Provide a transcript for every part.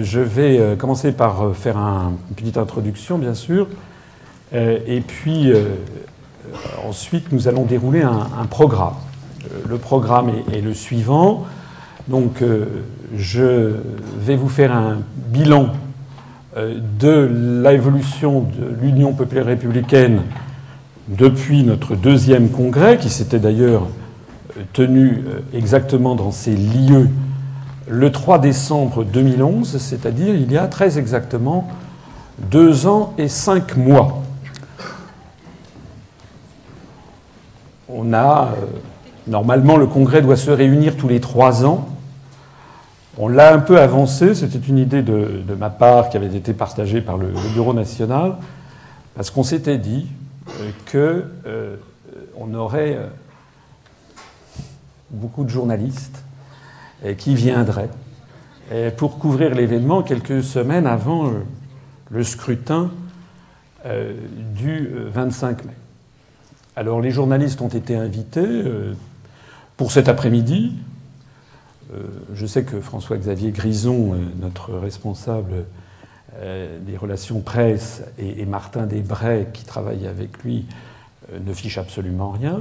je vais commencer par faire une petite introduction, bien sûr, et puis ensuite nous allons dérouler un, programme. Le programme est, le suivant. Donc je vais vous faire un bilan de l'évolution de l'Union populaire républicaine depuis notre deuxième congrès, qui s'était d'ailleurs tenu euh, exactement dans ces lieux le 3 décembre 2011, c'est-à-dire il y a très exactement deux ans et cinq mois. On a. Euh, normalement, le congrès doit se réunir tous les trois ans. On l'a un peu avancé, c'était une idée de, ma part qui avait été partagée par le Bureau national, parce qu'on s'était dit, euh, que euh, on aurait euh, beaucoup de journalistes qui viendraient pour couvrir l'événement quelques semaines avant le scrutin du 25 mai. Alors les journalistes ont été invités pour cet après-midi. Je sais que François-Xavier Grison, notre responsable euh, des relations presse et, Martin Desbray, qui travaille avec lui, euh, ne fichent absolument rien.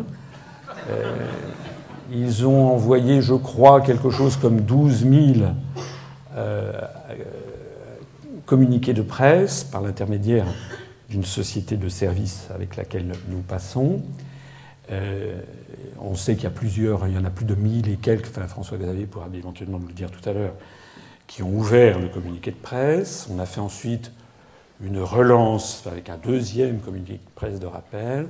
Euh, ils ont envoyé, je crois, quelque chose comme 12 000 communiqués de presse par l'intermédiaire d'une société de services avec laquelle nous passons. on sait qu'il y a plusieurs, il y en a plus de 1000 et quelques, François Xavier pourra éventuellement nous le dire tout à l'heure, qui ont ouvert le communiqué de presse. On a fait ensuite une relance avec un deuxième communiqué de presse de rappel.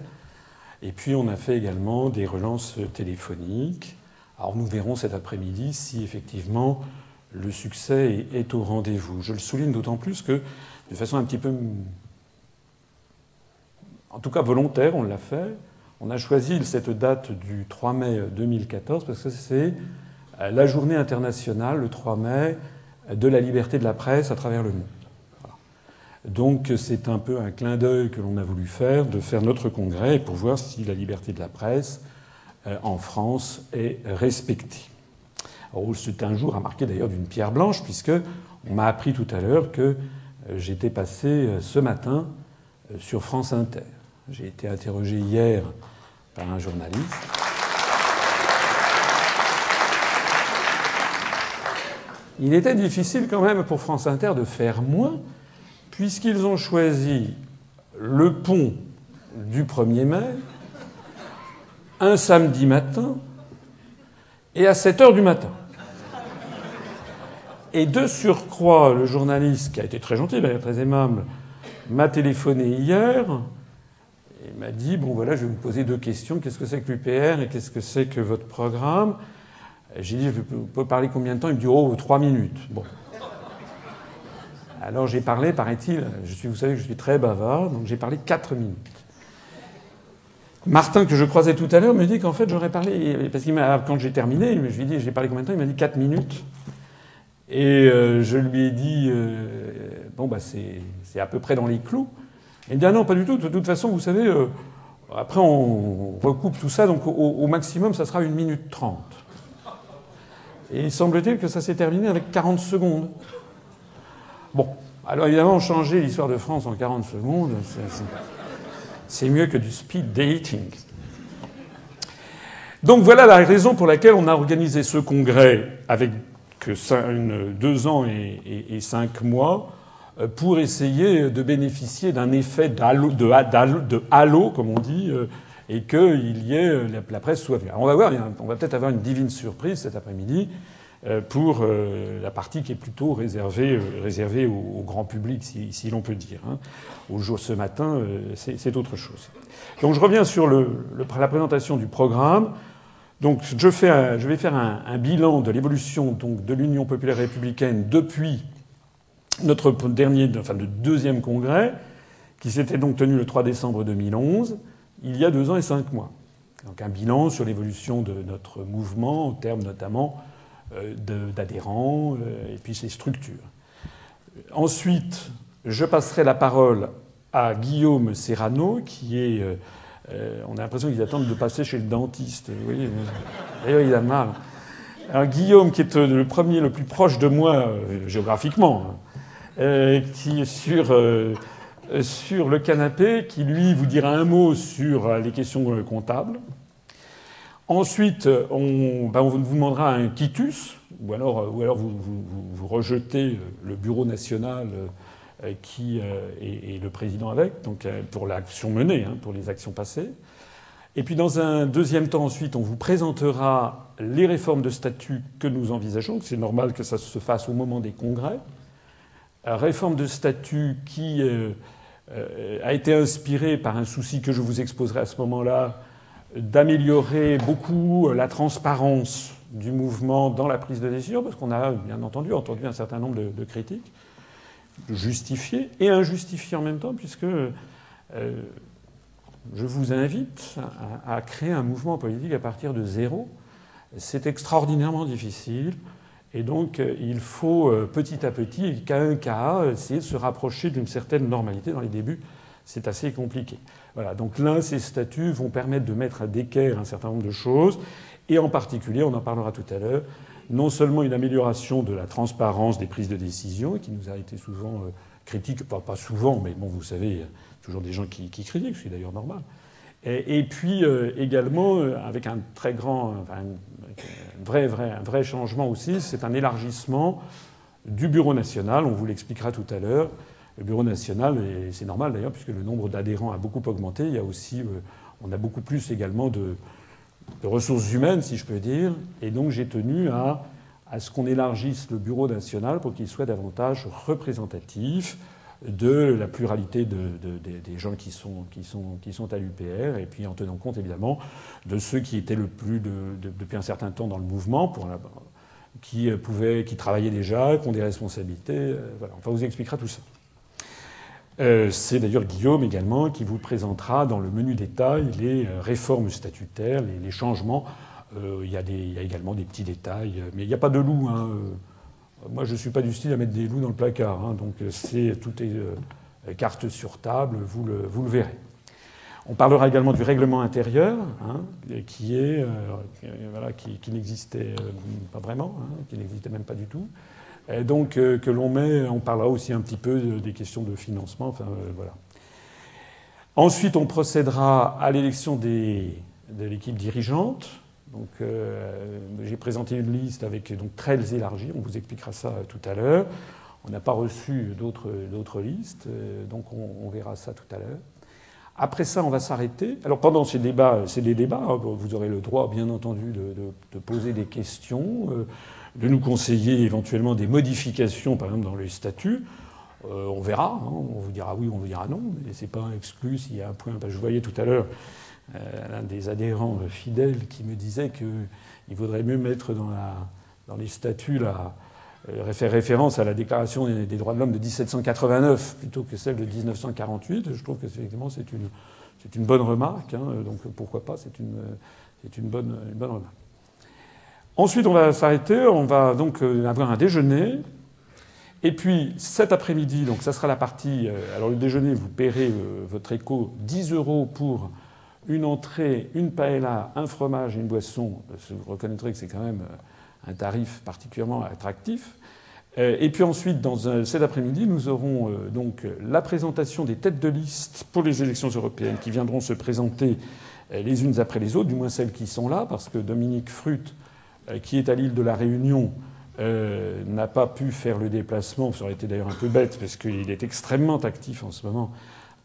Et puis on a fait également des relances téléphoniques. Alors nous verrons cet après-midi si effectivement le succès est au rendez-vous. Je le souligne d'autant plus que, de façon un petit peu, en tout cas volontaire, on l'a fait. On a choisi cette date du 3 mai 2014 parce que c'est la journée internationale, le 3 mai, de la liberté de la presse à travers le monde. Donc c'est un peu un clin d'œil que l'on a voulu faire, de faire notre congrès pour voir si la liberté de la presse euh, en France est respectée. C'est un jour à marquer d'ailleurs d'une pierre blanche, puisque on m'a appris tout à l'heure que euh, j'étais passé euh, ce matin sur France Inter. J'ai été interrogé hier par un journaliste. Il était difficile quand même pour France Inter de faire moins, puisqu'ils ont choisi le pont du 1er mai, un samedi matin, et à 7 heures du matin. Et de surcroît, le journaliste, qui a été très gentil, d'ailleurs très aimable, m'a téléphoné hier et m'a dit Bon, voilà, je vais vous poser deux questions. Qu'est-ce que c'est que l'UPR et qu'est-ce que c'est que votre programme? J'ai dit, je peux parler combien de temps? Il me dit, oh, trois minutes. Bon. Alors j'ai parlé, paraît-il, vous savez que je suis très bavard, donc j'ai parlé quatre minutes. Martin, que je croisais tout à l'heure, me dit qu'en fait j'aurais parlé, parce qu'il m'a, quand j'ai terminé, je lui ai dit, j'ai parlé combien de temps Il m'a dit quatre minutes. Et euh, je lui ai dit, euh, bon, bah c'est à peu près dans les clous. Il me dit, ah non, pas du tout, de toute façon, vous savez, euh, après on recoupe tout ça, donc au, au maximum, ça sera une minute trente. Et il semble-t-il que ça s'est terminé avec 40 secondes. Bon, alors évidemment, changer l'histoire de France en 40 secondes, c'est mieux que du speed dating. Donc voilà la raison pour laquelle on a organisé ce congrès avec deux ans et, cinq mois euh, pour essayer de bénéficier d'un effet de, halo, comme on dit, euh, et qu'il y ait euh, la presse soit On va voir, on va peut-être avoir une divine surprise cet après-midi pour euh, la partie qui est plutôt réservée, réservée au, grand public, si, l'on peut dire. Hein. Au jour ce matin, c'est autre chose. Donc je reviens sur la présentation du programme. Donc je, vais faire un, bilan de l'évolution de l'Union populaire républicaine depuis notre dernier, enfin le deuxième congrès, qui s'était donc tenu le 3 décembre 2011 il y a deux ans et cinq mois. Donc un bilan sur l'évolution de notre mouvement en termes notamment euh, d'adhérents euh, et puis ses structures. Ensuite, je passerai la parole à Guillaume Serrano, qui est. Euh, on a l'impression qu'ils attendent de passer chez le dentiste. D'ailleurs, il a mal. Alors Guillaume, qui est le premier le plus proche de moi géographiquement, hein, qui est sur, sur le canapé, qui lui vous dira un mot sur les questions comptables. Ensuite, on, ben, on, vous demandera un quitus, ou alors, alors vous, rejetez le bureau national euh, qui est, euh, le président avec, donc euh, pour l'action menée, hein, pour les actions passées. Et puis dans un deuxième temps, ensuite, on vous présentera les réformes de statut que nous envisageons. C'est normal que ça se fasse au moment des congrès. Réforme de statut qui a été inspirée par un souci que je vous exposerai à ce moment-là d'améliorer beaucoup la transparence du mouvement dans la prise de décision, parce qu'on a bien entendu entendu un certain nombre de, critiques justifiées et injustifiées en même temps, puisque euh, je vous invite à, à, créer un mouvement politique à partir de zéro. C'est extraordinairement difficile. Et donc, euh, il faut euh, petit à petit, cas un cas, essayer de se rapprocher d'une certaine normalité. Dans les débuts, c'est assez compliqué. Voilà. Donc là, ces statuts vont permettre de mettre à d'équerre un certain nombre de choses, et en particulier, on en parlera tout à l'heure, non seulement une amélioration de la transparence des prises de décision, qui nous a été souvent euh, critique, pas, souvent, mais bon, vous savez, il y a toujours des gens qui, qui critiquent, c'est d'ailleurs normal. Et, puis euh, également, euh, avec un très grand, un vrai, vrai, un vrai changement aussi, c'est un élargissement du Bureau national, on vous l'expliquera tout à l'heure, le Bureau national, et c'est normal d'ailleurs, puisque le nombre d'adhérents a beaucoup augmenté. Il y a aussi, euh, on a beaucoup plus également de, ressources humaines, si je peux dire. Et donc j'ai tenu à, ce qu'on élargisse le Bureau national pour qu'il soit davantage représentatif de la pluralité de, de, des gens qui sont, à l'UPR, et puis en tenant compte évidemment de ceux qui étaient le plus depuis un certain temps dans le mouvement, qui travaillaient déjà, qui ont des responsabilités. Euh. Enfin, on vous expliquera tout ça. Euh, c'est d'ailleurs Guillaume également qui vous présentera dans le menu détail les euh, réformes statutaires, les, changements. Euh, il, y a il, y a également des petits détails, mais il n'y a pas de loups. Hein. Moi, je ne suis pas du style à mettre des loups dans le placard. Hein. donc, c'est tout est carte sur table, vous le, verrez. On parlera également du règlement intérieur, hein, qui n'existait pas vraiment, qui n'existait même pas du tout. Donc euh, que l'on met, on parlera aussi un petit peu des questions de financement. Enfin, euh, voilà. Ensuite, on procédera à l'élection de l'équipe dirigeante. Donc, euh, j'ai présenté une liste avec donc très élargie. On vous expliquera ça tout à l'heure. On n'a pas reçu d'autres listes, donc on, verra ça tout à l'heure. Après ça, on va s'arrêter. Alors pendant ces débats, c'est des débats, hein, vous aurez le droit, bien entendu, de poser des questions. De nous conseiller éventuellement des modifications, par exemple, dans les statuts. Euh, on verra, hein, on vous dira oui, on vous dira non, mais c'est pas exclu s'il y a un point. je voyais tout à l'heure euh, l'un des adhérents fidèles qui me disait qu'il vaudrait mieux mettre dans, les statuts la, euh, référence à la Déclaration des droits de l'homme de 1789 plutôt que celle de 1948. Je trouve que c'est une, bonne remarque, hein, donc pourquoi pas, c'est une bonne remarque. Ensuite, on va s'arrêter, on va donc euh, avoir un déjeuner. Et puis cet après-midi, donc ça sera la partie. Euh, alors le déjeuner, vous paierez euh, votre écho 10 euros pour une entrée, une paella, un fromage et une boisson. Vous reconnaîtrez que c'est quand même un tarif particulièrement attractif. Et puis ensuite, dans cet après-midi, nous aurons donc la présentation des têtes de liste pour les élections européennes qui viendront se présenter les unes après les autres, du moins celles qui sont là, parce que Dominique Frutt euh, qui est à l'île de la Réunion, euh, n'a pas pu faire le déplacement. Ça aurait été d'ailleurs un peu bête parce qu'il est extrêmement actif en ce moment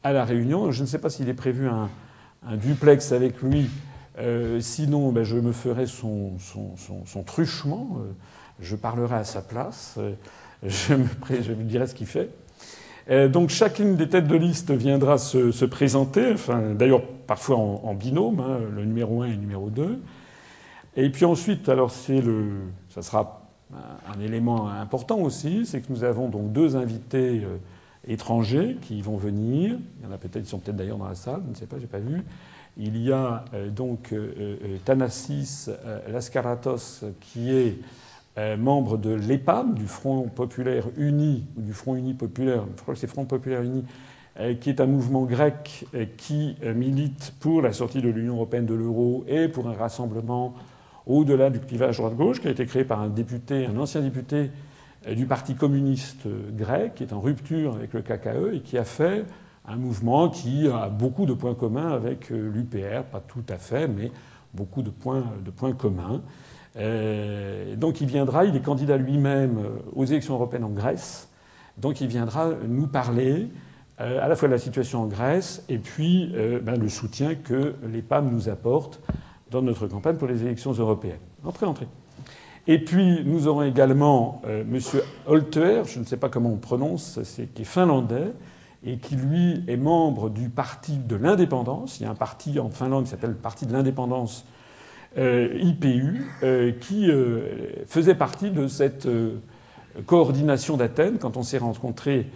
à la Réunion. Je ne sais pas s'il est prévu un, duplex avec lui. Euh, sinon, ben, je me ferai son, truchement. Euh, je parlerai à sa place. Euh, je, me, lui dirai ce qu'il fait. donc chacune des têtes de liste viendra se, se présenter, enfin, d'ailleurs parfois en, en binôme, hein, le numéro 1 et le numéro 2. Et puis ensuite, alors c'est le, ça sera un élément important aussi, c'est que nous avons donc deux invités euh, étrangers qui vont venir. Il y en a peut-être, ils sont peut-être d'ailleurs dans la salle, je ne sais pas, j'ai pas vu. Il y a euh, donc euh, Thanassis Laskaratos qui est membre de l'EPAM, du Front Populaire Uni, ou du Front Uni Populaire, je crois que c'est Front Populaire Uni, qui est un mouvement grec qui milite pour la sortie de l'Union européenne de l'euro et pour un rassemblement au-delà du clivage droite-gauche, qui a été créé par un ancien député du Parti communiste grec, qui est en rupture avec le KKE et qui a fait un mouvement qui a beaucoup de points communs avec l'UPR, pas tout à fait, mais beaucoup de points, communs. Euh, donc il viendra, il est candidat lui-même aux élections européennes en Grèce, donc il viendra nous parler euh, à la fois de la situation en Grèce et puis euh, ben, le soutien que les PAM nous apportent dans notre campagne pour les élections européennes. Entrez, entrez. Et puis nous aurons également euh, M. Holter, je ne sais pas comment on prononce, qui est finlandais et qui lui est membre du parti de l'indépendance. Il y a un parti en Finlande qui s'appelle le Parti de l'indépendance IPU, qui faisait partie de cette coordination d'Athènes quand on s'est rencontrés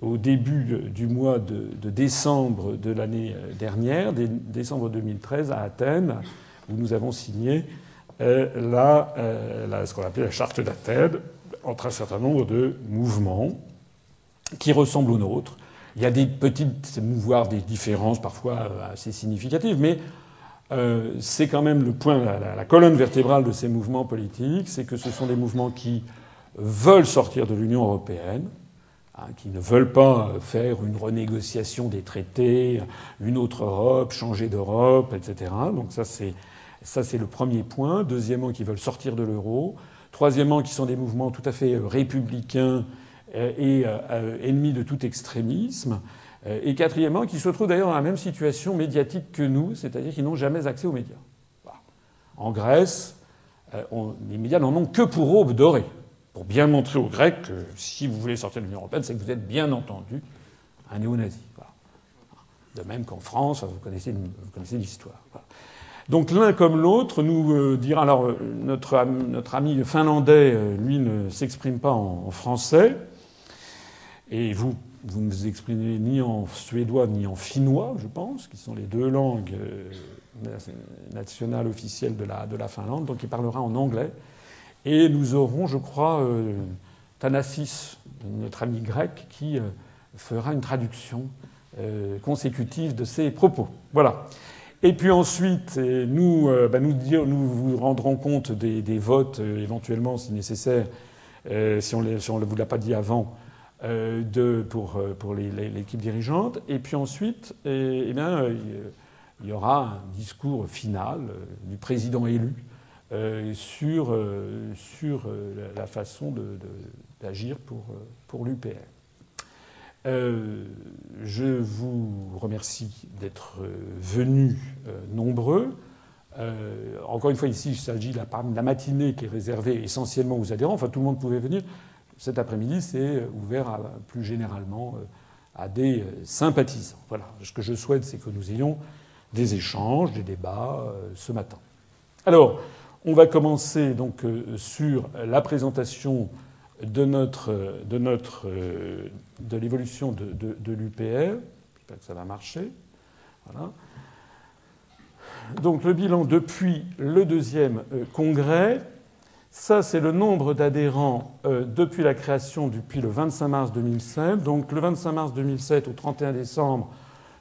au début du mois de, décembre de l'année dernière, décembre 2013, à Athènes, où nous avons signé euh, euh, la, ce qu'on appelait la charte d'Athènes, entre un certain nombre de mouvements qui ressemblent aux nôtres. Il y a des petites, voire des différences parfois euh, assez significatives, mais c'est quand même le point, la, colonne vertébrale de ces mouvements politiques, c'est que ce sont des mouvements qui veulent sortir de l'Union européenne, Hein, qui ne veulent pas faire une renégociation des traités, une autre Europe, changer d'Europe, etc. Donc ça c'est ça c'est le premier point. Deuxièmement, qui veulent sortir de l'euro. Troisièmement, qui sont des mouvements tout à fait euh, républicains euh, et euh, ennemis de tout extrémisme. Et quatrièmement, qui se trouvent d'ailleurs dans la même situation médiatique que nous, c'est-à-dire qu'ils n'ont jamais accès aux médias. En Grèce, les médias n'en ont que pour aube dorée pour bien montrer aux Grecs que si vous voulez sortir de l'Union européenne, c'est que vous êtes bien entendu un néo-nazi. De même qu'en France, vous connaissez, l'histoire. Donc l'un comme l'autre nous euh, dira alors euh, notre, ami finlandais, euh, lui, ne s'exprime pas en, français, et vous, vous ne vous exprimez ni en suédois ni en finnois, je pense, qui sont les deux langues nationales officielles de la, de la Finlande. Donc il parlera en anglais. Et nous aurons, je crois, Thanasis, notre ami grec, qui fera une traduction consécutive de ces propos. Voilà. Et puis ensuite, nous, bah, nous, vous rendrons compte des, votes, éventuellement, si nécessaire, si on ne vous l'a pas dit avant, pour, l'équipe dirigeante. Et puis ensuite, eh, il y aura un discours final du président élu euh, sur, euh, euh, la façon d'agir pour, pour l'UPR. Je vous remercie d'être venus nombreux. encore une fois, ici, il s'agit de la, matinée qui est réservée essentiellement aux adhérents. Enfin, tout le monde pouvait venir. Cet après-midi, c'est ouvert plus généralement à des sympathisants. Voilà. Ce que je souhaite, c'est que nous ayons des échanges, des débats ce matin. Alors, on va commencer donc euh, sur la présentation de notre de notre euh, de l'évolution de, de, l'UPR. J'espère que ça va marcher. Voilà. Donc le bilan depuis le deuxième euh, congrès. Ça, c'est le nombre d'adhérents depuis la création, depuis le 25 mars 2007. Donc le 25 mars 2007 au 31 décembre,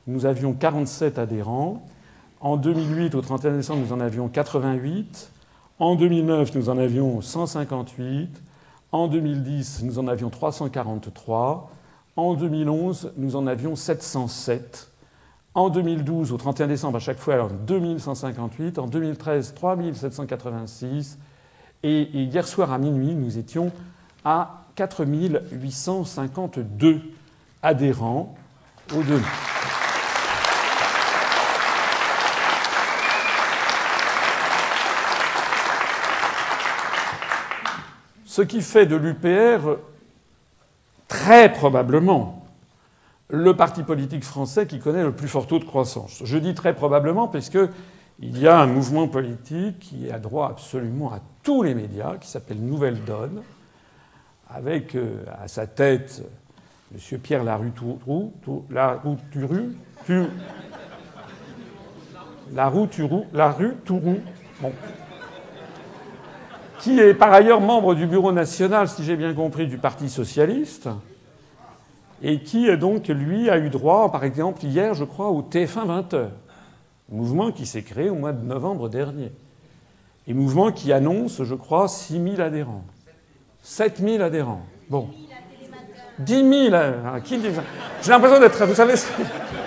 nous avions 47 adhérents. En 2008, au 31 décembre, nous en avions 88. En 2009, nous en avions 158. En 2010, nous en avions 343. En 2011, nous en avions 707. En 2012, au 31 décembre, à chaque fois, alors 2158. En 2013, 3786. Et, hier soir à minuit, nous étions à 4852 adhérents au demi. Ce qui fait de l'UPR très probablement le parti politique français qui connaît le plus fort taux de croissance. Je dis très probablement parce qu'il y a un mouvement politique qui a droit absolument à tous les médias, qui s'appelle Nouvelle Donne, avec euh, à sa tête M. Pierre Larue-Tourou, Larue-Tourou, Larue-Tourou, bon, qui est par ailleurs membre du bureau national, si j'ai bien compris, du Parti socialiste, et qui donc, lui, a eu droit, par exemple, hier, je crois, au TF1 20h, mouvement qui s'est créé au mois de novembre dernier, Et mouvement qui annonce, je crois, 6 000 adhérents. 7 000 adhérents. Bon. 10 000. Hein, qui J'ai l'impression d'être, vous savez,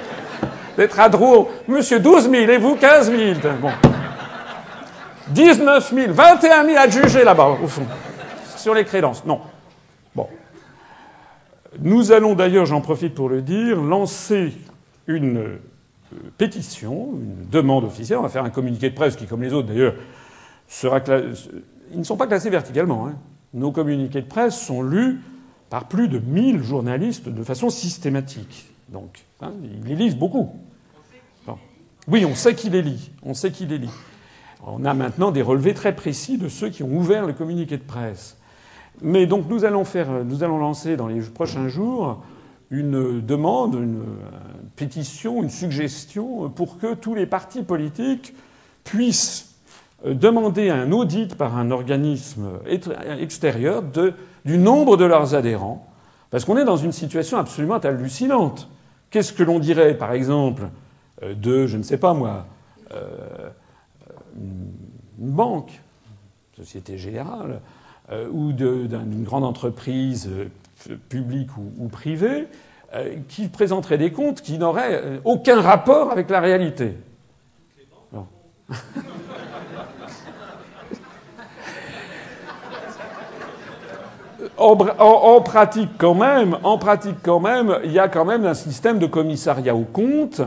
d'être à Drouot. Monsieur, 12 000 et vous, 15 000. Bon. 19 000, 21 000 à juger là-bas, au fond, sur les crédences. Non. Bon. Nous allons d'ailleurs, j'en profite pour le dire, lancer une euh, pétition, une demande officielle. On va faire un communiqué de presse qui, comme les autres d'ailleurs, sera Ils ne sont pas classés verticalement. Hein. Nos communiqués de presse sont lus par plus de 1000 journalistes de façon systématique. Donc, hein, ils les lisent beaucoup. Oui, on sait qui les lit. On sait qui les lit. On a maintenant des relevés très précis de ceux qui ont ouvert le communiqué de presse. Mais donc nous allons faire, nous allons lancer dans les prochains jours une demande, une pétition, une suggestion pour que tous les partis politiques puissent demander un audit par un organisme extérieur du nombre de leurs adhérents, parce qu'on est dans une situation absolument hallucinante. Qu'est-ce que l'on dirait, par exemple, euh, de, je ne sais pas moi, euh, une banque, Société Générale, euh, ou d'une grande entreprise publique ou, privée, qui présenterait des comptes qui n'auraient aucun rapport avec la réalité. En, pratique quand même, en pratique quand même, il y a quand même un système de commissariat aux comptes.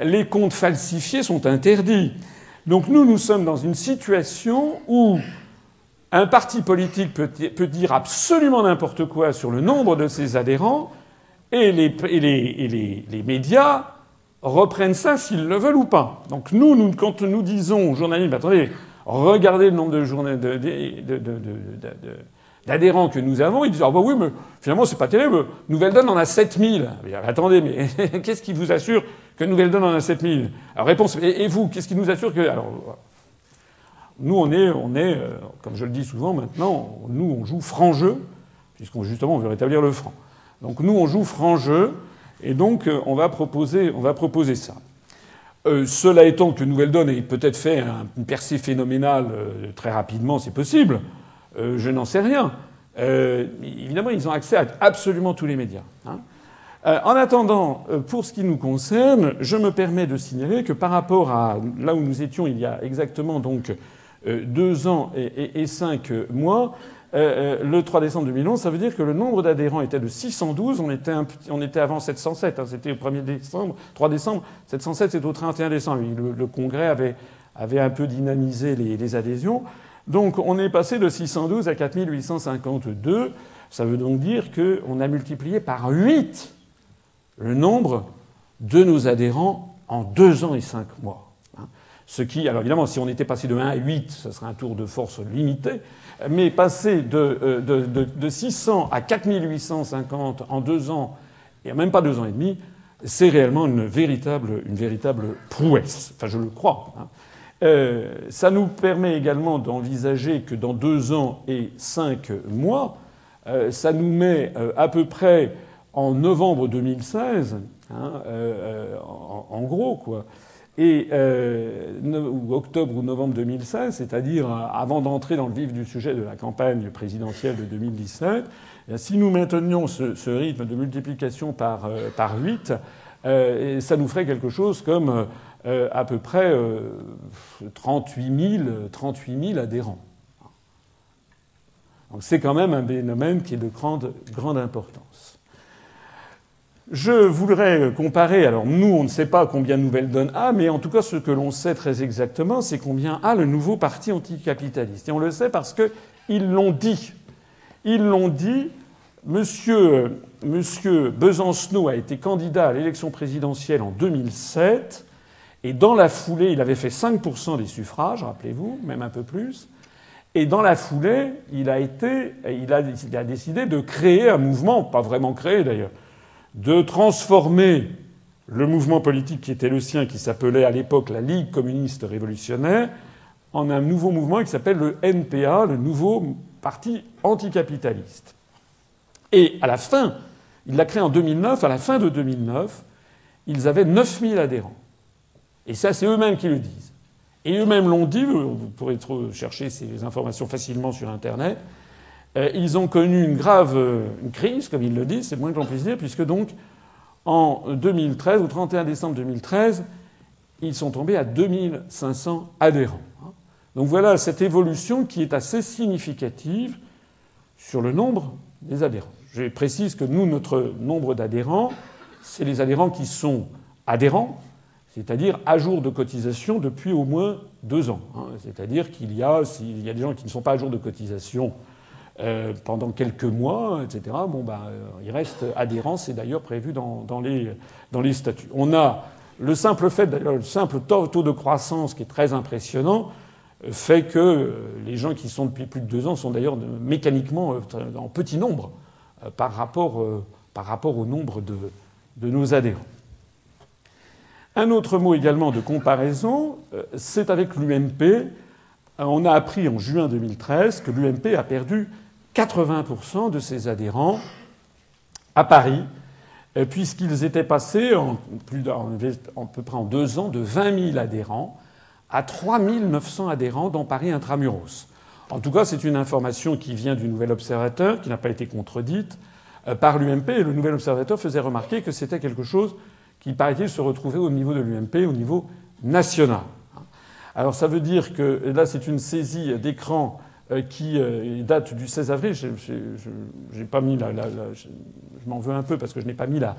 Les comptes falsifiés sont interdits. Donc nous, nous sommes dans une situation où un parti politique peut, dire absolument n'importe quoi sur le nombre de ses adhérents et les, médias reprennent ça s'ils le veulent ou pas. Donc nous, quand nous disons aux journalistes, attendez, regardez le nombre de, journées de, d'adhérents que nous avons, ils disent Ah bah oui, mais finalement, c'est pas terrible. Nouvelle Donne en a 7000. attendez, mais qu'est-ce qui vous assure que Nouvelle Donne en a 7000 Alors, réponse Et, vous, qu'est-ce qui nous assure que. Alors, nous, on est, on est euh, comme je le dis souvent maintenant, nous, on joue franc jeu, puisqu'on justement, on veut rétablir le franc. Donc, nous, on joue franc jeu, et donc, euh, on va proposer, on va proposer ça. Euh, cela étant que Nouvelle Donne ait peut-être fait une percée phénoménale très rapidement, c'est possible. Euh, je n'en sais rien. Euh, évidemment, ils ont accès à absolument tous les médias. Hein. Euh, en attendant, pour ce qui nous concerne, je me permets de signaler que par rapport à là où nous étions il y a exactement donc deux ans et, cinq mois, le 3 décembre 2011, ça veut dire que le nombre d'adhérents était de 612. On était, on était avant 707. Hein, c'était au 1er décembre, 3 décembre. 707, c'est au 31 décembre. Le, Congrès avait, avait, un peu dynamisé les, les adhésions. Donc on est passé de 612 à 4852. Ça veut donc dire qu'on a multiplié par 8 le nombre de nos adhérents en deux ans et cinq mois. Hein. Ce qui, alors évidemment, si on était passé de 1 à 8, ce serait un tour de force limité, mais passer de, euh, de, de 600 à 4850 en deux ans, et même pas deux ans et demi, c'est réellement une véritable, une véritable prouesse. Enfin, je le crois. Hein. Euh, ça nous permet également d'envisager que dans deux ans et cinq mois, euh, ça nous met euh, à peu près en novembre 2016, hein, en, gros, quoi, et ou octobre ou novembre 2016, c'est-à-dire avant d'entrer dans le vif du sujet de la campagne présidentielle de 2017, eh si nous maintenions ce, rythme de multiplication par, par 8, ça nous ferait quelque chose comme euh, à peu près 38 euh, 000, adhérents. Donc c'est quand même un phénomène qui est de grande, grande importance. Je voudrais comparer, alors nous on ne sait pas combien Nouvelle Donne a, mais en tout cas ce que l'on sait très exactement, c'est combien a le nouveau parti anticapitaliste. Et on le sait parce qu'ils l'ont dit. Ils l'ont dit, monsieur, monsieur Besancenot a été candidat à l'élection présidentielle en 2007. Et dans la foulée, il avait fait 5% des suffrages, rappelez-vous, même un peu plus. Et dans la foulée, il a, été, il a, il a décidé de créer un mouvement, pas vraiment créé d'ailleurs, de transformer le mouvement politique qui était le sien, qui s'appelait à l'époque la Ligue communiste révolutionnaire, en un nouveau mouvement qui s'appelle le NPA, le nouveau parti anticapitaliste. Et à la fin, il l'a créé en 2009, à la fin de 2009, ils avaient 9000 adhérents. Et ça, c'est eux-mêmes qui le disent. Et eux-mêmes l'ont dit, vous pourrez chercher ces informations facilement sur Internet, euh, ils ont connu une grave une crise, comme ils le disent, c'est moins que l'on puisse dire, puisque donc en 2013, au 31 décembre 2013, ils sont tombés à 2500 adhérents. Donc voilà cette évolution qui est assez significative sur le nombre des adhérents. Je précise que nous, notre nombre d'adhérents, c'est les adhérents qui sont adhérents, c'est-à-dire à jour de cotisation depuis au moins deux ans. Hein. C'est-à-dire qu'il y a, y a des gens qui ne sont pas à jour de cotisation euh, pendant quelques mois, etc., bon, ben, euh, ils restent adhérents. C'est d'ailleurs prévu dans, dans, les, dans les statuts. On a le simple fait, d'ailleurs, le simple taux de croissance qui est très impressionnant, euh, fait que les gens qui sont depuis plus de deux ans sont d'ailleurs mécaniquement en petit nombre par rapport, par rapport au nombre de, de nos adhérents. Un autre mot également de comparaison, c'est avec l'UMP. On a appris en juin 2013 que l'UMP a perdu 80% de ses adhérents à Paris, euh, puisqu'ils étaient passés en, à peu près en deux ans de 20 000 adhérents à 3 900 adhérents dans Paris intramuros. En tout cas, c'est une information qui vient du Nouvel Observateur, qui n'a pas été contredite euh, par l'UMP, et le Nouvel Observateur faisait remarquer que c'était quelque chose qui, paraît-il, se retrouvait au niveau de l'UMP, au niveau national. Alors ça veut dire que là, c'est une saisie d'écran euh, qui euh, date du 16 avril. Pas mis je, m'en veux un peu parce que je n'ai pas mis la,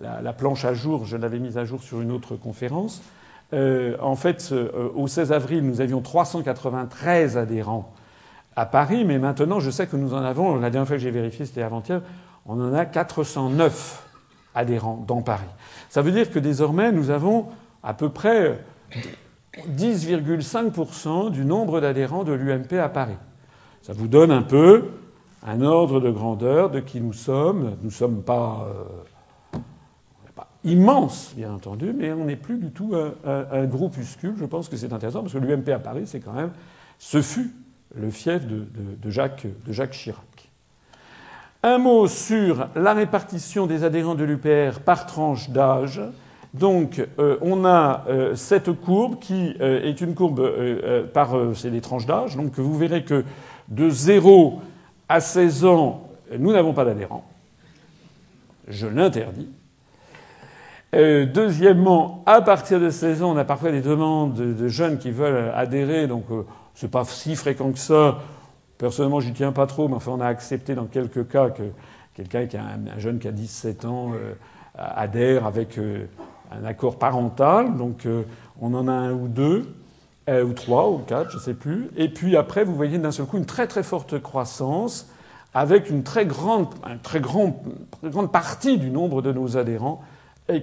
la, planche à jour. Je l'avais mise à jour sur une autre conférence. En fait, au 16 avril, nous avions 393 adhérents à Paris, mais maintenant, je sais que nous en avons. La dernière fois que j'ai vérifié, c'était avant-hier. On en a 409 adhérents dans Paris. Ça veut dire que désormais, nous avons à peu près 10,5% du nombre d'adhérents de l'UMP à Paris. Ça vous donne un peu un ordre de grandeur de qui nous sommes. Nous ne sommes pas, euh, immenses, bien entendu, mais on n'est plus du tout un, groupuscule. Je pense que c'est intéressant parce que l'UMP à Paris, c'est quand même, ce fut le fief de, Jacques Chirac. Un mot sur la répartition des adhérents de l'UPR par tranche d'âge. Donc euh, on a euh, cette courbe qui euh, est une courbe par c'est les tranches d'âge. Donc vous verrez que de 0 à 16 ans, nous n'avons pas d'adhérents. Je l'interdis. deuxièmement, à partir de 16 ans, on a parfois des demandes de, jeunes qui veulent adhérer, donc c'est pas si fréquent que ça. Personnellement, j'y tiens pas trop, mais enfin, on a accepté dans quelques cas que quelqu'un qui un, jeune qui a 17 ans adhère avec un accord parental, donc euh, on en a un ou deux, euh, ou trois, ou quatre, je ne sais plus. Et puis après, vous voyez d'un seul coup une très très forte croissance avec une très grande, très, grande partie du nombre de nos adhérents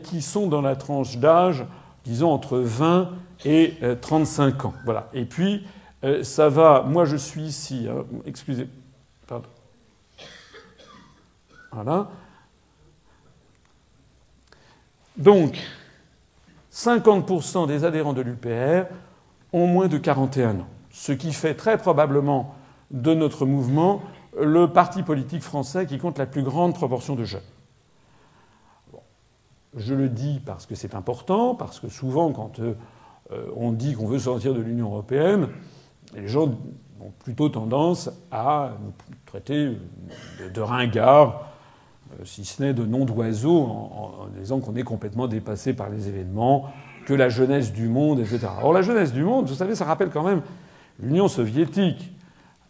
qui sont dans la tranche d'âge, disons, entre 20 et 35 euh, ans. Voilà. Et puis, ça va. Moi, je suis ici. Hein, excusez. Pardon. Voilà. Donc, 50% des adhérents de l'UPR ont moins de 41 ans, ce qui fait très probablement de notre mouvement le parti politique français qui compte la plus grande proportion de jeunes. Je le dis parce que c'est important, parce que souvent, quand euh, on dit qu'on veut sortir de l'Union européenne, les gens ont plutôt tendance à nous traiter de ringards euh, si ce n'est de noms d'oiseaux, en, disant qu'on est complètement dépassé par les événements, que la jeunesse du monde, etc. Or, la jeunesse du monde, vous savez, ça rappelle quand même l'Union soviétique.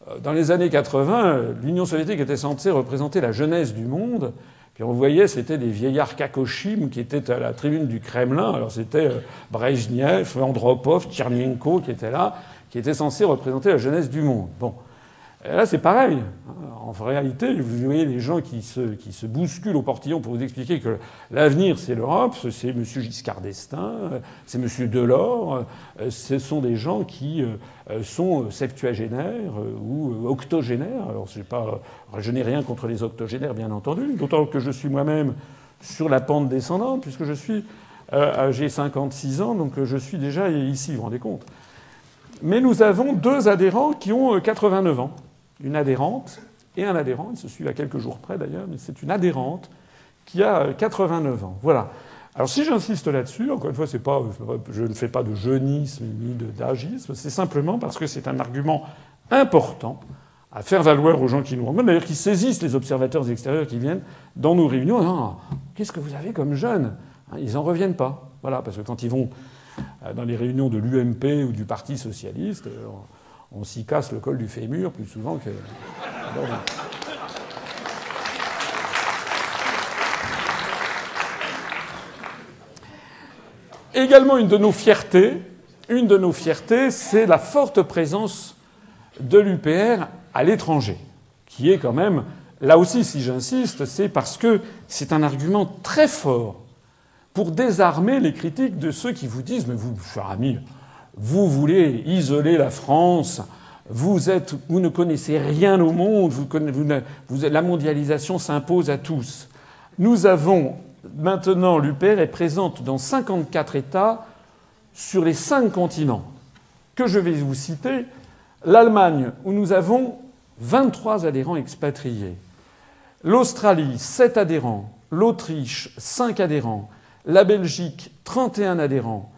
Euh, dans les années 80, l'Union soviétique était censée représenter la jeunesse du monde. Puis on voyait, c'était des vieillards kakoshim qui étaient à la tribune du Kremlin. Alors c'était euh, Brezhnev, Andropov, Tchernenko qui étaient là, qui étaient censés représenter la jeunesse du monde. Bon. Là, c'est pareil. En réalité, vous voyez les gens qui se, qui se bousculent au portillon pour vous expliquer que l'avenir, c'est l'Europe, c'est M. Giscard d'Estaing, c'est M. Delors, ce sont des gens qui euh, sont septuagénaires ou octogénaires. Alors, je n'ai rien contre les octogénaires, bien entendu, d'autant que je suis moi-même sur la pente descendante, puisque je suis, euh, j'ai 56 ans, donc je suis déjà ici, vous vous rendez compte. Mais nous avons deux adhérents qui ont 89 ans une adhérente et un adhérent, ils se suivent à quelques jours près d'ailleurs, mais c'est une adhérente qui a 89 ans. Voilà. Alors si j'insiste là-dessus, encore une fois, c'est pas, je ne fais pas de jeunisme ni d'agisme, c'est simplement parce que c'est un argument important à faire valoir aux gens qui nous rencontrent, d'ailleurs qui saisissent les observateurs extérieurs qui viennent dans nos réunions. Qu'est-ce que vous avez comme jeunes? Hein, Ils n'en reviennent pas. Voilà, parce que quand ils vont euh, dans les réunions de l'UMP ou du Parti socialiste, euh, on, s'y casse le col du fémur plus souvent que. Également, une de nos fiertés, une de nos fiertés, c'est la forte présence de l'UPR à l'étranger, qui est quand même, là aussi, si j'insiste, c'est parce que c'est un argument très fort pour désarmer les critiques de ceux qui vous disent Mais vous, cher ami, vous voulez isoler la France, vous, êtes, vous ne connaissez rien au monde, la mondialisation s'impose à tous. Nous avons maintenant, l'UPR est présente dans 54 États sur les cinq continents que je vais vous citer. L'Allemagne, où nous avons 23 adhérents expatriés. L'Australie, 7 adhérents. L'Autriche, 5 adhérents la Belgique, 31 adhérents,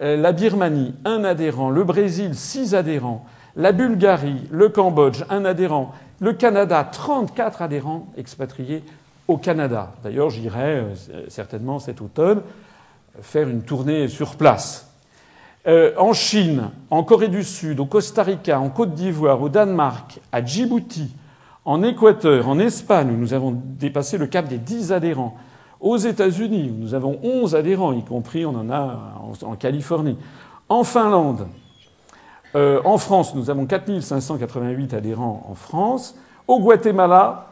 euh, la Birmanie, un adhérent, le Brésil, 6 adhérents, la Bulgarie, le Cambodge, un adhérent, le Canada, 34 adhérents expatriés au Canada. D'ailleurs, j'irai euh, certainement cet automne faire une tournée sur place. Euh, en Chine, en Corée du Sud, au Costa Rica, en Côte d'Ivoire, au Danemark, à Djibouti, en Équateur, en Espagne, où nous avons dépassé le cap des 10 adhérents, aux États-Unis, nous avons 11 adhérents, y compris on en a en Californie. En Finlande, euh, en France, nous avons 4588 adhérents en France. Au Guatemala,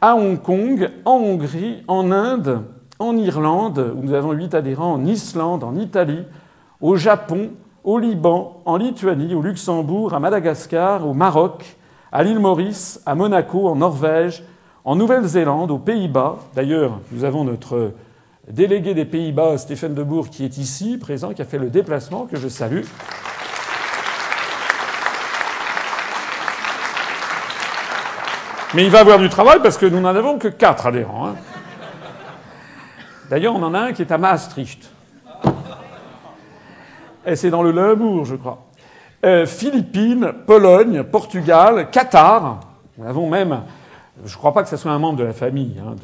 à Hong Kong, en Hongrie, en Inde, en Irlande, où nous avons 8 adhérents, en Islande, en Italie, au Japon, au Liban, en Lituanie, au Luxembourg, à Madagascar, au Maroc, à l'île Maurice, à Monaco, en Norvège, en Nouvelle-Zélande, aux Pays-Bas, d'ailleurs, nous avons notre délégué des Pays-Bas, Stéphane Debourg, qui est ici, présent, qui a fait le déplacement, que je salue. Mais il va avoir du travail parce que nous n'en avons que quatre adhérents. Hein. D'ailleurs, on en a un qui est à Maastricht. Et c'est dans le Limbourg, je crois. Euh, Philippines, Pologne, Portugal, Qatar. Nous avons même je ne crois pas que ce soit un membre de la famille. Hein,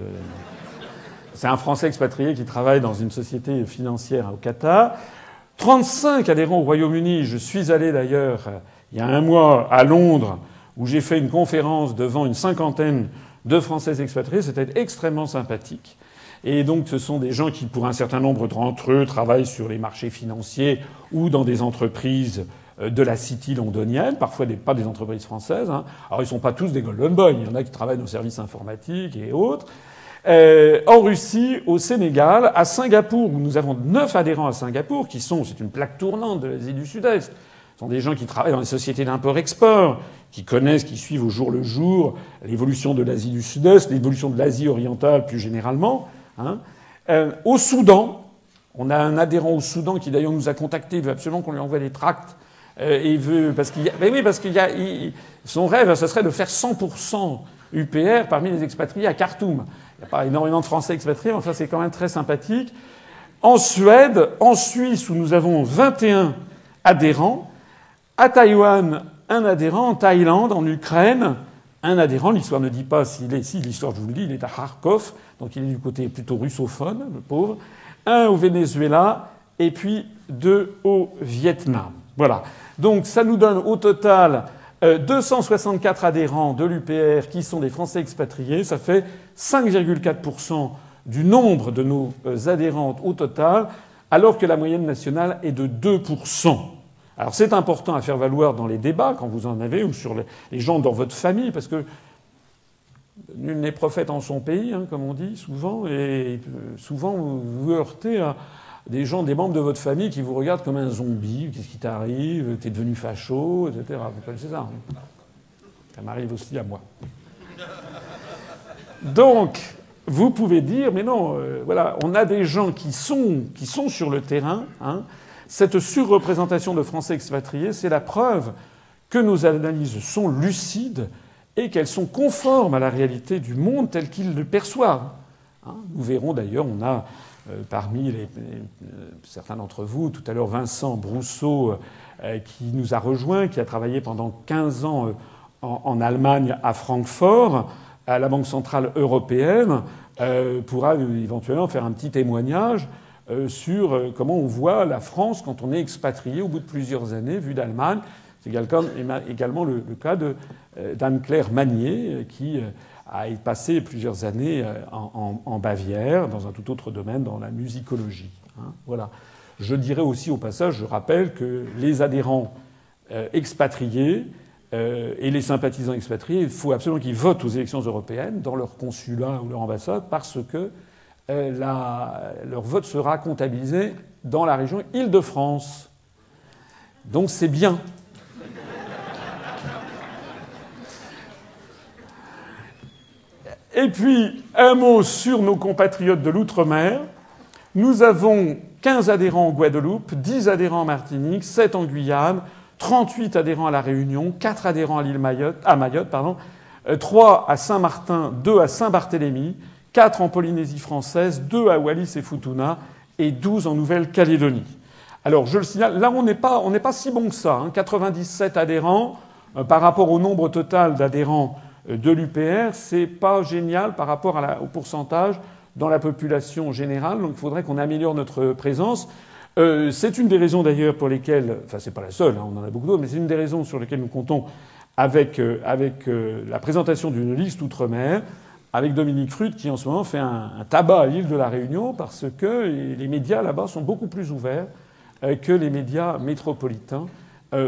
c'est un Français expatrié qui travaille dans une société financière au Qatar. 35 adhérents au Royaume-Uni. Je suis allé d'ailleurs euh, il y a un mois à Londres où j'ai fait une conférence devant une cinquantaine de Français expatriés. C'était extrêmement sympathique. Et donc, ce sont des gens qui, pour un certain nombre d'entre eux, travaillent sur les marchés financiers ou dans des entreprises de la City londonienne, parfois pas des entreprises françaises. Hein. Alors ils ne sont pas tous des Golden Boys, il y en a qui travaillent dans le services informatiques et autres. Euh, en Russie, au Sénégal, à Singapour, où nous avons neuf adhérents à Singapour, qui sont, c'est une plaque tournante de l'Asie du Sud-Est. Ce sont des gens qui travaillent dans les sociétés d'import-export, qui connaissent, qui suivent au jour le jour l'évolution de l'Asie du Sud-Est, l'évolution de l'Asie orientale plus généralement. Hein. Euh, au Soudan, on a un adhérent au Soudan qui d'ailleurs nous a contactés, il veut absolument qu'on lui envoie des tracts euh, veut parce qu'il y a, oui, parce qu'il y a, son rêve, ce serait de faire 100% UPR parmi les expatriés à Khartoum. Il n'y a pas énormément de Français expatriés, mais enfin c'est quand même très sympathique. En Suède, en Suisse, où nous avons 21 adhérents, à Taïwan, un adhérent, en Thaïlande, en Ukraine, un adhérent. L'histoire ne dit pas s'il est. Si, l'histoire, je vous le dis, il est à Kharkov, donc il est du côté plutôt russophone, le pauvre. Un au Venezuela, et puis deux au Vietnam. Voilà. Donc ça nous donne au total 264 euh, adhérents de l'UPR qui sont des Français expatriés. Ça fait 5,4% du nombre de nos euh, adhérentes au total, alors que la moyenne nationale est de 2%. Alors c'est important à faire valoir dans les débats, quand vous en avez, ou sur les gens dans votre famille, parce que nul n'est prophète en son pays, hein, comme on dit souvent, et euh, souvent vous vous heurtez à des gens, des membres de votre famille qui vous regardent comme un zombie. Qu'est-ce qui t'arrive T'es devenu facho, etc. Vous connaissez ça hein? Ça m'arrive aussi à moi. Donc, vous pouvez dire, mais non, euh, voilà, on a des gens qui sont, qui sont sur le terrain. Hein. Cette surreprésentation de Français expatriés, c'est la preuve que nos analyses sont lucides et qu'elles sont conformes à la réalité du monde tel qu'ils le perçoivent. Hein. Nous verrons d'ailleurs, on a parmi les, certains d'entre vous, tout à l'heure Vincent Brousseau, qui nous a rejoint, qui a travaillé pendant 15 ans en, Allemagne, à Francfort, à la Banque centrale européenne, pourra éventuellement faire un petit témoignage sur comment on voit la France quand on est expatrié au bout de plusieurs années, vu d'Allemagne. C'est également le, cas d'Anne-Claire Magnier, qui a passé plusieurs années euh, en, Bavière, dans un tout autre domaine, dans la musicologie. Hein, voilà. Je dirais aussi au passage, je rappelle que les adhérents euh, expatriés euh, et les sympathisants expatriés, il faut absolument qu'ils votent aux élections européennes dans leur consulat ou leur ambassade parce que leur vote sera comptabilisé dans la région Île-de-France. Donc c'est bien. Et puis, un mot sur nos compatriotes de l'outre-mer. Nous avons 15 adhérents en Guadeloupe, 10 adhérents en Martinique, 7 en Guyane, 38 adhérents à La Réunion, 4 adhérents à l'île Mayotte, à Mayotte, pardon, 3 euh, à Saint-Martin, 2 à Saint-Barthélemy, 4 en Polynésie française, 2 à Wallis et Futuna et 12 en Nouvelle-Calédonie. Alors, je le signale, là, on n'est pas, pas, si bon que ça. 97 hein. adhérents euh, par rapport au nombre total d'adhérents de l'UPR, c'est pas génial par rapport au pourcentage dans la population générale. Donc il faudrait qu'on améliore notre présence. Euh, c'est une des raisons d'ailleurs pour lesquelles, enfin c'est pas la seule, hein, on en a beaucoup d'autres, mais c'est une des raisons sur lesquelles nous comptons avec, euh, avec euh, la présentation d'une liste outre-mer, avec Dominique Frutte qui en ce moment fait un, tabac à l'île de la Réunion parce que les médias là-bas sont beaucoup plus ouverts que les médias métropolitains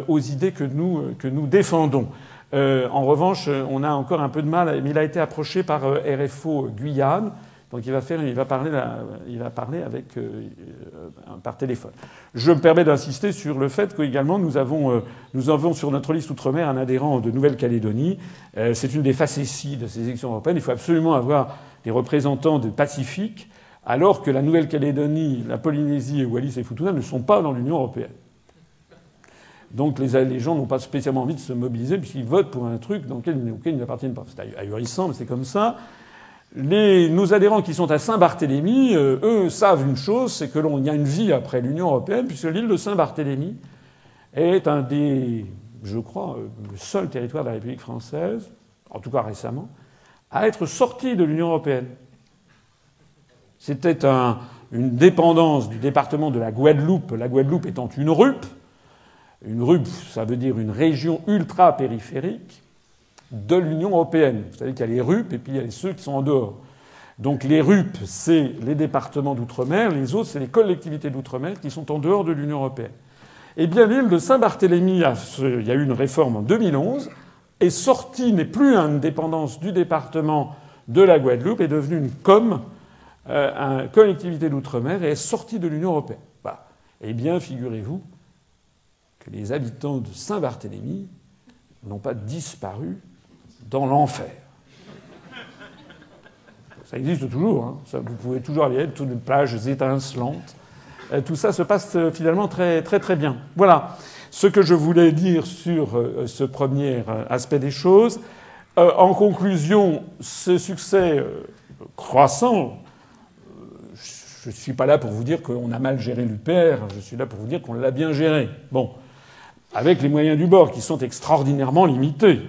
aux idées que nous, que nous défendons. Euh, en revanche, on a encore un peu de mal, il a été approché par euh, RFO Guyane, donc il va, faire, il va parler, il va parler avec, euh, par téléphone. Je me permets d'insister sur le fait qu'également nous avons, nous avons sur notre liste outre-mer un adhérent de Nouvelle-Calédonie. c'est une des facéties de ces élections européennes. Il faut absolument avoir des représentants du Pacifique, alors que la Nouvelle-Calédonie, la Polynésie et Wallis et Futuna ne sont pas dans l'Union européenne. Donc les, gens n'ont pas spécialement envie de se mobiliser puisqu'ils votent pour un truc dans lequel, auquel ils n'appartiennent pas. C'est ahurissant, mais c'est comme ça. Nos adhérents qui sont à Saint-Barthélemy, euh, eux savent une chose, c'est que l'on y a une vie après l'Union européenne, puisque l'île de Saint-Barthélemy est un des, je crois, euh, le seul territoire de la République française, en tout cas récemment, à être sorti de l'Union européenne. C'était un, une dépendance du département de la Guadeloupe, la Guadeloupe étant une RUP, une RUP, ça veut dire une région ultra-périphérique de l'Union européenne. Vous savez qu'il y a les RUP et puis il y a ceux qui sont en dehors. Donc les RUP, c'est les départements d'outre-mer, les autres, c'est les collectivités d'outre-mer qui sont en dehors de l'Union européenne. Eh bien, l'île de Saint-Barthélemy, il y a eu une réforme en 2011, est sortie, n'est plus une dépendance du département de la Guadeloupe, est devenue une euh, une collectivité d'outre-mer, et est sortie de l'Union européenne. Bah, eh bien, figurez-vous les habitants de Saint-Barthélemy n'ont pas disparu dans l'enfer. Ça existe toujours. Hein. vous pouvez toujours aller, toutes les plages étincelantes. Euh, tout ça se passe euh, finalement très très très bien. Voilà ce que je voulais dire sur euh, ce premier aspect des choses. En conclusion, ce succès croissant, je ne suis pas là pour vous dire qu'on a mal géré l'UPR, je suis là pour vous dire qu'on l'a bien géré. Bon, avec les moyens du bord qui sont extraordinairement limités.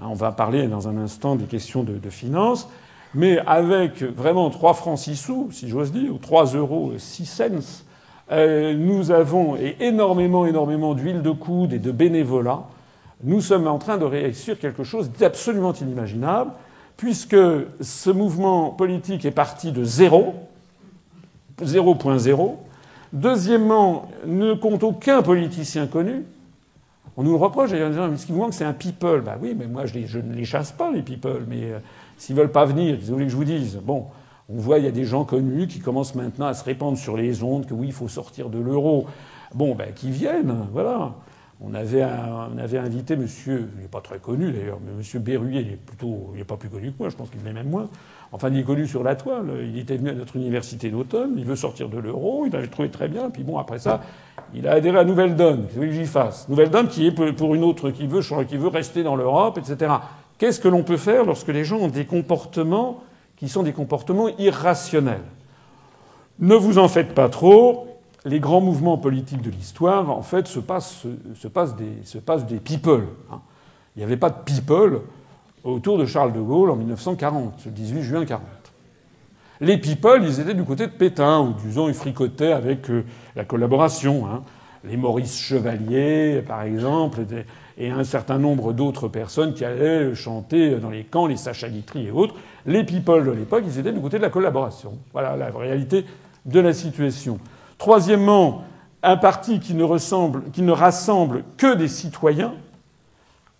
Hein, on va parler dans un instant des questions de, finances, mais avec vraiment 3 francs 6 sous, si j'ose dire, ou 3 euros 6 cents, euh, nous avons énormément, énormément d'huile de coude et de bénévolat. Nous sommes en train de réussir quelque chose d'absolument inimaginable, puisque ce mouvement politique est parti de zéro, 0.0. Deuxièmement, ne compte aucun politicien connu. On nous le reproche ce qui vous manque c'est un people. Bah oui, mais moi je, ne les chasse pas les people, mais euh, s'ils veulent pas venir, ils voulaient que je vous dise? Bon, on voit il y a des gens connus qui commencent maintenant à se répandre sur les ondes que oui il faut sortir de l'euro. Bon, ben qui viennent, voilà. On avait, on avait invité monsieur, il n'est pas très connu d'ailleurs, mais monsieur Berruyer, il est plutôt, il n'est pas plus connu que moi, je pense qu'il l'est même moins. Enfin, il est connu sur la toile. Il était venu à notre université d'automne, il veut sortir de l'euro, il avait trouvé très bien. Puis bon, après ça, il a adhéré à Nouvelle Donne. Qu'est-ce que j'y fasse Nouvelle Donne qui est pour une autre qui veut, qui veut rester dans l'Europe, etc. Qu'est-ce que l'on peut faire lorsque les gens ont des comportements qui sont des comportements irrationnels? Ne vous en faites pas trop. Les grands mouvements politiques de l'histoire, en fait, se passent, se passent, des, se passent des people. Hein. Il n'y avait pas de people autour de Charles de Gaulle en 1940, le 18 juin 40. Les people, ils étaient du côté de Pétain, ou disons, ils fricotaient avec euh, la collaboration. Hein. Les Maurice Chevalier, par exemple, et un certain nombre d'autres personnes qui allaient chanter dans les camps, les Sacha Guitry et autres. Les people de l'époque, ils étaient du côté de la collaboration. Voilà la réalité de la situation. Troisièmement, un parti qui ne, ressemble, qui ne rassemble que des citoyens.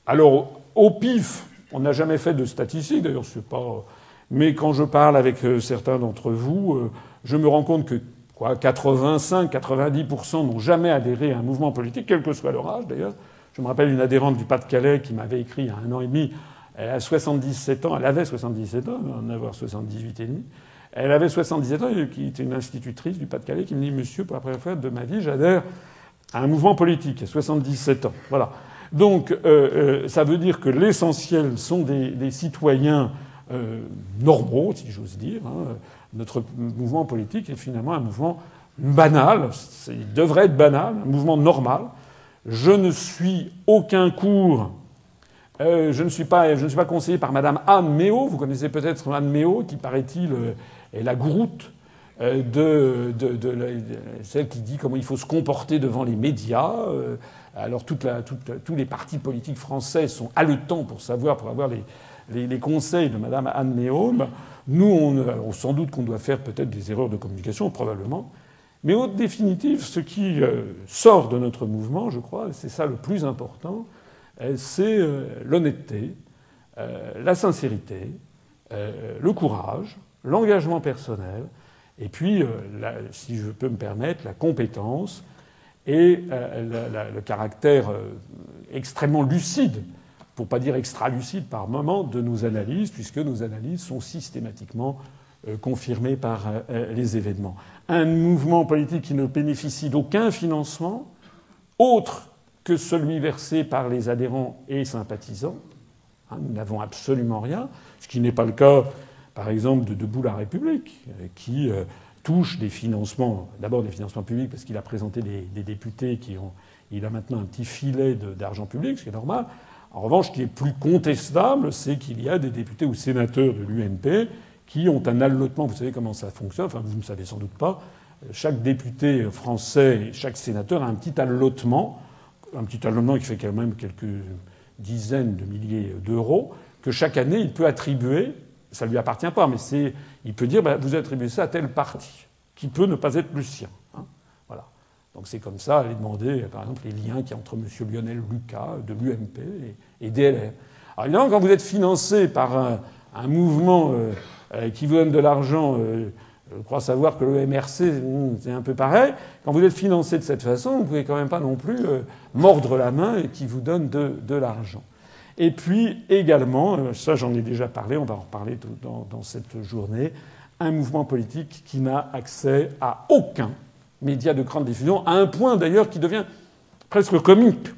Alors, au pif, on n'a jamais fait de statistiques, d'ailleurs, c'est pas. Mais quand je parle avec euh, certains d'entre vous, euh, je me rends compte que quoi, 85-90% n'ont jamais adhéré à un mouvement politique, quel que soit leur âge d'ailleurs. Je me rappelle une adhérente du Pas-de-Calais qui m'avait écrit il y a un an et demi. Elle a 77 ans, elle avait 77 ans, elle en avoir 78 et demi. Elle avait 77 ans, qui était une institutrice du Pas-de-Calais, qui me dit Monsieur, pour la première fois de ma vie, j'adhère à un mouvement politique, à 77 ans. Voilà. Donc, euh, euh, ça veut dire que l'essentiel sont des, citoyens euh, normaux, si j'ose dire. Hein. Notre mouvement politique est finalement un mouvement banal, il devrait être banal, un mouvement normal. Je ne suis aucun cours, je, ne suis pas, je ne suis pas conseillé par Madame Anne Méo, vous connaissez peut-être Anne Méo, qui paraît-il est la gouroute de, celle qui dit comment il faut se comporter devant les médias. Alors tous les partis politiques français sont haletants pour savoir, pour avoir les, conseils de Madame Anne Méaume. Nous, on, sans doute qu'on doit faire peut-être des erreurs de communication, probablement. Mais au définitive, ce qui euh, sort de notre mouvement, je crois, c'est ça le plus important, euh, c'est euh, l'honnêteté, la sincérité, le courage, l'engagement personnel, et puis, si je peux me permettre, la compétence et la, le caractère extrêmement lucide pour pas dire extra-lucide par moment, de nos analyses, puisque nos analyses sont systématiquement euh, confirmées par euh, euh, les événements. Un mouvement politique qui ne bénéficie d'aucun financement autre que celui versé par les adhérents et sympathisants. Hein, nous n'avons absolument rien, ce qui n'est pas le cas, par exemple, de Debout la République, qui touche des financements, d'abord des financements publics, parce qu'il a présenté des, députés qui ont. Il a maintenant un petit filet d'argent public, ce qui est normal. En revanche, ce qui est plus contestable, c'est qu'il y a des députés ou sénateurs de l'UMP qui ont un allotement. Vous savez comment ça fonctionne, enfin vous ne savez sans doute pas. Chaque député français chaque sénateur a un petit allotement, un petit allotement qui fait quand même quelques dizaines de milliers d'euros, que chaque année il peut attribuer. Ça lui appartient pas, mais c'est, il peut dire bah, vous attribuez ça à tel parti, qui peut ne pas être le sien. Donc c'est comme ça, aller demander, par exemple, les liens qu'il y a entre M. Lionel Lucas de l'UMP et, DLR. Alors évidemment, quand vous êtes financé par un, mouvement euh, euh, qui vous donne de l'argent, euh, je crois savoir que le MRC, hmm, c'est un peu pareil, quand vous êtes financé de cette façon, vous pouvez quand même pas non plus mordre la main et qui vous donne de l'argent. Et puis également, ça j'en ai déjà parlé, on va en reparler dans, cette journée, un mouvement politique qui n'a accès à aucun médias de grande diffusion, à un point d'ailleurs qui devient presque comique.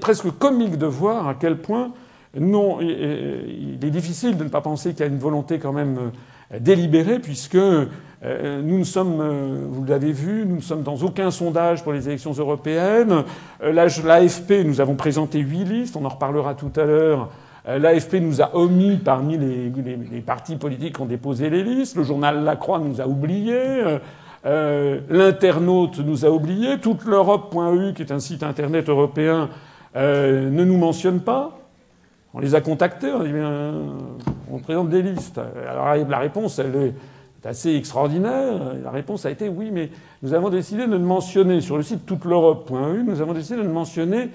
Presque comique de voir à quel point non, il est difficile de ne pas penser qu'il y a une volonté quand même euh, délibérée, puisque euh, nous ne sommes, euh, vous l'avez vu, nous ne sommes dans aucun sondage pour les élections européennes. L'AFP, nous avons présenté huit listes, on en reparlera tout à l'heure. L'AFP nous a omis parmi les, partis politiques qui ont déposé les listes. Le journal La Croix nous a oubliés. Euh, L'internaute nous a oubliés. Toute l'Europe.eu, qui est un site internet européen, euh, ne nous mentionne pas. On les a contactés, on dit on présente des listes. Alors la réponse, est assez extraordinaire. La réponse a été oui, mais nous avons décidé de ne mentionner sur le site toute l'Europe.eu, nous avons décidé de ne mentionner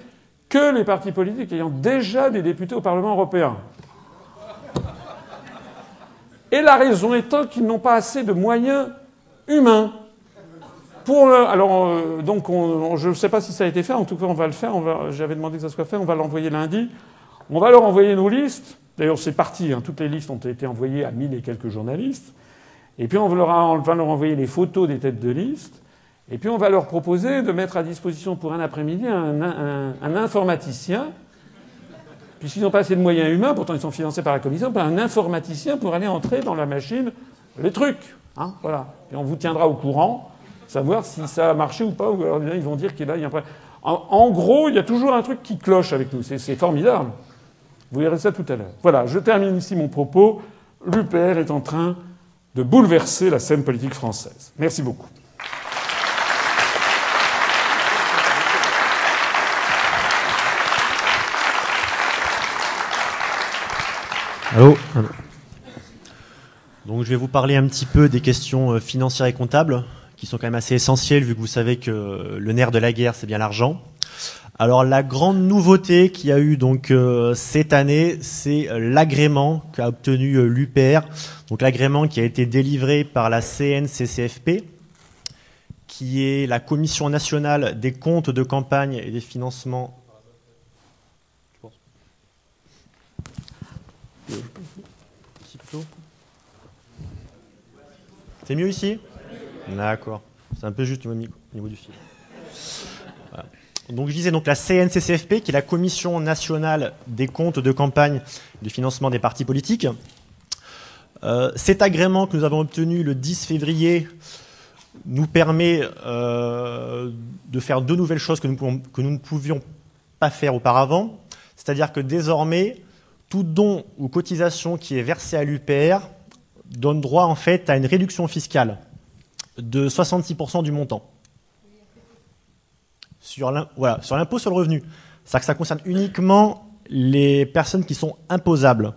que les partis politiques ayant déjà des députés au Parlement européen. Et la raison étant qu'ils n'ont pas assez de moyens humain. Pour alors, euh, donc, on, je ne sais pas si ça a été fait. En tout cas, on va le faire. J'avais demandé que ça soit fait. On va l'envoyer lundi. On va leur envoyer nos listes. D'ailleurs, c'est parti. Hein, toutes les listes ont été envoyées à mille et quelques journalistes. Et puis, on, leur on va leur envoyer les photos des têtes de liste. Et puis, on va leur proposer de mettre à disposition pour un après-midi un, informaticien, puisqu'ils n'ont pas assez de moyens humains, pourtant ils sont financés par la commission, un informaticien pour aller entrer dans la machine les trucs. Hein, voilà. Et on vous tiendra au courant, savoir si ça a marché ou pas. Ou alors ils vont dire qu'il y a un problème. En, gros, il y a toujours un truc qui cloche avec nous. C'est formidable. Vous verrez ça tout à l'heure. Voilà, je termine ici mon propos. L'UPR est en train de bouleverser la scène politique française. Merci beaucoup. Allô Donc je vais vous parler un petit peu des questions euh, financières et comptables, qui sont quand même assez essentielles, vu que vous savez que le nerf de la guerre, c'est bien l'argent. Alors la grande nouveauté qu'il y a eu donc euh, cette année, c'est euh, l'agrément qu'a obtenu l'UPR, donc l'agrément qui a été délivré par la CNCCFP, qui est la Commission nationale des comptes de campagne et des financements C'est mieux ici? D'accord. C'est un peu juste au niveau du fil. Donc je disais donc la CNCCFP, qui est la Commission nationale des comptes de campagne du financement des partis politiques. Euh, cet agrément que nous avons obtenu le 10 février nous permet euh, de faire deux nouvelles choses que nous, que nous ne pouvions pas faire auparavant. C'est-à-dire que désormais, tout don ou cotisation qui est versé à l'UPR donne droit en fait à une réduction fiscale de 66% du montant sur l'impôt sur le revenu. C'est-à-dire que ça concerne uniquement les personnes qui sont imposables.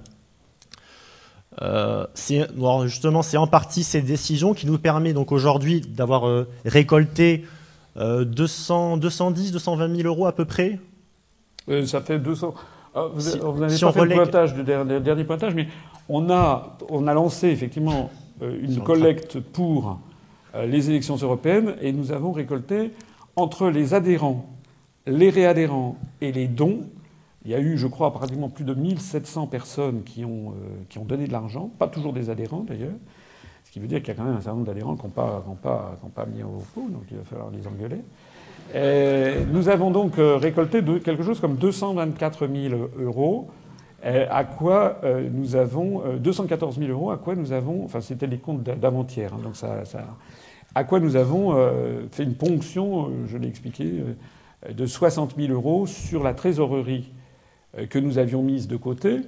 Euh, justement, c'est en partie cette décision qui nous permet donc aujourd'hui d'avoir euh, récolté 200, 210, 220 000 euros à peu près. Euh, ça fait 200. Ah, vous, n'avez pas fait le pointage du dernier, pointage, mais on a, on a lancé effectivement une collecte pour les élections européennes et nous avons récolté entre les adhérents, les réadhérents et les dons. Il y a eu, je crois, pratiquement plus de 1700 personnes qui ont, euh, qui ont donné de l'argent, pas toujours des adhérents d'ailleurs, ce qui veut dire qu'il y a quand même un certain nombre d'adhérents qui n'ont pas, pas, pas, mis au pot, donc il va falloir les engueuler nous avons donc euh, récolté quelque chose comme 224 000 euros. À quoi euh, nous avons 214 euh, 000 euros. À quoi nous avons, enfin c'était les comptes d'avant-hier, hein, donc ça, à quoi nous avons fait une ponction, je l'ai expliqué, de 60 000 euros sur la trésorerie que nous avions mise de côté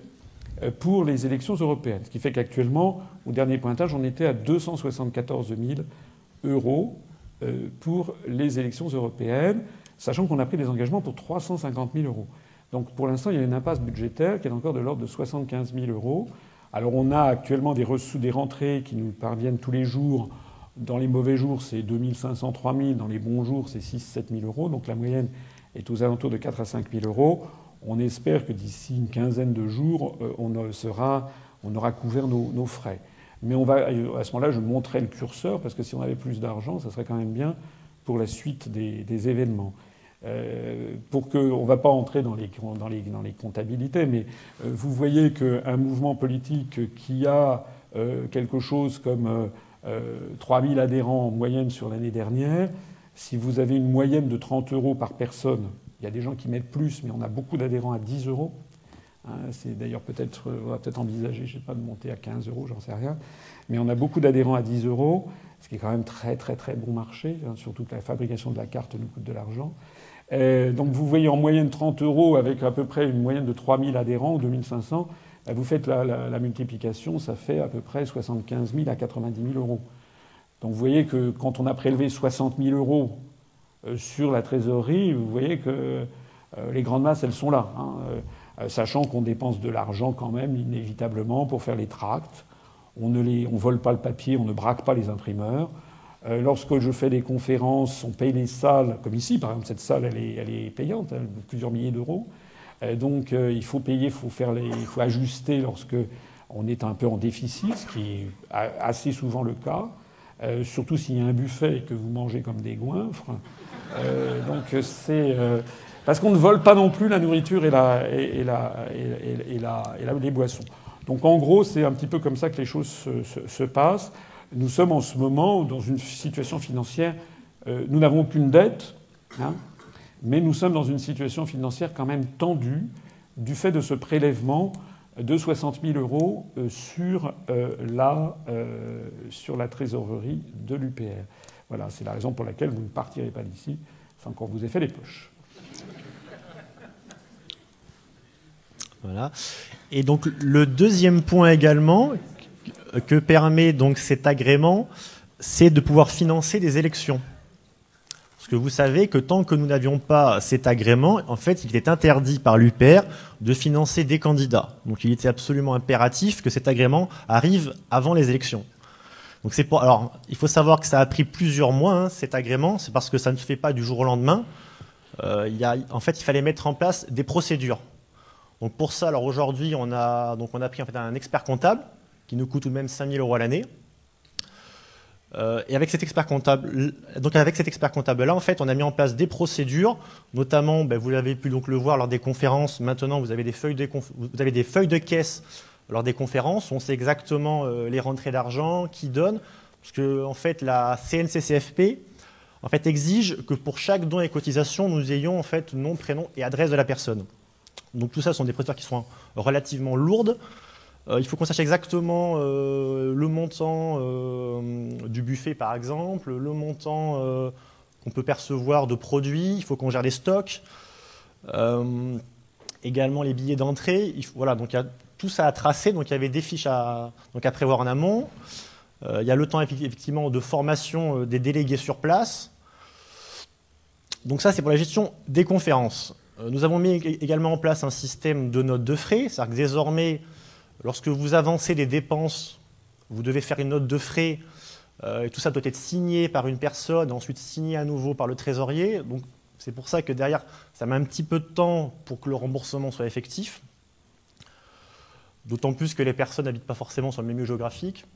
pour les élections européennes. Ce qui fait qu'actuellement, au dernier pointage, on était à 274 000 euros euh, pour les élections européennes, sachant qu'on a pris des engagements pour 350 000 euros. Donc pour l'instant, il y a une impasse budgétaire qui est encore de l'ordre de 75 000 euros. Alors on a actuellement des, des rentrées qui nous parviennent tous les jours. Dans les mauvais jours, c'est 2 500, 3 000. Dans les bons jours, c'est 6 7 000 euros. Donc la moyenne est aux alentours de 4 à 5 000 euros. On espère que d'ici une quinzaine de jours, euh, on, sera, on aura couvert nos, frais. Mais on va, à ce moment-là, je montrerai le curseur, parce que si on avait plus d'argent, ça serait quand même bien pour la suite des, événements. Euh, pour que, on ne va pas entrer dans les, dans les, dans les comptabilités, mais euh, vous voyez qu'un mouvement politique qui a euh, quelque chose comme 3000 adhérents en moyenne sur l'année dernière, si vous avez une moyenne de 30 euros par personne, il y a des gens qui mettent plus, mais on a beaucoup d'adhérents à 10 euros, Hein, c'est d'ailleurs peut-être, on va peut-être envisager, je sais pas, de monter à 15 euros, j'en sais rien. Mais on a beaucoup d'adhérents à 10 euros, ce qui est quand même très très très bon marché, hein, surtout que la fabrication de la carte nous coûte de l'argent. donc vous voyez en moyenne 30 euros avec à peu près une moyenne de 3000 adhérents, 2500. Vous faites la, multiplication, ça fait à peu près 75 000 à 90 000 euros. Donc vous voyez que quand on a prélevé 60 000 euros euh, sur la trésorerie, vous voyez que euh, les grandes masses, elles sont là. Hein. Euh, sachant qu'on dépense de l'argent quand même inévitablement pour faire les tracts. On ne les, on vole pas le papier, on ne braque pas les imprimeurs. Lorsque je fais des conférences, on paye les salles, comme ici par exemple, cette salle elle est, elle est payante, hein, plusieurs milliers d'euros. Euh, donc il faut payer, faut, faire les, il faut ajuster lorsque on est un peu en déficit, ce qui est assez souvent le cas. surtout s'il y a un buffet et que vous mangez comme des goinfres. donc c'est parce qu'on ne vole pas non plus la nourriture et, la, et, la, et, la, les boissons. Donc en gros, c'est un petit peu comme ça que les choses se, passent. Nous sommes en ce moment dans une situation financière, euh, nous n'avons aucune dette, hein, mais nous sommes dans une situation financière quand même tendue du fait de ce prélèvement de 60 000 euros sur, la, sur la trésorerie de l'UPR. Voilà, c'est la raison pour laquelle vous ne partirez pas d'ici sans qu'on vous ait fait les poches. Voilà. Et donc le deuxième point également que permet donc cet agrément, c'est de pouvoir financer des élections. Parce que vous savez que tant que nous n'avions pas cet agrément, en fait, il était interdit par l'UPR de financer des candidats. Donc il était absolument impératif que cet agrément arrive avant les élections. Donc. Alors, il faut savoir que ça a pris plusieurs mois hein, cet agrément. C'est parce que ça ne se fait pas du jour au lendemain. Euh, il y a, en fait, il fallait mettre en place des procédures. Donc pour ça, alors aujourd'hui, on a donc on a pris en fait un expert comptable qui nous coûte tout de même 5000 euros à l'année. Euh, et avec cet expert comptable, donc avec cet expert comptable là, en fait, on a mis en place des procédures, notamment, ben, vous l'avez pu donc le voir lors des conférences. Maintenant, vous avez des feuilles de vous avez des feuilles de caisse lors des conférences. On sait exactement euh, les rentrées d'argent, qui donne, parce que fait, la CNCCFP exige que pour chaque don et cotisation, nous ayons en fait nom, prénom et adresse de la personne. Donc tout ça sont des procédures qui sont relativement lourdes. Euh, il faut qu'on sache exactement euh, le montant du buffet, par exemple, le montant qu'on peut percevoir de produits. Il faut qu'on gère les stocks. également les billets d'entrée. Voilà, donc il y a tout ça à tracer, donc il y avait des fiches à, donc à prévoir en amont. Euh, il y a le temps effectivement de formation euh, des délégués sur place. Donc ça, c'est pour la gestion des conférences. Euh, nous avons mis également en place un système de notes de frais, c'est-à-dire que désormais, lorsque vous avancez des dépenses, vous devez faire une note de frais, et tout ça doit être signé par une personne, ensuite signé à nouveau par le trésorier. Donc c'est pour ça que derrière, ça met un petit peu de temps pour que le remboursement soit effectif. D'autant plus que les personnes n'habitent pas forcément sur le même lieu géographique.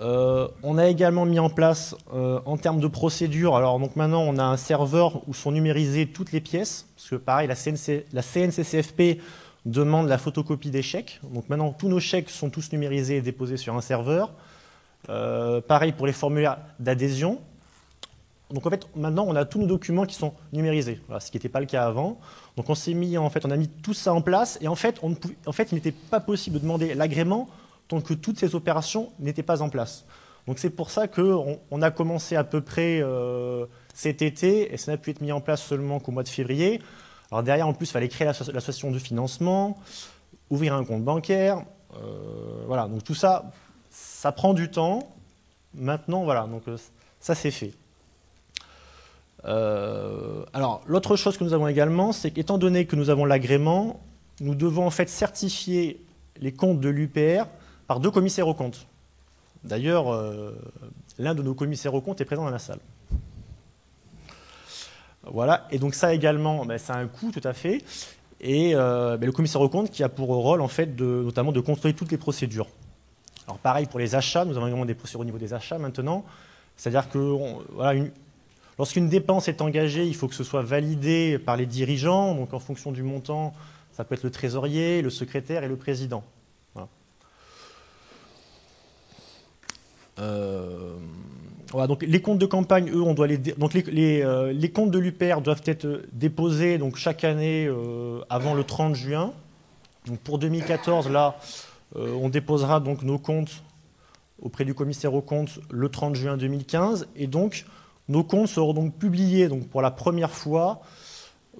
Euh, on a également mis en place, euh, en termes de procédure, alors donc maintenant on a un serveur où sont numérisées toutes les pièces, parce que pareil, la, CNCCFP demande la photocopie des chèques. Donc maintenant tous nos chèques sont tous numérisés et déposés sur un serveur. Euh, pareil pour les formulaires d'adhésion. Donc en fait, maintenant, on a tous nos documents qui sont numérisés, ce qui n'était pas le cas avant. Donc on s'est mis, en fait, on a mis tout ça en place, et en fait, en fait il n'était pas possible de demander l'agrément tant que toutes ces opérations n'étaient pas en place. Donc c'est pour ça qu'on on a commencé à peu près euh, cet été, et ça n'a pu être mis en place seulement qu'au mois de février. Alors derrière, en plus, il fallait créer l'association de financement, ouvrir un compte bancaire, euh, voilà. Donc tout ça, ça prend du temps. Maintenant, voilà, donc euh, ça c'est fait. Euh, alors, l'autre chose que nous avons également, c'est qu'étant donné que nous avons l'agrément, nous devons en fait certifier les comptes de l'UPR par deux commissaires aux comptes. D'ailleurs, l'un de nos commissaires aux comptes est présent dans la salle. Voilà, et donc ça également, ben, ça a un coût tout à fait. Et euh, ben, le commissaire aux comptes qui a pour rôle, en fait, de, notamment de contrôler toutes les procédures. Alors pareil pour les achats, nous avons également des procédures au niveau des achats maintenant. C'est-à-dire que voilà, une, Lorsqu'une dépense est engagée, il faut que ce soit validé par les dirigeants. Donc en fonction du montant, ça peut être le trésorier, le secrétaire et le président. Euh, donc les comptes de campagne, eux, on doit les donc euh, les, comptes de l'UPR doivent être déposés donc chaque année euh, avant le 30 juin. Donc pour 2014, là, on déposera donc nos comptes auprès du commissaire aux comptes le 30 juin 2015 et donc nos comptes seront donc publiés donc pour la première fois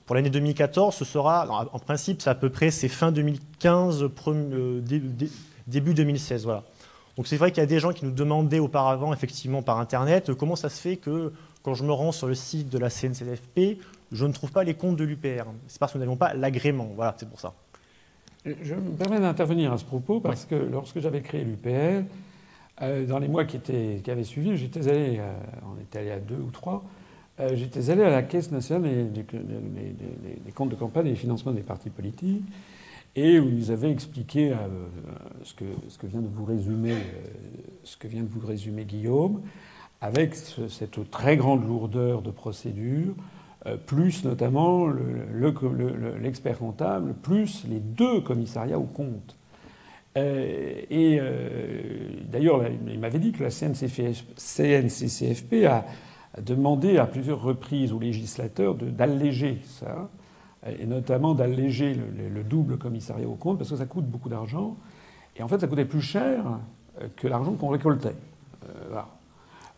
pour l'année 2014. Ce sera, en principe, c'est à peu près c'est fin 2015, euh, début 2016. Voilà. Donc c'est vrai qu'il y a des gens qui nous demandaient auparavant, effectivement, par Internet, comment ça se fait que quand je me rends sur le site de la CNCFP, je ne trouve pas les comptes de l'UPR. C'est parce que nous n'avons pas l'agrément. Voilà, c'est pour ça. Je me permets d'intervenir à ce propos parce que lorsque j'avais créé l'UPR, euh, dans les mois qui, étaient, qui avaient suivi, j'étais allé, euh, on était allé à deux ou trois, euh, j'étais allé à la Caisse nationale des, comptes de campagne et des financements des partis politiques, et où ils nous avaient expliqué ce, que, ce, que, vient de vous résumer, ce que vient de vous résumer Guillaume, avec cette très grande lourdeur de procédure, plus notamment l'expert comptable, plus les deux commissariats aux comptes. Euh, et euh, d'ailleurs, il m'avait dit que la CNCCFP a demandé à plusieurs reprises aux législateurs d'alléger ça, et notamment d'alléger le, double commissariat au compte, parce que ça coûte beaucoup d'argent. Et en fait, ça coûtait plus cher que l'argent qu'on récoltait. Voilà.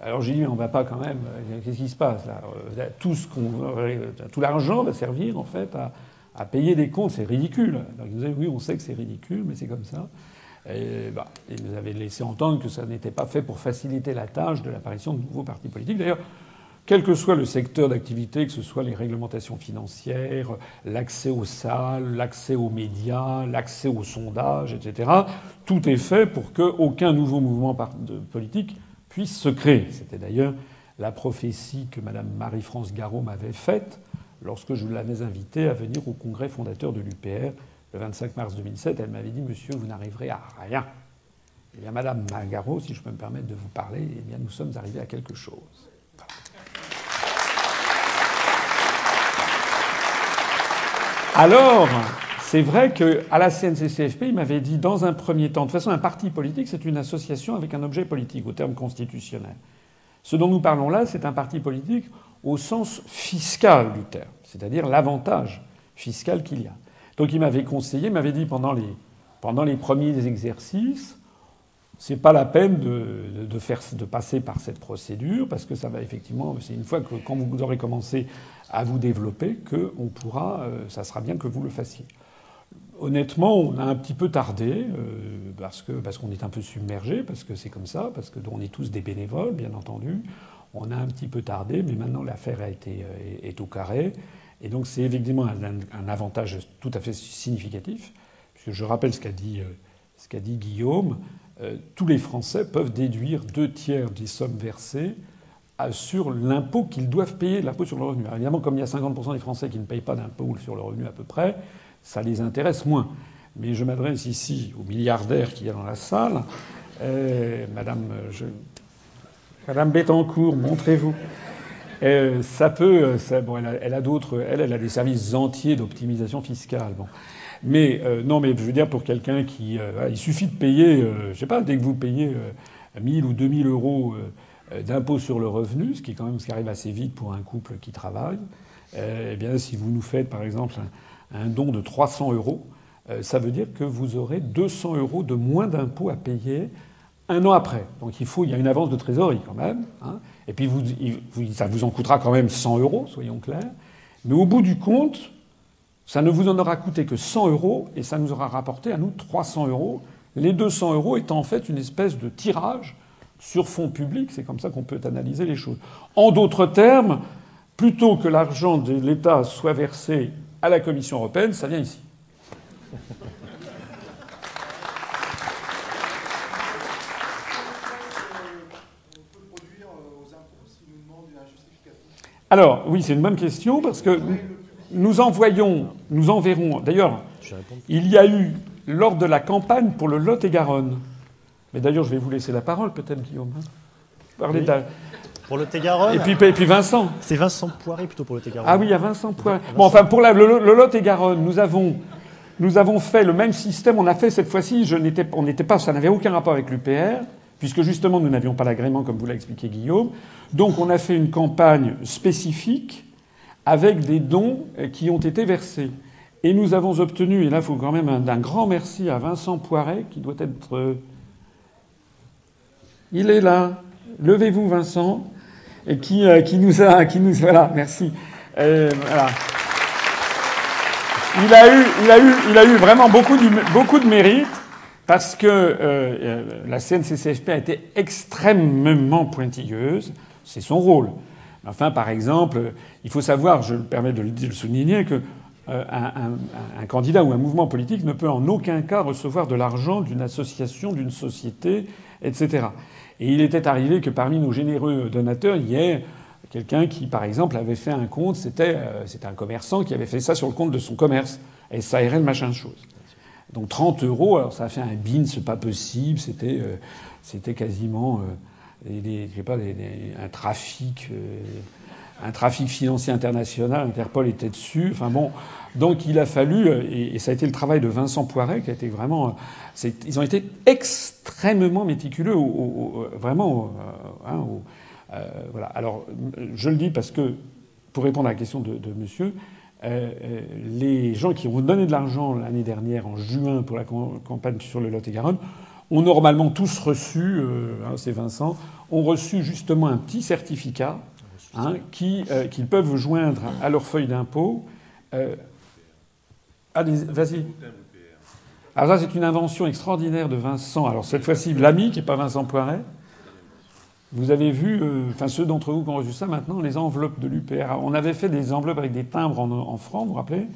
Alors j'ai dit, mais on va pas quand même. Qu'est-ce qui se passe là? Tout, l'argent va servir en fait à, payer des comptes, c'est ridicule. Donc vous avez, oui, on sait que c'est ridicule, mais c'est comme ça. Et, bah, et vous avez laissé entendre que ça n'était pas fait pour faciliter la tâche de l'apparition de nouveaux partis politiques. D'ailleurs, quel que soit le secteur d'activité, que ce soit les réglementations financières, l'accès aux salles, l'accès aux médias, l'accès aux sondages, etc., tout est fait pour qu'aucun nouveau mouvement politique puisse se créer. C'était d'ailleurs la prophétie que Mme Marie-France Garot m'avait faite lorsque je l'avais invitée à venir au congrès fondateur de l'UPR le 25 mars 2007. Elle m'avait dit Monsieur, vous n'arriverez à rien. Eh bien, Madame Garot, si je peux me permettre de vous parler, eh bien, nous sommes arrivés à quelque chose. Alors, c'est vrai qu'à la CNCCFP, il m'avait dit dans un premier temps, de toute façon, un parti politique, c'est une association avec un objet politique, au terme constitutionnel. Ce dont nous parlons là, c'est un parti politique au sens fiscal du terme, c'est-à-dire l'avantage fiscal qu'il y a. Donc il m'avait conseillé, il m'avait dit pendant les, pendant les premiers exercices, c'est pas la peine de, de, faire, de passer par cette procédure, parce que ça va effectivement, c'est une fois que quand vous aurez commencé à vous développer, que on pourra, euh, ça sera bien que vous le fassiez. Honnêtement, on a un petit peu tardé euh, parce que parce qu'on est un peu submergé, parce que c'est comme ça, parce que on est tous des bénévoles, bien entendu. On a un petit peu tardé, mais maintenant l'affaire euh, est, au carré, et donc c'est effectivement un, avantage tout à fait significatif, puisque je rappelle ce qu'a dit ce qu'a dit Guillaume. Tous les Français peuvent déduire deux tiers des sommes versées sur l'impôt qu'ils doivent payer, l'impôt sur le revenu. évidemment, comme il y a 50% des Français qui ne payent pas d'impôt sur le revenu à peu près, ça les intéresse moins. Mais je m'adresse ici aux milliardaires qui y a dans la salle. Euh, Madame, je... Madame Bettencourt, montrez-vous. Euh, ça peut. Bon, elle a, d'autres. Elle, elle a des services entiers d'optimisation fiscale. Bon. Mais euh, non, mais je veux dire pour quelqu'un qui, il suffit de payer, je sais pas, dès que vous payez 1000 ou 2000 euros d'impôt sur le revenu, ce qui est quand même ce qui arrive assez vite pour un couple qui travaille. eh bien, si vous nous faites par exemple un, don de 300 euros, euh, ça veut dire que vous aurez 200 euros de moins d'impôts à payer un an après. Donc il faut, il y a une avance de trésorerie quand même. Hein. Et puis vous, ça vous en coûtera quand même 100 euros, soyons clairs. Mais au bout du compte, ça ne vous en aura coûté que 100 euros et ça nous aura rapporté à nous 300 euros. Les 200 euros étant en fait une espèce de tirage sur fonds publics. C'est comme ça qu'on peut analyser les choses. En d'autres termes, plutôt que l'argent de l'État soit versé à la Commission européenne, ça vient ici. Alors, oui, c'est une bonne question parce que nous envoyons, nous enverrons. D'ailleurs, il y a eu, lors de la campagne pour le Lot-et-Garonne, mais d'ailleurs, je vais vous laisser la parole, peut-être, Guillaume. Hein. Parlez pour le Tégaronne. Et puis, et puis Vincent. C'est Vincent Poiré plutôt pour le Tégaronne. Ah oui, il y a Vincent Poiré. Bon, enfin, pour la, le, Lot-et-Garonne, nous avons, nous avons fait le même système. On a fait cette fois-ci, je n'étais, on n'était pas, ça n'avait aucun rapport avec l'UPR, puisque justement nous n'avions pas l'agrément, comme vous l'a expliqué Guillaume. Donc on a fait une campagne spécifique avec des dons qui ont été versés. Et nous avons obtenu, et là il faut quand même un, grand merci à Vincent Poiret, qui doit être. Euh, il est là. Levez-vous, Vincent et qui, euh, qui nous a, qui nous, voilà, merci. Euh, voilà. Il a eu, il a eu, il a eu vraiment beaucoup de, beaucoup de mérite parce que euh, euh la CNCCFP a été extrêmement pointilleuse. C'est son rôle. Enfin, par exemple, il faut savoir, je me permets de le souligner, que un, un, candidat ou un mouvement politique ne peut en aucun cas recevoir de l'argent d'une association, d'une société, etc. Et il était arrivé que parmi nos généreux donateurs, il y ait quelqu'un qui, par exemple, avait fait un compte, c'était euh, un commerçant qui avait fait ça sur le compte de son commerce, SARL, machin de chose. Donc 30 euros, alors ça a fait un bin, c'est pas possible, c'était euh, c'était quasiment euh, des, je sais pas, des, un trafic. Euh, un trafic financier international, Interpol était dessus. Enfin bon, donc il a fallu, et, ça a été le travail de Vincent Poiret qui a été vraiment, ils ont été extrêmement méticuleux, vraiment, hein, euh. Alors je le dis parce que pour répondre à la question de, de monsieur, les gens qui ont donné de l'argent l'année dernière, en juin, pour la campagne sur le Lot-et-Garonne, ont normalement tous reçu, hein, c'est Vincent, ont reçu justement un petit certificat hein, qu'ils peuvent joindre à leur feuille d'impôt. Vas-y. Alors ça, c'est une invention extraordinaire de Vincent. Alors cette fois-ci, l'ami, qui n'est pas Vincent Poiret. Vous avez vu, euh, enfin ceux d'entre vous qui ont reçu ça maintenant, les enveloppes de l'UPR. On avait fait des enveloppes avec des timbres en, francs, vous vous rappelez?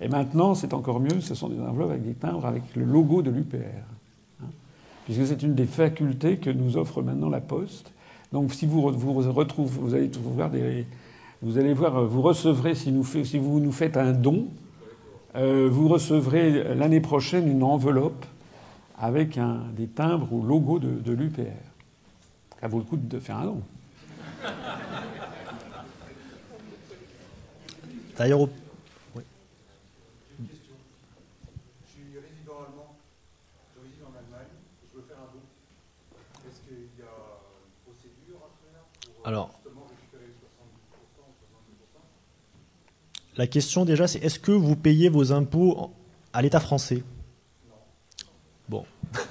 Et maintenant, c'est encore mieux, ce sont des enveloppes avec des timbres avec le logo de l'UPR. Puisque c'est une des facultés que nous offre maintenant la Poste. Donc si vous vous retrouvez, vous allez voir des, vous allez voir, vous recevrez si, nous vous nous faites un don, euh, vous recevrez l'année prochaine une enveloppe avec des timbres ou logo de, l'UPR. Ça vaut le coup de faire un don oui. Une question. Je suis résident allemand, je réside en Allemagne, je veux faire un don. Est-ce qu'il y a une procédure à faire pour Alors, justement récupérer les 70% ou 70% La question déjà, c'est est-ce que vous payez vos impôts à l'État français? Bon.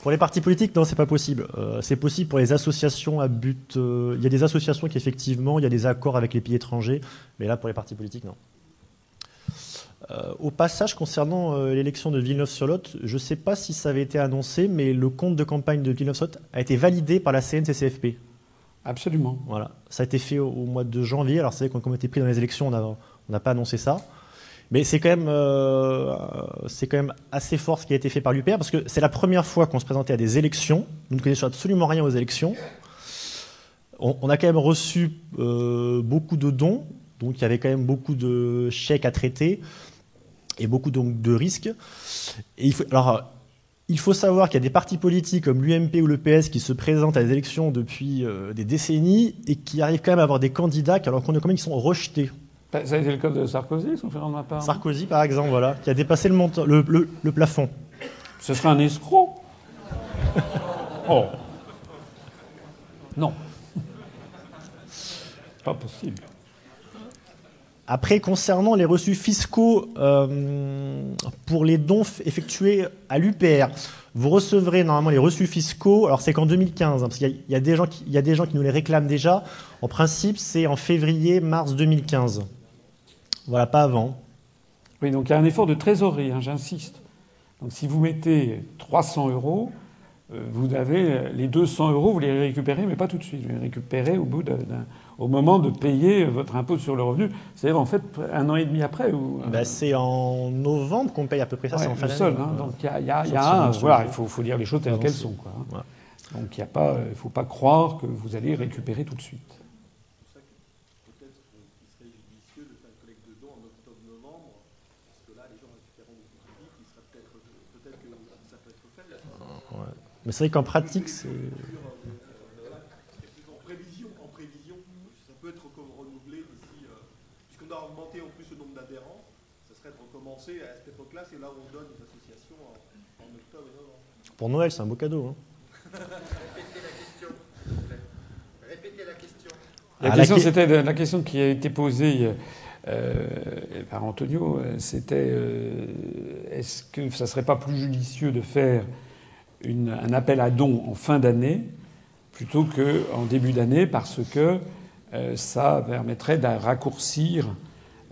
pour les partis politiques, non, c'est pas possible. Euh, c'est possible pour les associations à but. euh, Il y a des associations qui effectivement, il y a des accords avec les pays étrangers, mais là pour les partis politiques, non. Euh, au passage, concernant euh, l'élection de Villeneuve-sur-Lot, je ne sais pas si ça avait été annoncé, mais le compte de campagne de Villeneuve-sur-Lot a été validé par la CNCCFP. Absolument. Voilà. Ça a été fait au, au mois de janvier. Alors, c'est vrai qu'on on était pris dans les élections, on n'a pas annoncé ça. Mais c'est quand, même, euh, c'est quand même assez fort ce qui a été fait par l'UPR, parce que c'est la première fois qu'on se présentait à des élections. Nous ne connaissions absolument rien aux élections. On, on a quand même reçu beaucoup de dons, donc il y avait quand même beaucoup de chèques à traiter et beaucoup donc, de risques. Et il faut, alors, il faut savoir qu'il y a des partis politiques comme l'UMP ou le PS qui se présentent à des élections depuis euh, des décennies et qui arrivent quand même à avoir des candidats alors qu'on est quand même qui sont rejetés. Ça a été le cas de Sarkozy, son frère de ma part. Sarkozy, par exemple, voilà, qui a dépassé le, montant, le, le, le plafond. Ce serait un escroc? oh. Non. Pas possible. Après, concernant les reçus fiscaux euh, pour les dons effectués à l'UPR, vous recevrez normalement les reçus fiscaux. Alors, c'est qu'en 2015, hein, parce qu'il y, a des gens qui, nous les réclament déjà. En principe, c'est en février-mars 2015. Voilà, pas avant. Oui, donc il y a un effort de trésorerie, hein, j'insiste. Donc si vous mettez 300 euros, vous avez les 200 euros, vous les récupérez, mais pas tout de suite. Vous les récupérez au, bout d'un, au moment de payer votre impôt sur le revenu. C'est-à-dire en fait un an et demi après. Ou, ben, c'est en novembre qu'on paye à peu près ça. Ouais, c'est en fin seul. Hein, donc il y a, y a, y a un, voilà, il faut, faut, dire les choses telles qu'elles sont. Quoi, hein. ouais. Donc il ne faut pas croire que vous allez récupérer tout de suite. Mais c'est vrai qu'en pratique, c'est. En prévision, en prévision, ça peut être renouvelé d'ici. Euh, Puisqu'on a augmenté en plus le nombre d'adhérents, ça serait de recommencer à cette époque-là, c'est là où on donne aux associations en, en, octobre et novembre. Pour Noël, c'est un beau cadeau. Hein. Répétez la question. Répétez la question. La, ah, question, la... c'était la question qui a été posée. Euh, par Antonio, c'était euh, est-ce que ça serait pas plus judicieux de faire un appel à dons en fin d'année plutôt qu'en début d'année parce que euh, ça permettrait de raccourcir,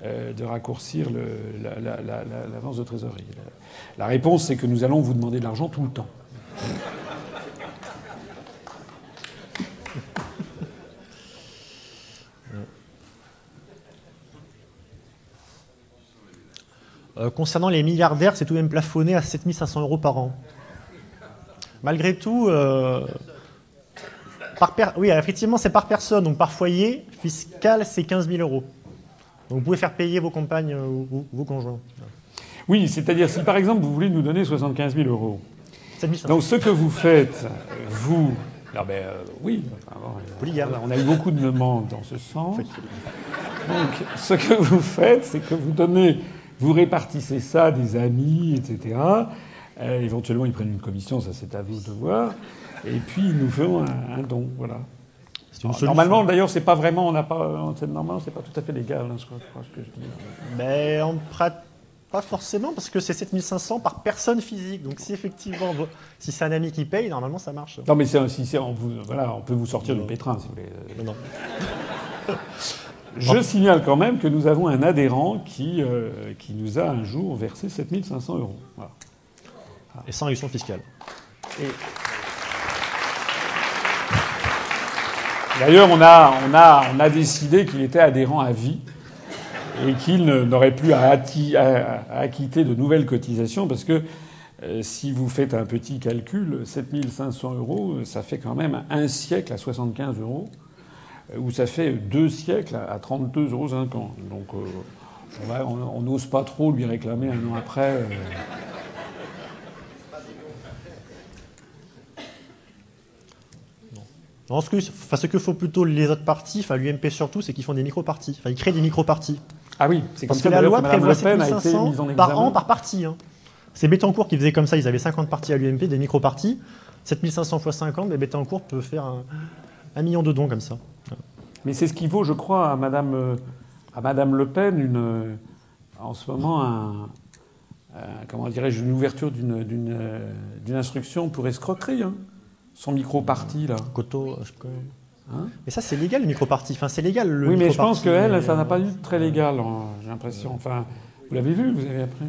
euh, raccourcir l'avance la, la, la, de trésorerie. La réponse, c'est que nous allons vous demander de l'argent tout le temps. Euh, concernant les milliardaires, c'est tout de même plafonné à 7500 euros par an. Malgré tout, euh, par per... oui, effectivement, c'est par personne, donc par foyer fiscal, c'est 15 000 euros. Donc vous pouvez faire payer vos compagnes ou vos, conjoints. Oui, c'est-à-dire si par exemple vous voulez nous donner 75 000 euros, donc ce que vous faites, vous, alors ben, euh, oui, on a eu beaucoup de demandes dans ce sens. Donc ce que vous faites, c'est que vous donnez, vous répartissez ça des amis, etc. Euh, éventuellement, ils prennent une commission, ça c'est à vous de voir. Et puis, ils nous feront un, un don, voilà. Alors, solution. normalement, d'ailleurs, c'est pas vraiment, on n'a pas, c'est normalement, c'est pas tout à fait légal, hein, je crois, je crois ce que je dis. Mais en prat- pas forcément, parce que c'est 7500 par personne physique. Donc si effectivement, si c'est un ami qui paye, normalement ça marche. Non, mais si c'est, on vous, voilà, on peut vous sortir du pétrin, si vous voulez. Non, non. Je signale quand même que nous avons un adhérent qui, euh, qui nous a un jour versé 7500 euros. Voilà. Et sans réduction fiscale. D'ailleurs, on a, on, a, on a décidé qu'il était adhérent à vie et qu'il n'aurait plus à, atti- à- à acquitter de nouvelles cotisations parce que euh, si vous faites un petit calcul, 7500 euros, ça fait quand même un siècle à 75 euros, euh, ou ça fait deux siècles à 32,50 euros. Donc euh, on n'ose pas trop lui réclamer un an après. euh, Non, ce que, enfin, ce que font plutôt les autres partis, enfin l'UMP surtout, c'est qu'ils font des micro-partis. Enfin, ils créent des micro-partis. Ah oui, c'est Parce que la loi prévoit Le Pen a été 7500 mise en examen. par an par parti. hein. C'est Bettencourt qui faisait comme ça. Ils avaient 50 partis à l'UMP, des micro-partis. 7500 x 50, mais Bettencourt peut faire un, un million de dons comme ça. Mais c'est ce qui vaut, je crois, à Madame, euh, à Madame Le Pen une, euh, en ce moment un, un- comment dirais-je, une ouverture d'une, euh, d'une instruction pour escroquerie. hein. Son micro-parti, là. Coteau, euh, je connais. Hein mais ça, c'est légal le micro-parti. Enfin, c'est légal le oui, mais je pense qu'elle, mais, ça n'a euh, pas eu très légal, hein, j'ai l'impression. Enfin, vous l'avez vu, vous avez appris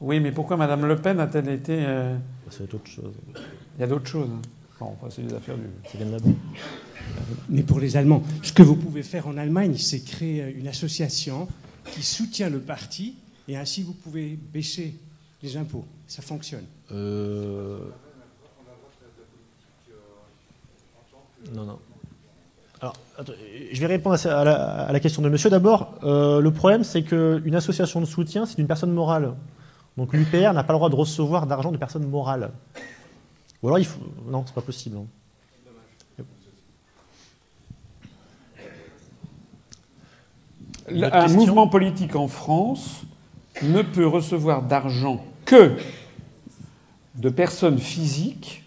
Oui, mais pourquoi Madame Le Pen a-t-elle été. euh, C'est autre chose. Il y a d'autres choses. Bon, enfin, c'est des affaires du. C'est bien là-bas. Mais pour les Allemands, ce que vous pouvez faire en Allemagne, c'est créer une association qui soutient le parti et ainsi vous pouvez baisser les impôts. Ça fonctionne. Euh... Non, non. Alors, attends, je vais répondre à la, à la question de monsieur. D'abord, euh, le problème, c'est qu'une association de soutien, c'est une personne morale. Donc l'UPR n'a pas le droit de recevoir d'argent de personnes morales. Ou alors il faut. Non, c'est pas possible. hein. Un mouvement politique en France ne peut recevoir d'argent que de personnes physiques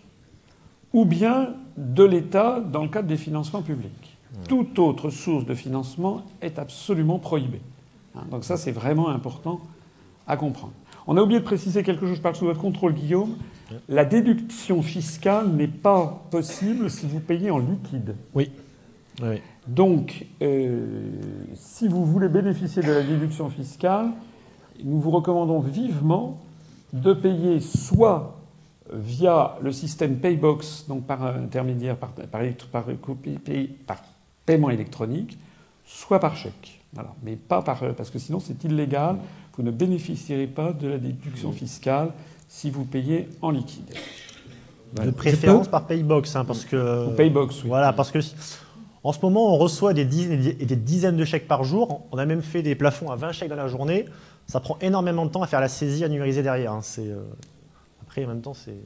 ou bien de l'État dans le cadre des financements publics. Toute autre source de financement est absolument prohibée. Hein, Donc ça, c'est vraiment important à comprendre. On a oublié de préciser quelque chose, je parle sous votre contrôle, Guillaume. La déduction fiscale n'est pas possible si vous payez en liquide. Oui. Oui. Donc, euh, si vous voulez bénéficier de la déduction fiscale, nous vous recommandons vivement de payer soit via le système Paybox, donc par intermédiaire, par, par, paiement électronique, soit par chèque. Voilà. Mais pas par. Parce que sinon, c'est illégal. Vous ne bénéficierez pas de la déduction fiscale si vous payez en liquide. De préférence par Paybox, hein, parce que. Ou Paybox, oui. Voilà, parce que en ce moment, on reçoit des dizaines, et des dizaines de chèques par jour. On a même fait des plafonds à 20 chèques dans la journée. Ça prend énormément de temps à faire la saisie, à numériser derrière. hein. C'est, euh, Après, en même temps, c'est.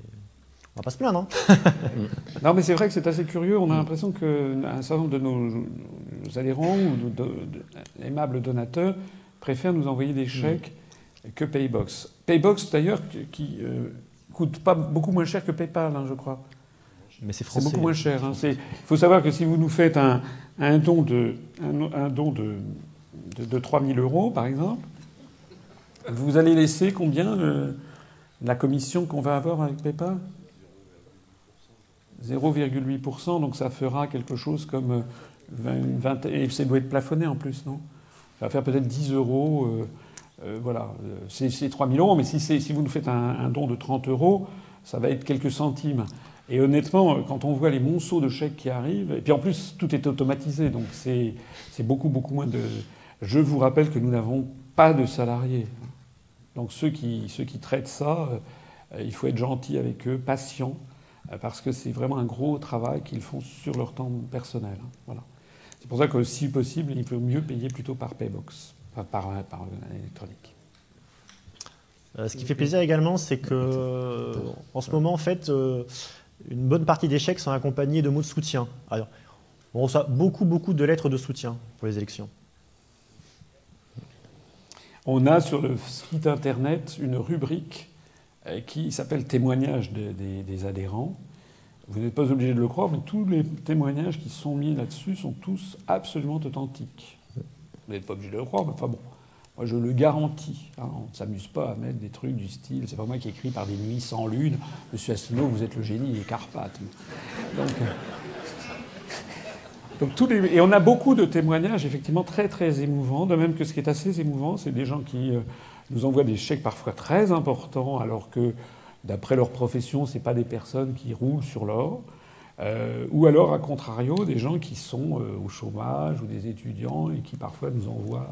On va pas se plaindre. Hein. Non, mais c'est vrai que c'est assez curieux. On a l'impression qu'un certain nombre de nos, nos adhérents ou de, de- de- aimables donateurs préfèrent nous envoyer des chèques que Paybox. Paybox, d'ailleurs, qui- euh, coûte pas beaucoup moins cher que PayPal, hein, je crois. Mais c'est C'est français. beaucoup moins cher. hein. C'est- Il faut savoir que si vous nous faites un, un don, de, un, un don de, de, de 3 000 euros, par exemple, vous allez laisser combien euh, la commission qu'on va avoir avec PayPal 0,8%, donc ça fera quelque chose comme euh, 20, 20 et ça doit être plafonné en plus, non? Ça va faire peut-être 10 euros. euh, euh, voilà, c'est c'est 3 000 euros, mais si, vous nous faites un, don de 30 euros, ça va être quelques centimes. Et honnêtement, quand on voit les monceaux de chèques qui arrivent, et puis en plus, tout est automatisé, donc c'est beaucoup, beaucoup moins de. Je vous rappelle que nous n'avons pas de salariés. Donc ceux qui, ceux traitent ça, euh, il faut être gentil avec eux, patient, euh, parce que c'est vraiment un gros travail qu'ils font sur leur temps personnel. hein. Voilà. C'est pour ça que, si possible, il vaut mieux payer plutôt par Paybox, enfin, par, par électronique. Euh, ce qui fait plaisir également, c'est que en ce moment, en fait, euh, une bonne partie des chèques sont accompagnés de mots de soutien. On reçoit beaucoup, beaucoup de lettres de soutien pour les élections. On a sur le site internet une rubrique euh, qui s'appelle Témoignages de- des, adhérents. Vous n'êtes pas obligé de le croire, mais tous les témoignages qui sont mis là-dessus sont tous absolument authentiques. Vous n'êtes pas obligé de le croire, mais enfin bon. Moi, je le garantis. Hein. on ne s'amuse pas à mettre des trucs du style. C'est pas moi qui écris par des nuits sans lune. Monsieur Asselineau, vous êtes le génie des Carpates. Donc, Et on a beaucoup de témoignages effectivement très très émouvants. De même que ce qui est assez émouvant, c'est des gens qui euh, nous envoient des chèques parfois très importants, alors que d'après leur profession, c'est pas des personnes qui roulent sur l'or. Euh, ou alors, à contrario, des gens qui sont euh, au chômage ou des étudiants et qui parfois nous envoient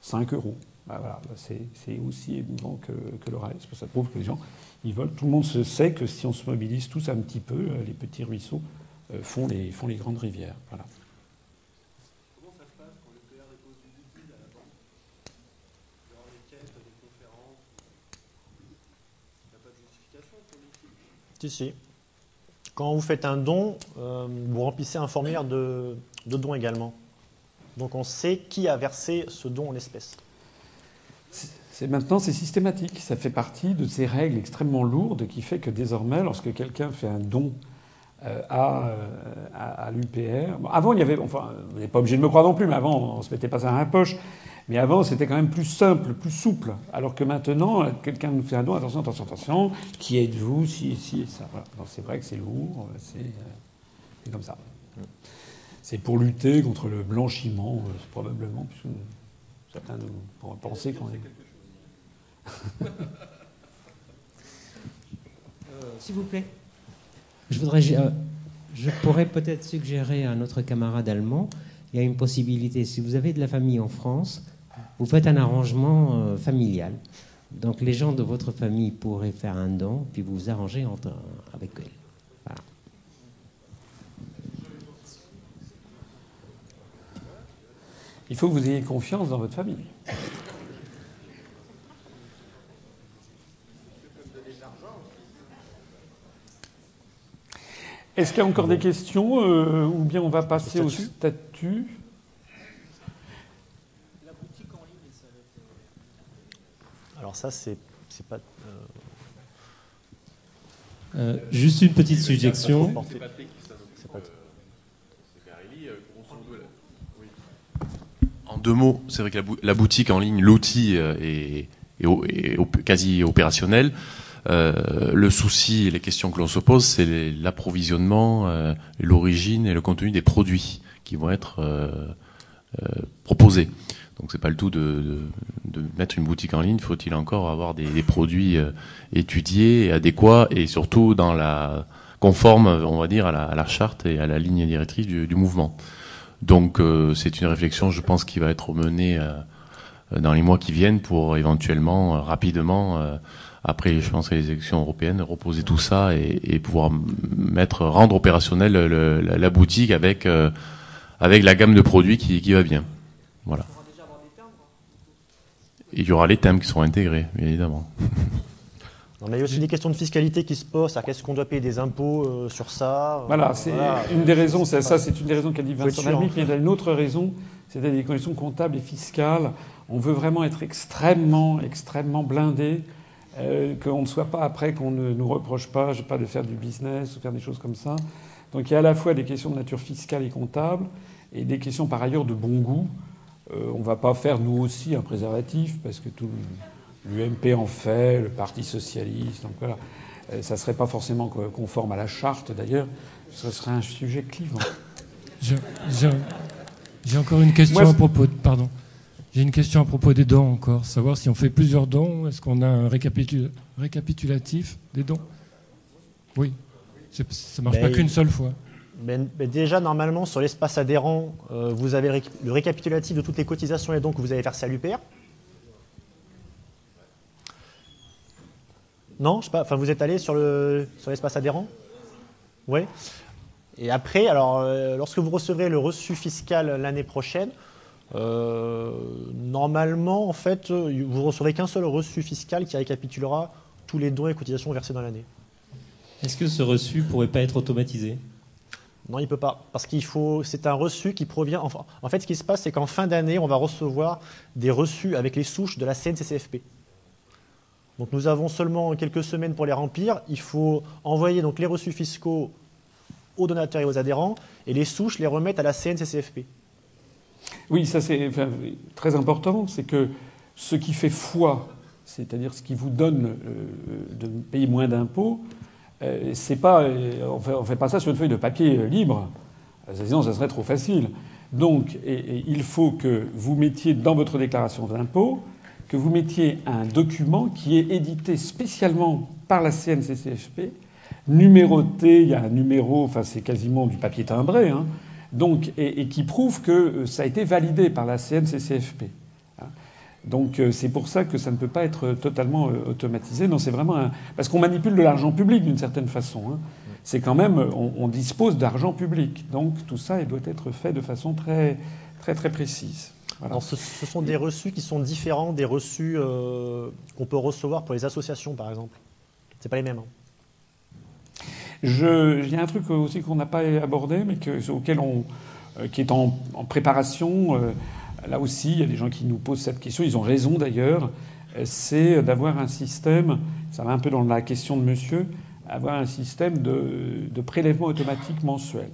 5 euros. Ben voilà, c'est aussi émouvant que, que, le reste. Ça prouve que les gens, ils veulent. Tout le monde se sait que si on se mobilise tous un petit peu, les petits ruisseaux font les, font les grandes rivières. Voilà. Comment ça se passe quand le PR dépose du liquide à la banque Il y aura des quêtes, des conférences Il n'y a pas de justification pour le liquide Si, si. Quand vous faites un don, euh, vous remplissez un formulaire de, de don également. Donc on sait qui a versé ce don en espèces. C'est maintenant c'est systématique. Ça fait partie de ces règles extrêmement lourdes qui fait que désormais, lorsque quelqu'un fait un don euh, à, à, à l'UPR, avant il y avait, enfin, vous n'êtes pas obligé de me croire non plus, mais avant on se mettait pas ça dans la poche. Mais avant, c'était quand même plus simple, plus souple. Alors que maintenant, quelqu'un nous fait un don, attention, attention, attention, qui êtes-vous, si, si et ça. Voilà. C'est vrai que c'est lourd, c'est comme ça. C'est pour lutter contre le blanchiment, euh, probablement, puisque certains nous pourraient penser qu'on est. euh, S'il vous plaît. Je, voudrais, euh, je pourrais peut-être suggérer à notre camarade allemand, il y a une possibilité, si vous avez de la famille en France, vous faites un arrangement euh, familial. Donc les gens de votre famille pourraient faire un don, puis vous vous arrangez entre, avec eux. Voilà. Il faut que vous ayez confiance dans votre famille. Est-ce qu'il y a encore des questions euh, ou bien on va passer au statut La boutique en ligne, ça va être... Alors ça, c'est pas... Euh... Euh, juste une petite suggestion. En deux mots, c'est vrai que la, la, boutique en ligne, l'outil est, est, est, quasi opérationnel. Euh, le souci et les questions que l'on se pose, c'est l'approvisionnement, euh, l'origine et le contenu des produits qui vont être euh, euh proposés. Donc c'est pas le tout de, mettre une boutique en ligne. Faut-il encore avoir des, produits euh, étudiés adéquats et surtout dans la conforme, on va dire, à la, charte et à la ligne directrice du, mouvement. Donc euh, c'est une réflexion, je pense, qui va être menée dans les mois qui viennent pour éventuellement rapidement après, je pense, les élections européennes, reposer tout ça et, pouvoir mettre, rendre opérationnel le, la, boutique avec euh, avec la gamme de produits qui, qui va bien. Voilà. Il y aura les thèmes qui seront intégrés, bien évidemment. On a aussi des questions de fiscalité qui se posent. Qu'est-ce qu'on doit payer des impôts euh, sur ça Voilà, c'est voilà. une des raisons. C'est ça, c'est une des raisons qu'a dit Vincent Lamy. Mais il y a une autre raison, c'est des conditions comptables et fiscales. On veut vraiment être extrêmement, extrêmement blindé euh, qu'on ne soit pas après, qu'on ne nous reproche pas, je sais pas, de faire du business ou faire des choses comme ça. Donc il y a à la fois des questions de nature fiscale et comptable et des questions par ailleurs de bon goût. Euh, on ne va pas faire nous aussi un préservatif parce que tout l'UMP en fait, le Parti socialiste, donc voilà. Euh, ça ne serait pas forcément conforme à la charte d'ailleurs. Ce serait un sujet clivant. J'ai encore une question Moi, à propos de. Pardon. J'ai une question à propos des dons encore, savoir si on fait plusieurs dons, est-ce qu'on a un récapitul récapitulatif des dons? Oui, ça ne marche ben, pas qu'une seule fois. Déjà, normalement, sur l'espace adhérent, euh, vous avez le récapitulatif de toutes les cotisations et que vous avez versés à l'UPR. Non, je sais pas. Enfin, vous êtes allé sur l'espace adhérent Oui. Et après, alors, euh, lorsque vous recevrez le reçu fiscal l'année prochaine, euh, normalement, en fait, vous recevrez qu'un seul reçu fiscal qui récapitulera tous les dons et cotisations versés dans l'année. Est-ce que ce reçu pourrait pas être automatisé? Non, il peut pas, parce qu'il faut. C'est un reçu qui provient. En fait, ce qui se passe, c'est qu'en fin d'année, on va recevoir des reçus avec les souches de la CNCCFP. Donc, nous avons seulement quelques semaines pour les remplir. Il faut envoyer donc les reçus fiscaux aux donateurs et aux adhérents, et les souches les remettent à la CNCCFP. Oui, ça c'est très important, c'est que ce qui fait foi, c'est-à-dire ce qui vous donne euh, de payer moins d'impôts, c'est pas, euh, on fait, fait pas ça sur une feuille de papier euh, libre, sinon ça serait trop facile. Donc, il faut que vous mettiez dans votre déclaration d'impôt que vous mettiez un document qui est édité spécialement par la CNCCFP, numéroté, il y a un numéro, enfin c'est quasiment du papier timbré, hein, donc, et, qui prouve que euh, ça a été validé par la CNCCFP. Donc euh, c'est pour ça que ça ne peut pas être totalement euh, automatisé. Non, c'est vraiment un... parce qu'on manipule de l'argent public d'une certaine façon. hein. C'est quand même, on, on dispose d'argent public, donc tout ça il doit être fait de façon très très très précise. Voilà. Alors, ce, ce sont des reçus qui sont différents des reçus euh, qu'on peut recevoir pour les associations, par exemple. C'est pas les mêmes. hein. Je- Il y a un truc aussi qu'on n'a pas abordé, mais que, auquel on, qui est en, en préparation. Là aussi, il y a des gens qui nous posent cette question. Ils ont raison d'ailleurs. Euh, C'est d'avoir un système. Ça va un peu dans la question de Monsieur. Avoir un système de, de prélèvement automatique mensuel.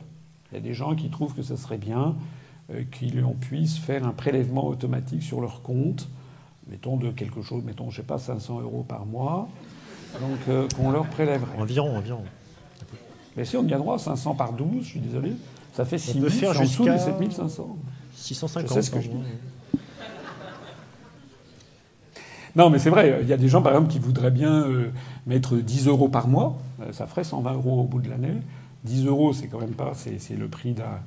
Il y a des gens qui trouvent que ça serait bien euh, qu'on puisse faire un prélèvement automatique sur leur compte, mettons de quelque chose, mettons, je sais pas, 500 euros par mois, donc euh, qu'on leur prélèverait. Environ, environ. Mais si on y a droit, 500 par 12, je suis désolé, ça fait 6 peut 000, faire c'est en dessous des jusqu'à- 7500. 650. Je sais ce que par je mois. Non, mais c'est vrai, il y a des gens, par exemple, qui voudraient bien euh, mettre 10 euros par mois. Euh, ça ferait 120 euros au bout de l'année. 10 euros, c'est quand même pas, c'est c'est le prix d'un.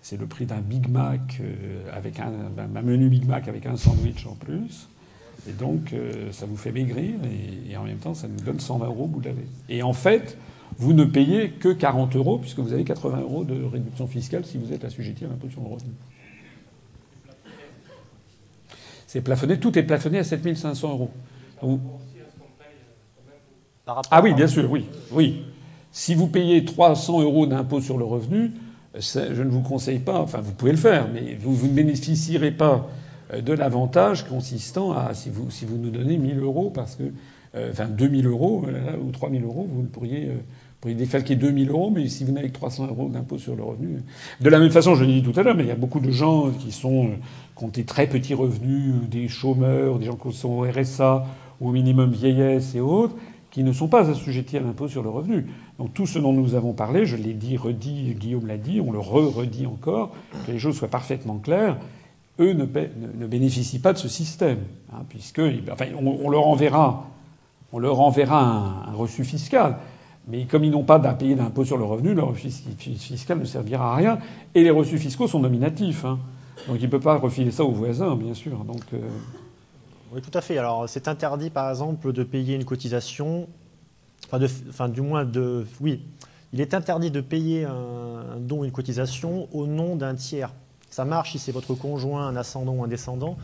C'est le prix d'un Big Mac euh, avec un, un menu Big Mac avec un sandwich en plus. Et donc, euh, ça vous fait maigrir et, et en même temps, ça nous donne 120 euros au bout de l'année. Et en fait, vous ne payez que 40 euros puisque vous avez 80 euros de réduction fiscale si vous êtes assujetti à l'impôt sur le revenu. C'est plafonné, tout est plafonné à 7500 euros. Donc, rapport ah oui, bien sûr, oui. oui. Si vous payez 300 euros d'impôt sur le revenu, c'est- je ne vous conseille pas, enfin vous pouvez le faire, mais vous, vous ne bénéficierez pas euh, de l'avantage consistant à, si vous, si vous nous donnez 1000 euros, parce que, euh, enfin 2000 euros euh, ou 3000 euros, vous pourriez, euh, pourriez défalquer 2000 euros, mais si vous n'avez que 300 euros d'impôt sur le revenu. De la même façon, je l'ai dit tout à l'heure, mais il y a beaucoup de gens qui sont, euh, qui des très petits revenus, des chômeurs, des gens qui sont au RSA, au minimum vieillesse et autres, qui ne sont pas assujettis à l'impôt sur le revenu. Donc tout ce dont nous avons parlé, je l'ai dit, redit, Guillaume l'a dit, on le re-redit encore, que les choses soient parfaitement claires, eux ne, bénéficient pas de ce système, hein, puisque on, leur enverra, on leur enverra un, un reçu fiscal. Mais comme ils n'ont pas à payer d'impôt sur le revenu, leur reçu fiscal ne servira à rien. Et les reçus fiscaux sont nominatifs. hein. Donc il ne peut pas refiler ça aux voisins, bien sûr. Donc, euh, Oui, tout à fait. Alors, c'est interdit, par exemple, de payer une cotisation, enfin, de, enfin, du moins de, oui, il est interdit de payer un, un don ou une cotisation au nom d'un tiers. Ça marche si c'est votre conjoint, un ascendant ou un descendant,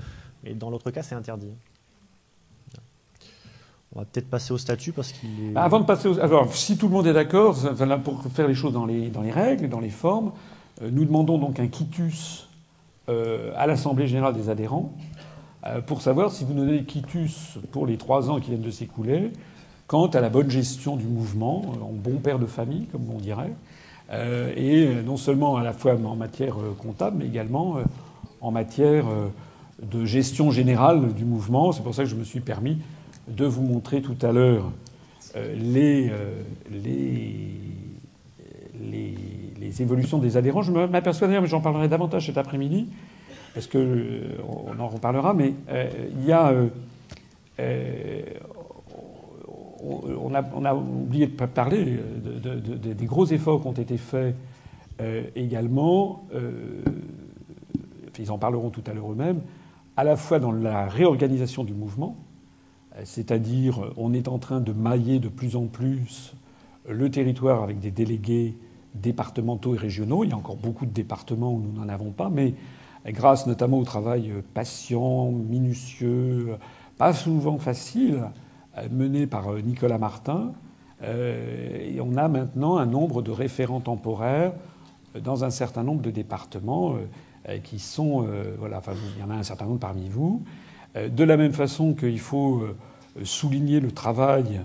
mais dans l'autre cas, c'est interdit. On va peut-être passer au statut parce qu'il est. Bah, Avant de passer aux... Alors, si tout le monde est d'accord, pour faire les choses dans les, dans les règles, dans les formes, euh, nous demandons donc un quitus euh, à l'Assemblée générale des adhérents euh, pour savoir si vous donnez quitus pour les trois ans qui viennent de s'écouler quant à la bonne gestion du mouvement, euh, en bon père de famille, comme on dirait, et non seulement à la fois en matière comptable, mais également en matière de gestion générale du mouvement. C'est pour ça que je me suis permis de vous montrer tout à l'heure les, les, les évolutions des adhérents. Je m'aperçois d'ailleurs, mais j'en parlerai davantage cet après-midi, parce que euh, on en reparlera, mais euh, il y a. euh, euh, on, a, on a oublié de parler de- de- de- de- des gros efforts qui ont été faits également. ils en parleront tout à l'heure eux-mêmes, à la fois dans la réorganisation du mouvement, c'est-à-dire on est en train de mailler de plus en plus le territoire avec des délégués départementaux et régionaux. Il y a encore beaucoup de départements où nous n'en avons pas, mais grâce notamment au travail patient, minutieux, pas souvent facile, euh, mené par euh, Nicolas Martin, euh, on a maintenant un nombre de référents temporaires euh, dans un certain nombre de départements euh, euh, qui sont, euh, voilà, il y en a un certain nombre parmi vous. Euh, De la même façon qu'il faut euh, souligner le travail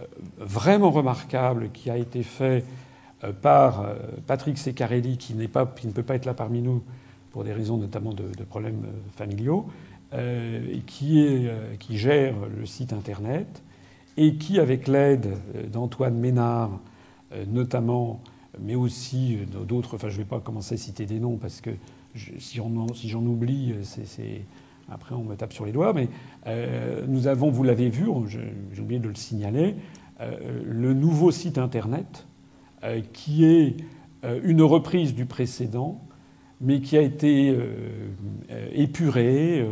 euh, vraiment remarquable qui a été fait euh, par Patrick Secarelli, qui, pas, qui ne peut pas être là parmi nous pour des raisons notamment de, problèmes familiaux, et qui, est, qui gère le site internet et qui, avec l'aide d'Antoine Ménard, notamment, mais aussi d'autres, enfin je ne vais pas commencer à citer des noms parce que si, si j'en oublie, c'est après, on me tape sur les doigts, mais euh, nous avons, vous l'avez vu, j'ai oublié de le signaler, euh, le nouveau site internet euh, qui est une reprise du précédent, mais qui a été épuré,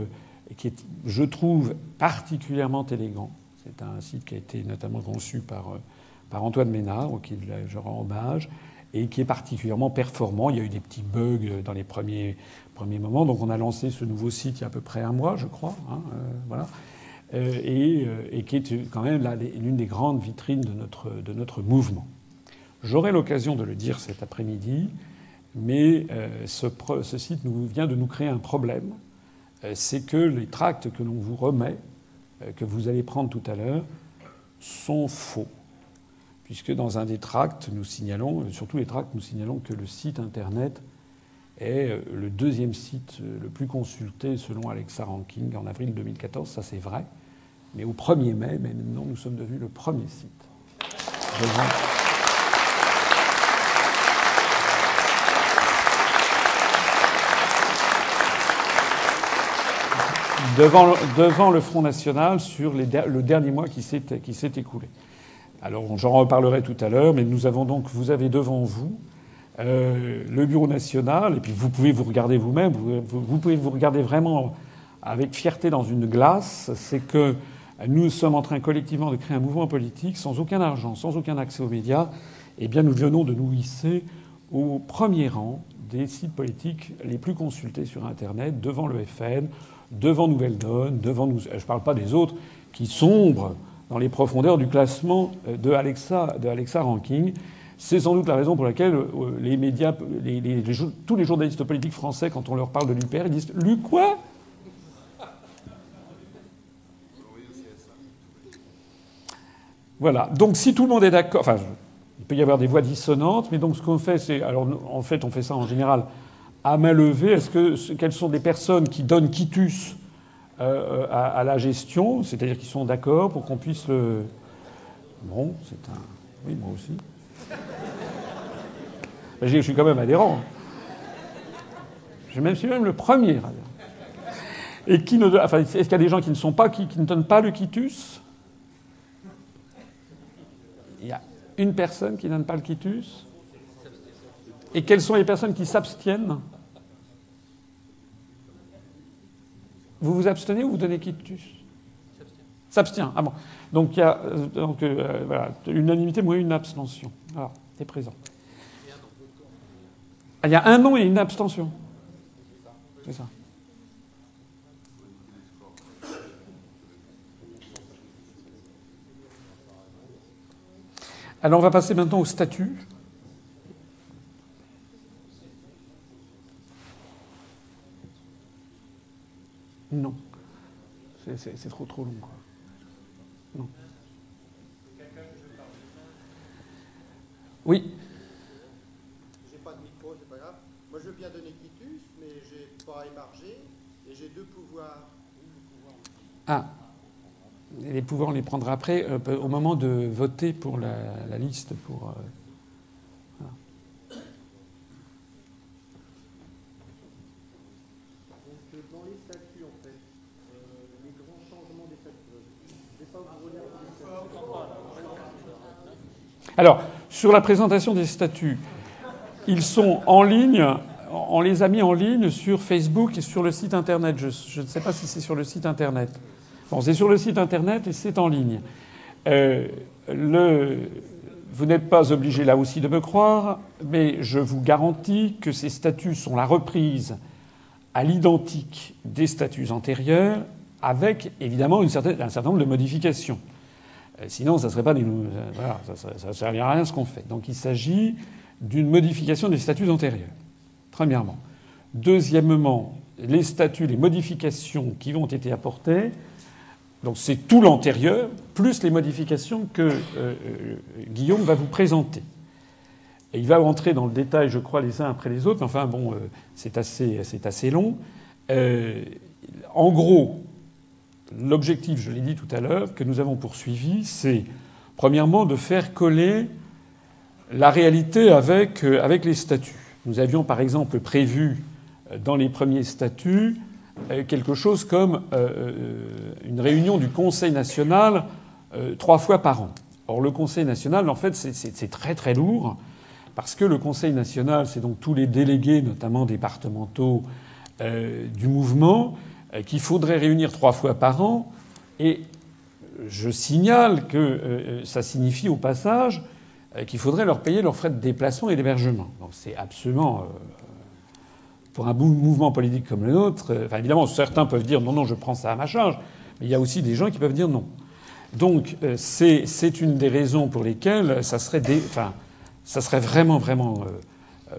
qui est, je trouve, particulièrement élégant. C'est un site qui a été notamment conçu par, par Antoine Ménard, auquel je rends hommage, et qui est particulièrement performant. Il y a eu des petits bugs dans les premiers premier moment. Donc on a lancé ce nouveau site il y a à peu près un mois, je crois. Hein, euh, voilà. Euh, euh, et, qui est quand même l'une des grandes vitrines de notre, de notre mouvement. J'aurai l'occasion de le dire cet après-midi, mais ce, ce, site nous, vient de nous créer un problème. C'est que les tracts que l'on vous remet, que vous allez prendre tout à l'heure, sont faux. Puisque dans un des tracts, nous signalons, surtout les tracts, nous signalons que le site internet est euh, le deuxième site euh, le plus consulté selon Alexa Ranking en avril 2014. Ça, c'est vrai. Mais au 1er mai, maintenant, nous sommes devenus le premier site. Devant, devant, le Front National sur les, le dernier mois qui s'est écoulé. Alors j'en reparlerai tout à l'heure, mais nous avons donc, vous avez devant vous euh, le Bureau national, et puis vous pouvez vous regarder vous-même, vous, pouvez vous regarder vraiment avec fierté dans une glace, c'est que nous sommes en train collectivement de créer un mouvement politique sans aucun argent, sans aucun accès aux médias. et eh bien, nous venons de nous hisser au premier rang des sites politiques les plus consultés sur Internet, devant le FN, devant Nouvelle Donne, devant nous. Je ne parle pas des autres qui sombrent dans les profondeurs du classement de Alexa, de Alexa Ranking. C'est sans doute la raison pour laquelle euh, les médias, tous les journalistes politiques français, quand on leur parle de l'UPR, ils disent Lu quoi? Voilà. Donc si tout le monde est d'accord, enfin, il peut y avoir des voix dissonantes, mais donc ce qu'on fait, c'est, alors en fait, on fait ça en général à main levée. Est-ce que quelles sont des personnes qui donnent quitus euh, à, à, la gestion, c'est-à-dire qui sont d'accord pour qu'on puisse le. Bon, c'est un. Oui, moi aussi. Je suis quand même adhérent. Je même, suis même le premier. Et qui ne, enfin, est-ce qu'il y a des gens qui ne sont pas, qui, ne donnent pas le quitus? Il y a une personne qui ne donne pas le quitus? Et quelles sont les personnes qui s'abstiennent? Vous vous abstenez ou vous donnez quitus S'abstient. Ah bon. Donc il y a euh, donc, euh, voilà, unanimité, moins une abstention. Alors, c'est présent. Ah, il y a un non et une abstention. C'est ça. Alors on va passer maintenant au statut. Non. C'est trop trop long. Quoi. Non. Oui. J'ai pas de micro, c'est pas grave. Moi, je veux bien donner quitus, mais j'ai pas émargé et j'ai deux pouvoirs. Ah. Les pouvoirs, on les prendra après, euh, au moment de voter pour la, liste. Pour, euh, dans les statuts, en fait, euh, les grands changements des statuts, je ne vais pas vous relire Alors, sur la présentation des statuts, ils sont en ligne, on les a mis en ligne sur Facebook et sur le site internet. Je, ne sais pas si c'est sur le site internet. C'est sur le site internet et c'est en ligne. Euh, vous n'êtes pas obligé là aussi de me croire, mais je vous garantis que ces statuts sont la reprise à l'identique des statuts antérieurs, avec évidemment un certain nombre de modifications. Euh, sinon, ça serait pas des, euh, voilà, ça ne servirait à rien ce qu'on fait. Donc il s'agit d'une modification des statuts antérieurs, premièrement. Deuxièmement, les statuts, les modifications qui ont été apportées, donc c'est tout l'antérieur, plus les modifications que euh, Guillaume va vous présenter. Et il va entrer dans le détail, je crois, les uns après les autres. Enfin bon, c'est assez, assez long. en gros, l'objectif, je l'ai dit tout à l'heure, que nous avons poursuivi, c'est premièrement de faire coller la réalité avec, avec les statuts. Nous avions par exemple prévu dans les premiers statuts quelque chose comme une réunion du Conseil national trois fois par an. Or, le Conseil national, en fait, c'est très très lourd, parce que le Conseil national, c'est donc tous les délégués, notamment départementaux, euh, du mouvement, euh, qu'il faudrait réunir trois fois par an. Et je signale que euh, ça signifie au passage qu'il faudrait leur payer leurs frais de déplacement et d'hébergement. Donc c'est absolument pour un mouvement politique comme le nôtre. Enfin, évidemment, certains peuvent dire non, non, je prends ça à ma charge, mais il y a aussi des gens qui peuvent dire non. Donc euh, c'est une des raisons pour lesquelles ça serait, enfin, ça serait vraiment, vraiment euh, euh,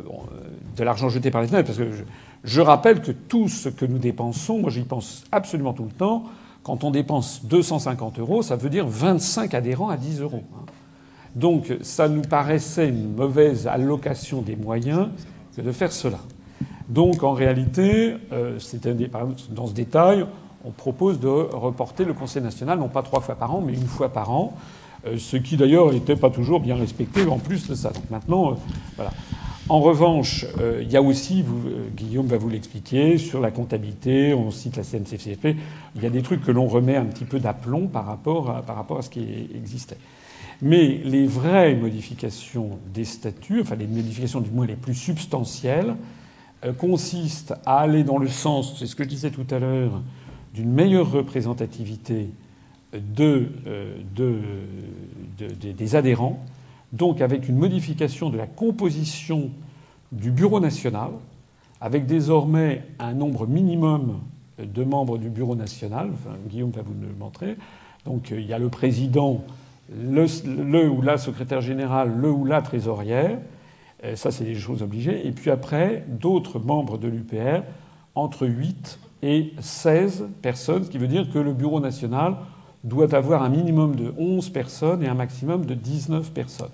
de l'argent jeté par les fenêtres. Parce que je, je, rappelle que tout ce que nous dépensons, moi j'y pense absolument tout le temps, quand on dépense 250 euros, ça veut dire 25 adhérents à 10 euros. Hein. Donc ça nous paraissait une mauvaise allocation des moyens que de faire cela. Donc en réalité, euh, dans ce détail, on propose de reporter le Conseil national, non pas trois fois par an, mais une fois par an, euh, ce qui d'ailleurs n'était pas toujours bien respecté en plus de ça. Donc maintenant, euh, voilà. En revanche, euh, il y a aussi, vous, Guillaume va vous l'expliquer, sur la comptabilité, on cite la CNCFP, il y a des trucs que l'on remet un petit peu d'aplomb par rapport, à, ce qui existait. Mais les vraies modifications des statuts, enfin les modifications du moins les plus substantielles, consistent à aller dans le sens, c'est ce que je disais tout à l'heure, d'une meilleure représentativité de, euh, de, de, des adhérents, donc avec une modification de la composition du Bureau national, avec désormais un nombre minimum de membres du Bureau national. Guillaume va vous le montrer. Donc euh, il y a le président, le, le, ou la secrétaire générale, le ou la trésorière. Euh, ça, c'est des choses obligées. Et puis après, d'autres membres de l'UPR, entre 8 et 16 personnes, ce qui veut dire que le Bureau national doit avoir un minimum de 11 personnes et un maximum de 19 personnes.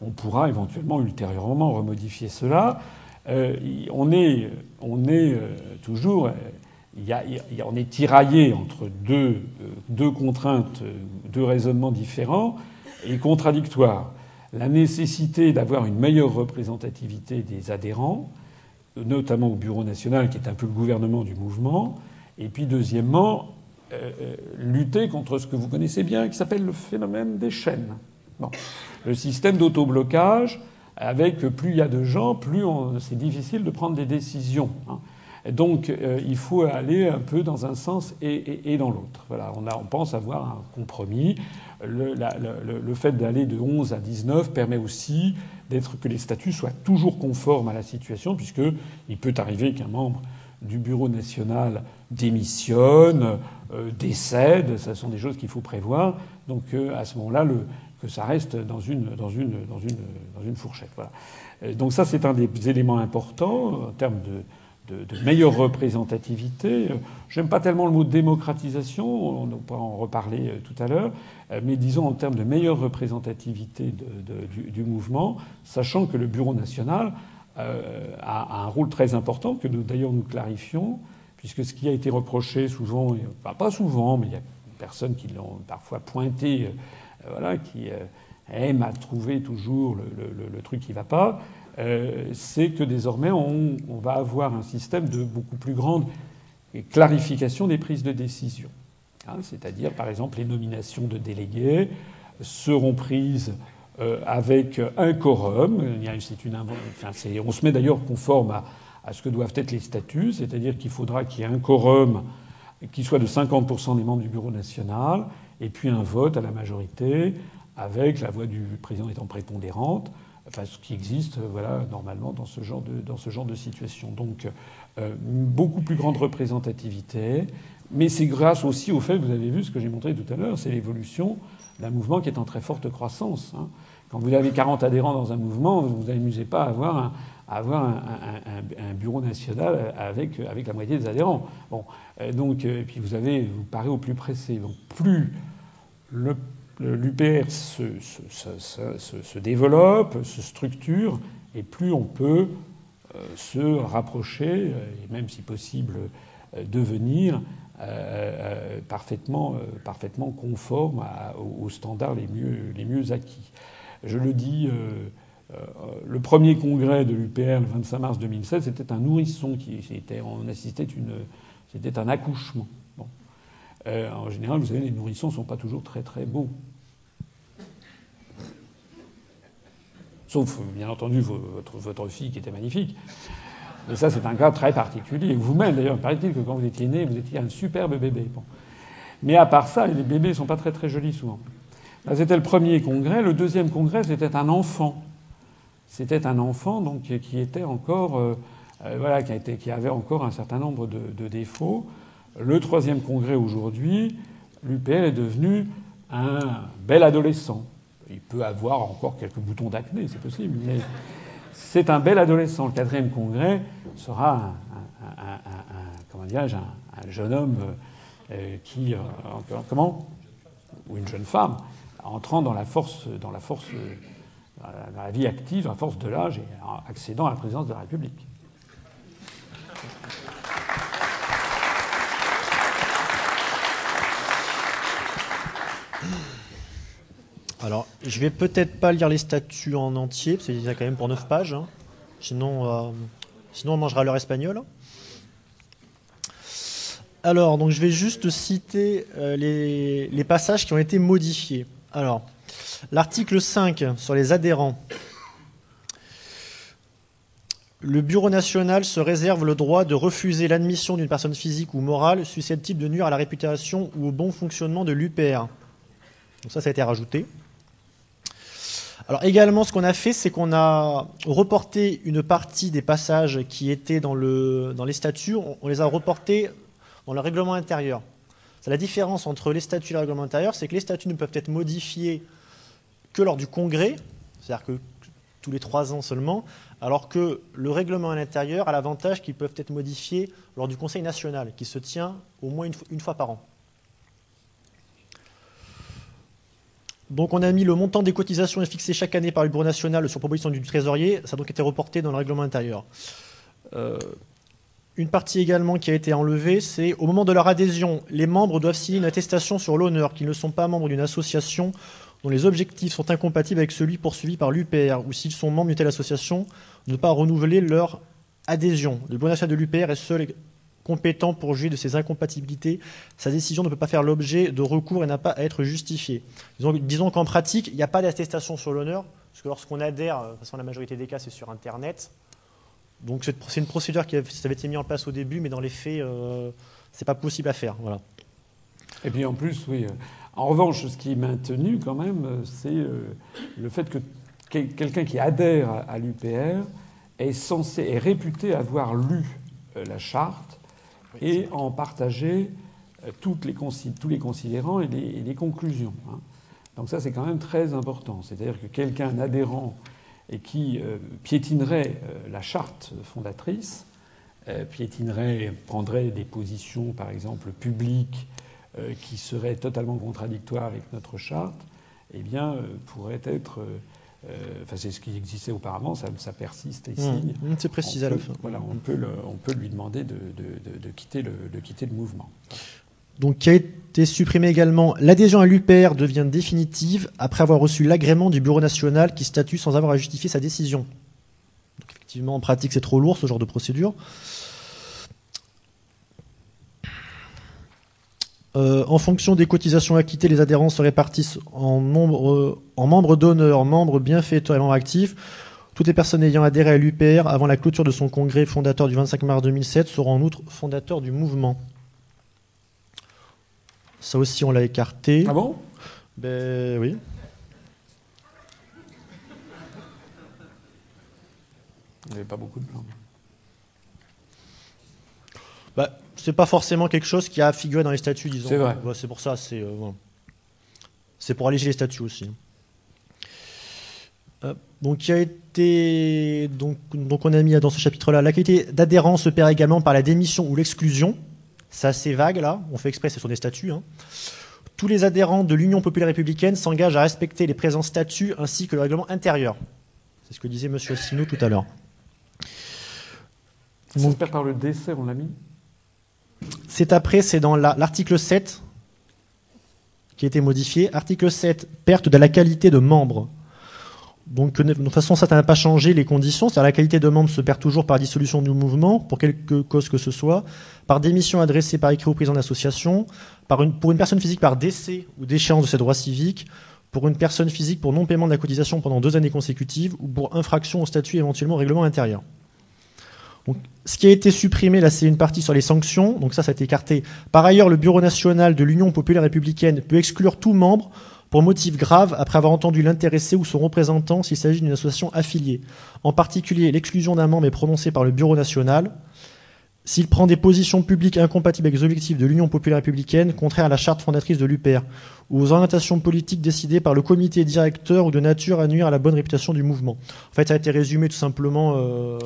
On pourra éventuellement ultérieurement remodifier cela. Euh, on est, euh, toujours. Tiraillé entre deux, euh, contraintes, deux raisonnements différents et contradictoires. La nécessité d'avoir une meilleure représentativité des adhérents, notamment au Bureau national, qui est un peu le gouvernement du mouvement, et puis deuxièmement, euh, euh, lutter contre ce que vous connaissez bien, qui s'appelle le phénomène des chaînes. Bon. Le système d'autoblocage, avec plus il y a de gens, plus c'est difficile de prendre des décisions. Hein. Donc euh, il faut aller un peu dans un sens et, dans l'autre. Voilà, on, pense avoir un compromis. Le, le, le fait d'aller de 11 à 19 permet aussi d'être que les statuts soient toujours conformes à la situation, puisqu'il peut arriver qu'un membre du Bureau national démissionne, euh, décède, ce sont des choses qu'il faut prévoir. Donc euh, à ce moment-là, que ça reste dans une, fourchette. Euh, donc ça, c'est un des éléments importants en termes de, meilleure représentativité. J'aime pas tellement le mot démocratisation, on pourra en reparler euh, tout à l'heure, euh, mais disons en termes de meilleure représentativité du, mouvement, sachant que le Bureau national a, un rôle très important que d'ailleurs nous clarifions, puisque ce qui a été reproché souvent, pas souvent, mais il y a des personnes qui l'ont parfois pointé, voilà, qui euh, aiment à trouver toujours le, truc qui ne va pas, euh, c'est que désormais on, va avoir un système de beaucoup plus grande clarification des prises de décision. Hein, C'est-à-dire, par exemple, les nominations de délégués seront prises euh, avec un quorum. On se met d'ailleurs conforme à, à, ce que doivent être les statuts, c'est-à-dire qu'il faudra qu'il y ait un quorum qui soit de 50% des membres du Bureau national, et puis un vote à la majorité, avec la voix du président étant prépondérante ce qui existe voilà, normalement dans ce genre de, dans ce genre de situation. Donc euh, beaucoup plus grande représentativité, mais c'est grâce aussi au fait, vous avez vu ce que j'ai montré tout à l'heure, c'est l'évolution d'un mouvement qui est en très forte croissance. Hein. Quand vous avez 40 adhérents dans un mouvement, vous ne vous amusez pas à avoir un, avoir un, bureau national avec, avec la moitié des adhérents. Bon, euh, donc, euh, et puis vous avez, vous parlez au plus pressé. Donc plus l'UPR se, se, se, développe, se structure, et plus on peut euh, se rapprocher, et même si possible devenir parfaitement, parfaitement conforme aux standards les mieux, les mieux acquis. Je le dis, le premier congrès de l'UPR le 25 mars 2007, c'était un nourrisson qui on assistait une, c'était un accouchement. Euh, en général, vous savez, les nourrissons ne sont pas toujours très très beaux. Sauf, bien entendu, votre, votre fille qui était magnifique. Mais ça, c'est un cas très particulier. Vous-même, d'ailleurs, paraît-il que quand vous étiez né, vous étiez un superbe bébé. Mais à part ça, les bébés ne sont pas très très jolis souvent. C'était le premier congrès. Le deuxième congrès, c'était un enfant. C'était un enfant donc, qui était encore, euh, euh, voilà, qui, avait encore un certain nombre de, défauts. Le troisième congrès aujourd'hui, l'UPL est devenu un bel adolescent. Il peut avoir encore quelques boutons d'acné, c'est possible, mais c'est un bel adolescent. Le quatrième congrès sera un, jeune homme euh, qui, comment, ou une jeune femme, entrant dans la force, dans la force, la vie active, la force de l'âge et accédant à la présidence de la République. Alors, je vais peut-être pas lire les statuts en entier, parce qu'il y a quand même pour 9 pages. Hein. Sinon, euh, sinon, on mangera l'heure espagnole. Alors, donc je vais juste citer euh, les, les, passages qui ont été modifiés. Alors, l'article 5 sur les adhérents. Le Bureau national se réserve le droit de refuser l'admission d'une personne physique ou morale susceptible de nuire à la réputation ou au bon fonctionnement de l'UPR. Donc ça, ça a été rajouté. Alors également, ce qu'on a fait, c'est qu'on a reporté une partie des passages qui étaient dans, le, dans les statuts, on, les a reportés dans le règlement intérieur. La différence entre les statuts et le règlement intérieur, c'est que les statuts ne peuvent être modifiés que lors du congrès, c'est-à-dire que tous les trois ans seulement, alors que le règlement à l'intérieur a l'avantage qu'ils peuvent être modifiés lors du Conseil national, qui se tient au moins une fois par an. Donc on a mis le montant des cotisations fixé chaque année par le Bureau national sur proposition du trésorier. Ça a donc été reporté dans le règlement intérieur. Euh, une partie également qui a été enlevée, c'est au moment de leur adhésion, les membres doivent signer une attestation sur l'honneur qu'ils ne sont pas membres d'une association dont les objectifs sont incompatibles avec celui poursuivi par l'UPR, ou s'ils sont membres d'une telle association, ne pas renouveler leur adhésion. Le Bureau national de l'UPR est seul compétent pour juger de ces incompatibilités, sa décision ne peut pas faire l'objet de recours et n'a pas à être justifiée. Disons, qu'en pratique, il n'y a pas d'attestation sur l'honneur, parce que lorsqu'on adhère, de toute façon la majorité des cas c'est sur Internet. Donc c'est une procédure qui avait, été mise en place au début, mais dans les faits, euh, c'est pas possible à faire. Et puis en plus, oui. Euh, en revanche, ce qui est maintenu quand même, euh, c'est le fait que quelqu'un qui adhère à l'UPR est censé, est réputé avoir lu la charte et en partager euh, toutes les, tous les considérants et les, conclusions. Hein. Donc ça, c'est quand même très important. C'est-à-dire que quelqu'un, un adhérent, et qui euh, piétinerait euh, la charte fondatrice, piétinerait, prendrait des positions, par exemple, publiques, qui seraient totalement contradictoires avec notre charte, eh bien, pourrait être euh, enfin, c'est ce qui existait auparavant, ça, persiste ici. Mmh, mmh, c'est précisé à la fin. Voilà, on peut, on peut lui demander de, quitter le, de quitter le mouvement. Donc, qui a été supprimé également, l'adhésion à l'UPR devient définitive après avoir reçu l'agrément du Bureau national qui statue sans avoir à justifier sa décision. Donc, effectivement, en pratique, c'est trop lourd ce genre de procédure. Euh, en fonction des cotisations acquittées, les adhérents se répartissent en, nombre, euh, en membres d'honneur, membres bienfaiteurs et membres actifs. Toutes les personnes ayant adhéré à l'UPR avant la clôture de son congrès fondateur du 25 mars 2007 seront en outre fondateurs du mouvement. Ça aussi, on l'a écarté. Ah bon? Ben oui. Il n'y avait pas beaucoup de plans. Bah, c'est pas forcément quelque chose qui a figuré dans les statuts, disons. C'est vrai. c'est pour ça, c'est euh, c'est pour alléger les statuts aussi. Euh, donc, il a été donc, donc on a mis dans ce chapitre-là la qualité d'adhérence se perd également par la démission ou l'exclusion. C'est assez vague là. On fait exprès, ce sont des statuts. Hein. tous les adhérents de l'Union populaire républicaine s'engagent à respecter les présents statuts ainsi que le règlement intérieur. C'est ce que disait M. Asselineau tout à l'heure. Ça se perd par le décès, on l'a mis? C'est après, c'est dans l'article 7 qui a été modifié. Article 7, perte de la qualité de membre. Donc, de toute façon, ça n'a pas changé les conditions. C'est-à-dire la qualité de membre se perd toujours par dissolution du mouvement, pour quelque cause que ce soit, par démission adressée par écrit au président d'association, pour une personne physique par décès ou déchéance de ses droits civiques, pour une personne physique pour non-paiement de la cotisation pendant deux années consécutives, ou pour infraction au statut éventuellement au règlement intérieur. Donc, ce qui a été supprimé, là, c'est une partie sur les sanctions. Donc ça, ça a été écarté. Par ailleurs, le Bureau national de l'Union populaire républicaine peut exclure tout membre pour motif grave après avoir entendu l'intéressé ou son représentant s'il s'agit d'une association affiliée. En particulier, l'exclusion d'un membre est prononcée par le Bureau national s'il prend des positions publiques incompatibles avec les objectifs de l'Union populaire républicaine, contraires à la charte fondatrice de l'UPR, ou aux orientations politiques décidées par le comité directeur ou de nature à nuire à la bonne réputation du mouvement. En fait, ça a été résumé tout simplement euh,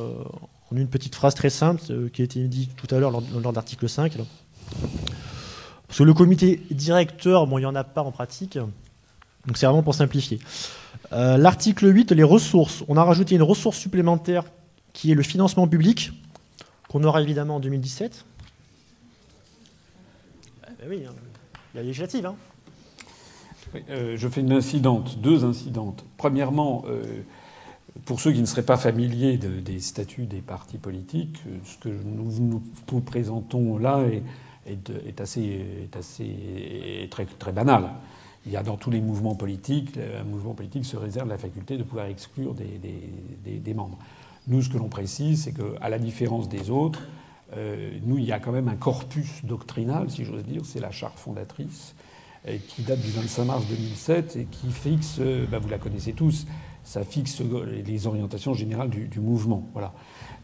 en une petite phrase très simple euh, qui a été dite tout à l'heure lors, lors d'article 5. Parce que le comité directeur, bon, il n'y en a pas en pratique, donc c'est vraiment pour simplifier. Euh, l'article 8, les ressources. On a rajouté une ressource supplémentaire qui est le financement public, qu'on aura évidemment en 2017. Eh ben oui, hein. il y a législative. Hein. Euh, je fais une incidente, deux incidentes. Premièrement, pour ceux qui ne seraient pas familiers de, des statuts des partis politiques, euh, ce que nous nous présentons là est, assez, est assez très, très banal. Il y a dans tous les mouvements politiques, un mouvement politique se réserve la faculté de pouvoir exclure des, des, membres. Nous, ce que l'on précise, c'est qu'à la différence des autres, euh, nous, il y a quand même un corpus doctrinal, si j'ose dire, c'est la charte fondatrice, euh, qui date du 25 mars 2007 et qui fixe, ben vous la connaissez tous, ça fixe les orientations générales du, mouvement. Voilà.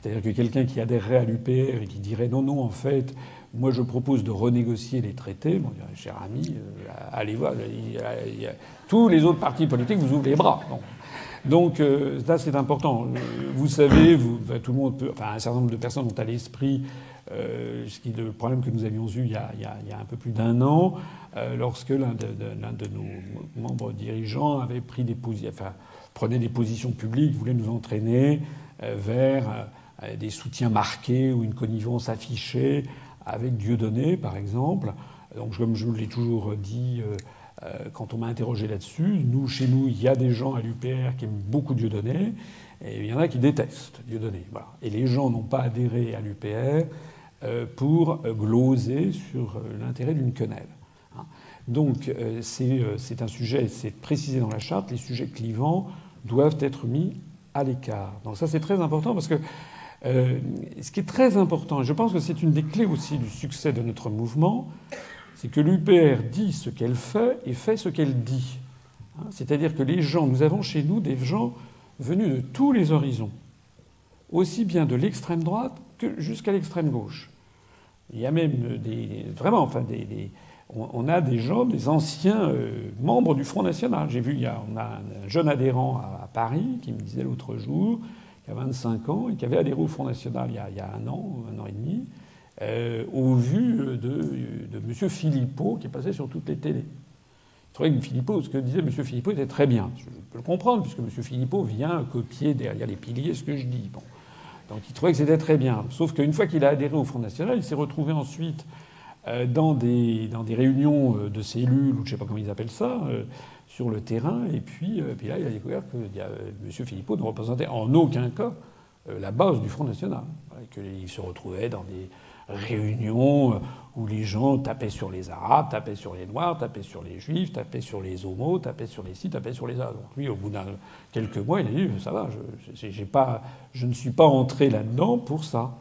C'est-à-dire que quelqu'un qui adhérerait à l'UPR et qui dirait non, non, en fait, moi je propose de renégocier les traités, bon, cher ami, euh, allez voir, il y tous les autres partis politiques vous ouvrent les bras. Donc euh, ça c'est important. Vous savez, tout le monde peut, enfin un certain nombre de personnes ont à l'esprit euh, le problème que nous avions eu il y a, un peu plus d'un an, euh, lorsque l'un de, de nos membres dirigeants avait pris des positions, enfin prenait des positions publiques, voulait nous entraîner euh, vers euh, des soutiens marqués ou une connivence affichée avec Dieudonné, par exemple. Donc, comme je l'ai toujours dit euh, quand on m'a interrogé là-dessus, nous, chez nous, il y a des gens à l'UPR qui aiment beaucoup Dieudonné, et il y en a qui détestent Dieudonné. Voilà. Et les gens n'ont pas adhéré à l'UPR euh, pour gloser sur euh, l'intérêt d'une quenelle. Hein. Donc, euh, c'est un sujet, c'est précisé dans la charte, les sujets clivants doivent être mis à l'écart. Donc, ça, c'est très important parce que euh, ce qui est très important, et je pense que c'est une des clés aussi du succès de notre mouvement, c'est que l'UPR dit ce qu'elle fait et fait ce qu'elle dit. Hein, C'est-à-dire que les gens, nous avons chez nous des gens venus de tous les horizons, aussi bien de l'extrême droite que jusqu'à l'extrême gauche. Il y a même des vraiment, enfin des, des on, a des gens, des anciens euh, membres du Front National. J'ai vu, il y a, on a un jeune adhérent à, Paris qui me disait l'autre jour, qui a 25 ans et qui avait adhéré au Front National il y a, un an, un an et demi, euh, au vu de, de M. Philippot qui est passé sur toutes les télés. Il trouvait que ce que disait M. Philippot était très bien. Je peux le comprendre, puisque M. Philippot vient copier derrière les piliers ce que je dis. Bon. Donc il trouvait que c'était très bien. Sauf qu'une fois qu'il a adhéré au Front National, il s'est retrouvé ensuite euh, dans, des, dans des réunions euh, de cellules, ou je ne sais pas comment ils appellent ça, euh, sur le terrain. Et puis, euh, là, il a découvert que M. Philippot ne représentait en aucun cas euh, la base du Front National. Qu'il se retrouvait dans des réunions euh, où les gens tapaient sur les Arabes, tapaient sur les Noirs, tapaient sur les Juifs, tapaient sur les homos, tapaient sur les ci, tapaient sur les A. Donc lui, au bout d'un quelques mois, il a dit ça va, je ne suis pas entré là-dedans pour ça.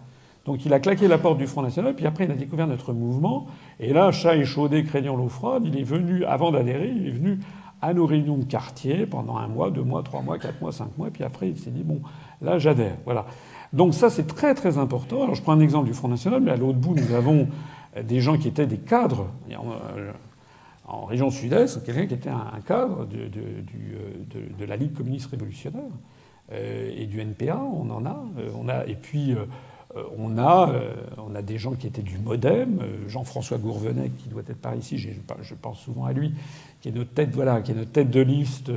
Donc il a claqué la porte du Front National, puis après il a découvert notre mouvement, et là, chat échaudé, craignant l'eau froide, il est venu, avant d'adhérer, il est venu à nos réunions de quartier pendant un mois, deux mois, trois mois, quatre mois, cinq mois, puis après il s'est dit bon, là j'adhère. Voilà. Donc ça, c'est très très important. Alors je prends un exemple du Front National, mais à l'autre bout, nous avons des gens qui étaient des cadres. En région sud-est, quelqu'un qui était un cadre de, de, de, la Ligue communiste révolutionnaire euh, et du NPA, on en a. Euh, on a et puis, euh, euh, on, a, euh, on a des gens qui étaient du Modem, euh, Jean-François Gourvenet, qui doit être par ici, je pense souvent à lui, qui est notre tête, voilà, qui est notre tête de liste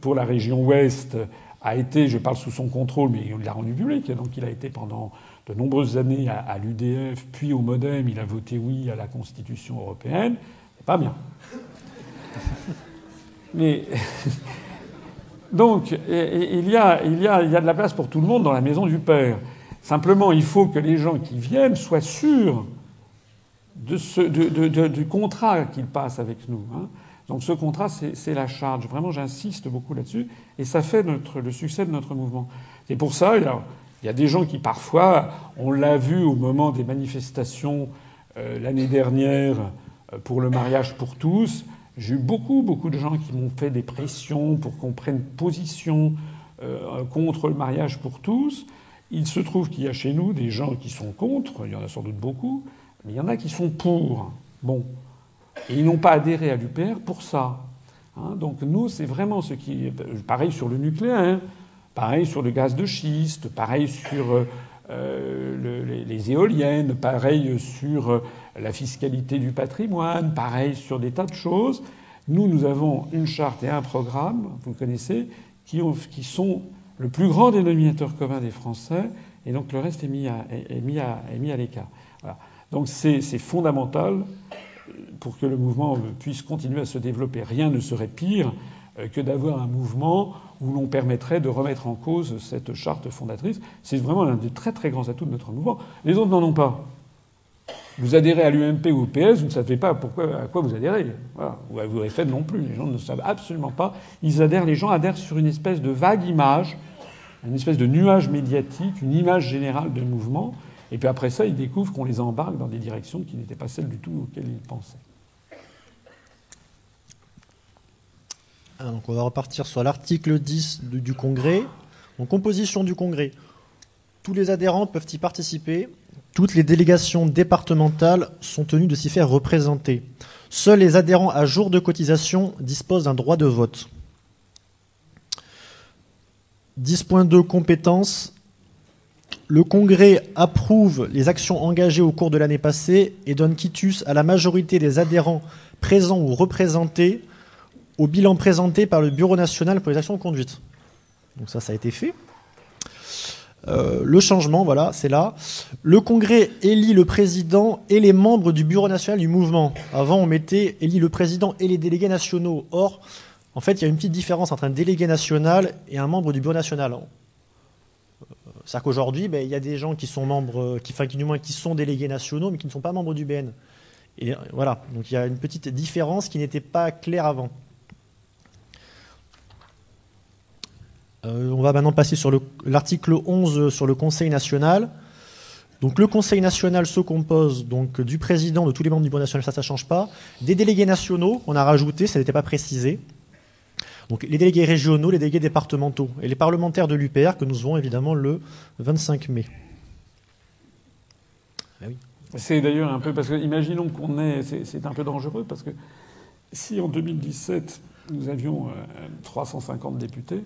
pour la région Ouest, a été, je parle sous son contrôle, mais il l'a rendu public, donc il a été pendant de nombreuses années à, l'UDF, puis au Modem, il a voté oui à la Constitution européenne. Pas bien. Mais donc, il y, a, il, y a, il y a de la place pour tout le monde dans la maison du Père. Simplement, il faut que les gens qui viennent soient sûrs du contrat qu'ils passent avec nous. Hein. Donc ce contrat, c'est la charge. Vraiment, j'insiste beaucoup là-dessus. Et ça fait le succès de notre mouvement. C'est pour ça, il y, a, il y, a, des gens qui parfois, on l'a vu au moment des manifestations euh, l'année dernière euh, pour le mariage pour tous, j'ai eu beaucoup, beaucoup de gens qui m'ont fait des pressions pour qu'on prenne position euh, contre le mariage pour tous. Il se trouve qu'il y a chez nous des gens qui sont contre, il y en a sans doute beaucoup, mais il y en a qui sont pour. Bon. Et ils n'ont pas adhéré à l'UPR pour ça. Hein. donc nous, c'est vraiment ce qui. Pareil sur le nucléaire, pareil sur le gaz de schiste, pareil sur euh, le, les, éoliennes, pareil sur la fiscalité du patrimoine, pareil sur des tas de choses. Nous, nous avons une charte et un programme, vous connaissez, qui, ont, qui sont le plus grand dénominateur commun des Français, et donc le reste est mis à, l'écart. Donc c'est fondamental pour que le mouvement puisse continuer à se développer. Rien ne serait pire euh, que d'avoir un mouvement où l'on permettrait de remettre en cause cette charte fondatrice. C'est vraiment l'un des très très grands atouts de notre mouvement. Les autres n'en ont pas. Vous adhérez à l'UMP ou au PS, vous ne savez pas pourquoi, à quoi vous adhérez. Ou à fait non plus. Les gens ne savent absolument pas. Ils adhèrent, les gens adhèrent sur une espèce de vague image, une espèce de nuage médiatique, une image générale de mouvement. Et puis après ça, ils découvrent qu'on les embarque dans des directions qui n'étaient pas celles du tout auxquelles ils pensaient. Ah, donc on va repartir sur l'article 10 du Congrès. En composition du Congrès. Tous les adhérents peuvent y participer toutes les délégations départementales sont tenues de s'y faire représenter. Seuls les adhérents à jour de cotisation disposent d'un droit de vote. 10.2 compétences. Le Congrès approuve les actions engagées au cours de l'année passée et donne quitus à la majorité des adhérents présents ou représentés au bilan présenté par le Bureau national pour les actions conduites. Donc ça, ça a été fait. Euh, le changement, voilà, c'est là. Le Congrès élit le président et les membres du Bureau national du mouvement. Avant, on mettait élit le président et les délégués nationaux. Or, en fait, il y a une petite différence entre un délégué national et un membre du Bureau national. Euh, c'est-à-dire qu'aujourd'hui, ben, il y a des gens qui sont membres, qui, enfin, qui sont délégués nationaux, mais qui ne sont pas membres du BN. Et voilà, donc il y a une petite différence qui n'était pas claire avant. Euh, on va maintenant passer sur l'article 11 sur le Conseil national. Donc le Conseil national se compose donc du président, de tous les membres du Bureau national, ça, ne change pas. Des délégués nationaux, on a rajouté, ça n'était pas précisé. Donc les délégués régionaux, les délégués départementaux et les parlementaires de l'UPR que nous aurons évidemment le 25 mai. Ah c'est d'ailleurs un peu parce que imaginons qu'on est, c'est un peu dangereux parce que si en 2017 nous avions 350 euh, députés,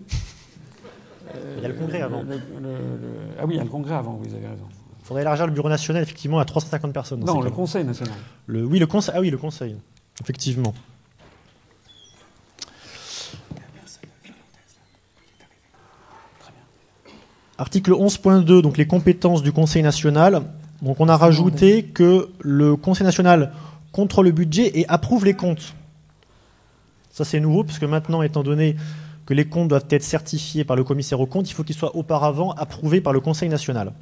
il y a le congrès avant. ah oui, il y a le congrès avant, vous avez raison. Il faudrait élargir le bureau national, effectivement, à 350 personnes. Non, le conseil national. Le, oui, le conseil. Ah oui, le conseil. Effectivement. Article 11.2, donc les compétences du Conseil national. Donc on a rajouté que le Conseil national contrôle le budget et approuve les comptes. Ça c'est nouveau, puisque maintenant, étant donné que les comptes doivent être certifiés par le commissaire aux comptes, il faut qu'ils soient auparavant approuvés par le Conseil national.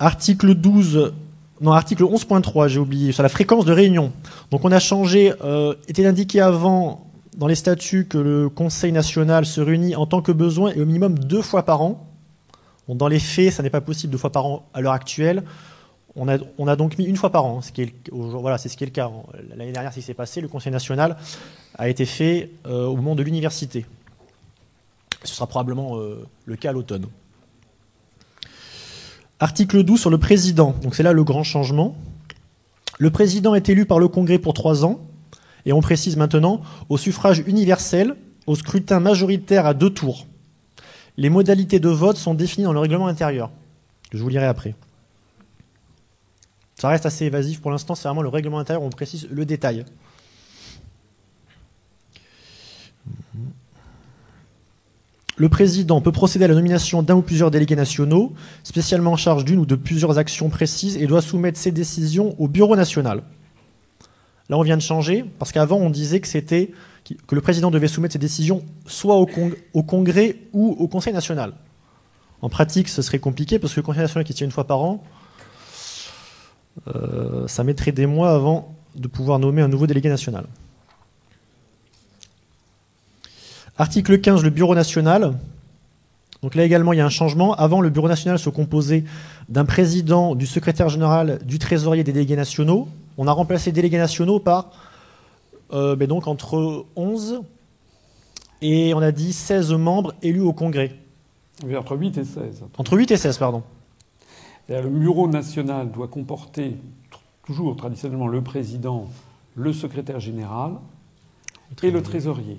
Article 12, non, article 11.3, j'ai oublié, sur la fréquence de réunion. Donc on a changé, euh, était indiqué avant dans les statuts que le Conseil national se réunit en tant que besoin et au minimum deux fois par an. dans les faits, ça n'est pas possible deux fois par an à l'heure actuelle. On a, on a, donc mis une fois par an, c'est ce qui est le cas. L'année dernière, ce qui s'est passé, le Conseil national a été fait euh, au moment de l'université. Ce sera probablement euh, le cas à l'automne. Article 12 sur le président. Donc c'est là le grand changement. Le président est élu par le Congrès pour trois ans, et on précise maintenant au suffrage universel, au scrutin majoritaire à deux tours. Les modalités de vote sont définies dans le règlement intérieur. Je vous lirai après. Ça reste assez évasif pour l'instant, c'est vraiment le règlement intérieur où on précise le détail. Le président peut procéder à la nomination d'un ou plusieurs délégués nationaux, spécialement en charge d'une ou de plusieurs actions précises, et doit soumettre ses décisions au bureau national. Là, on vient de changer, parce qu'avant, on disait que c'était que le président devait soumettre ses décisions soit au, au, Congrès ou au Conseil national. En pratique, ce serait compliqué, parce que le Conseil national qui tient une fois par an, euh, ça mettrait des mois avant de pouvoir nommer un nouveau délégué national. Article 15, le Bureau national. Donc là également, il y a un changement. Avant, le Bureau national se composait d'un président, du secrétaire général, du trésorier des délégués nationaux. On a remplacé délégués nationaux par euh, ben donc entre 11 et on a dit 16 membres élus au Congrès. entre 8 et 16. Entre 8 et 16, pardon. Le Bureau national doit comporter toujours traditionnellement le président, le secrétaire général et le trésorier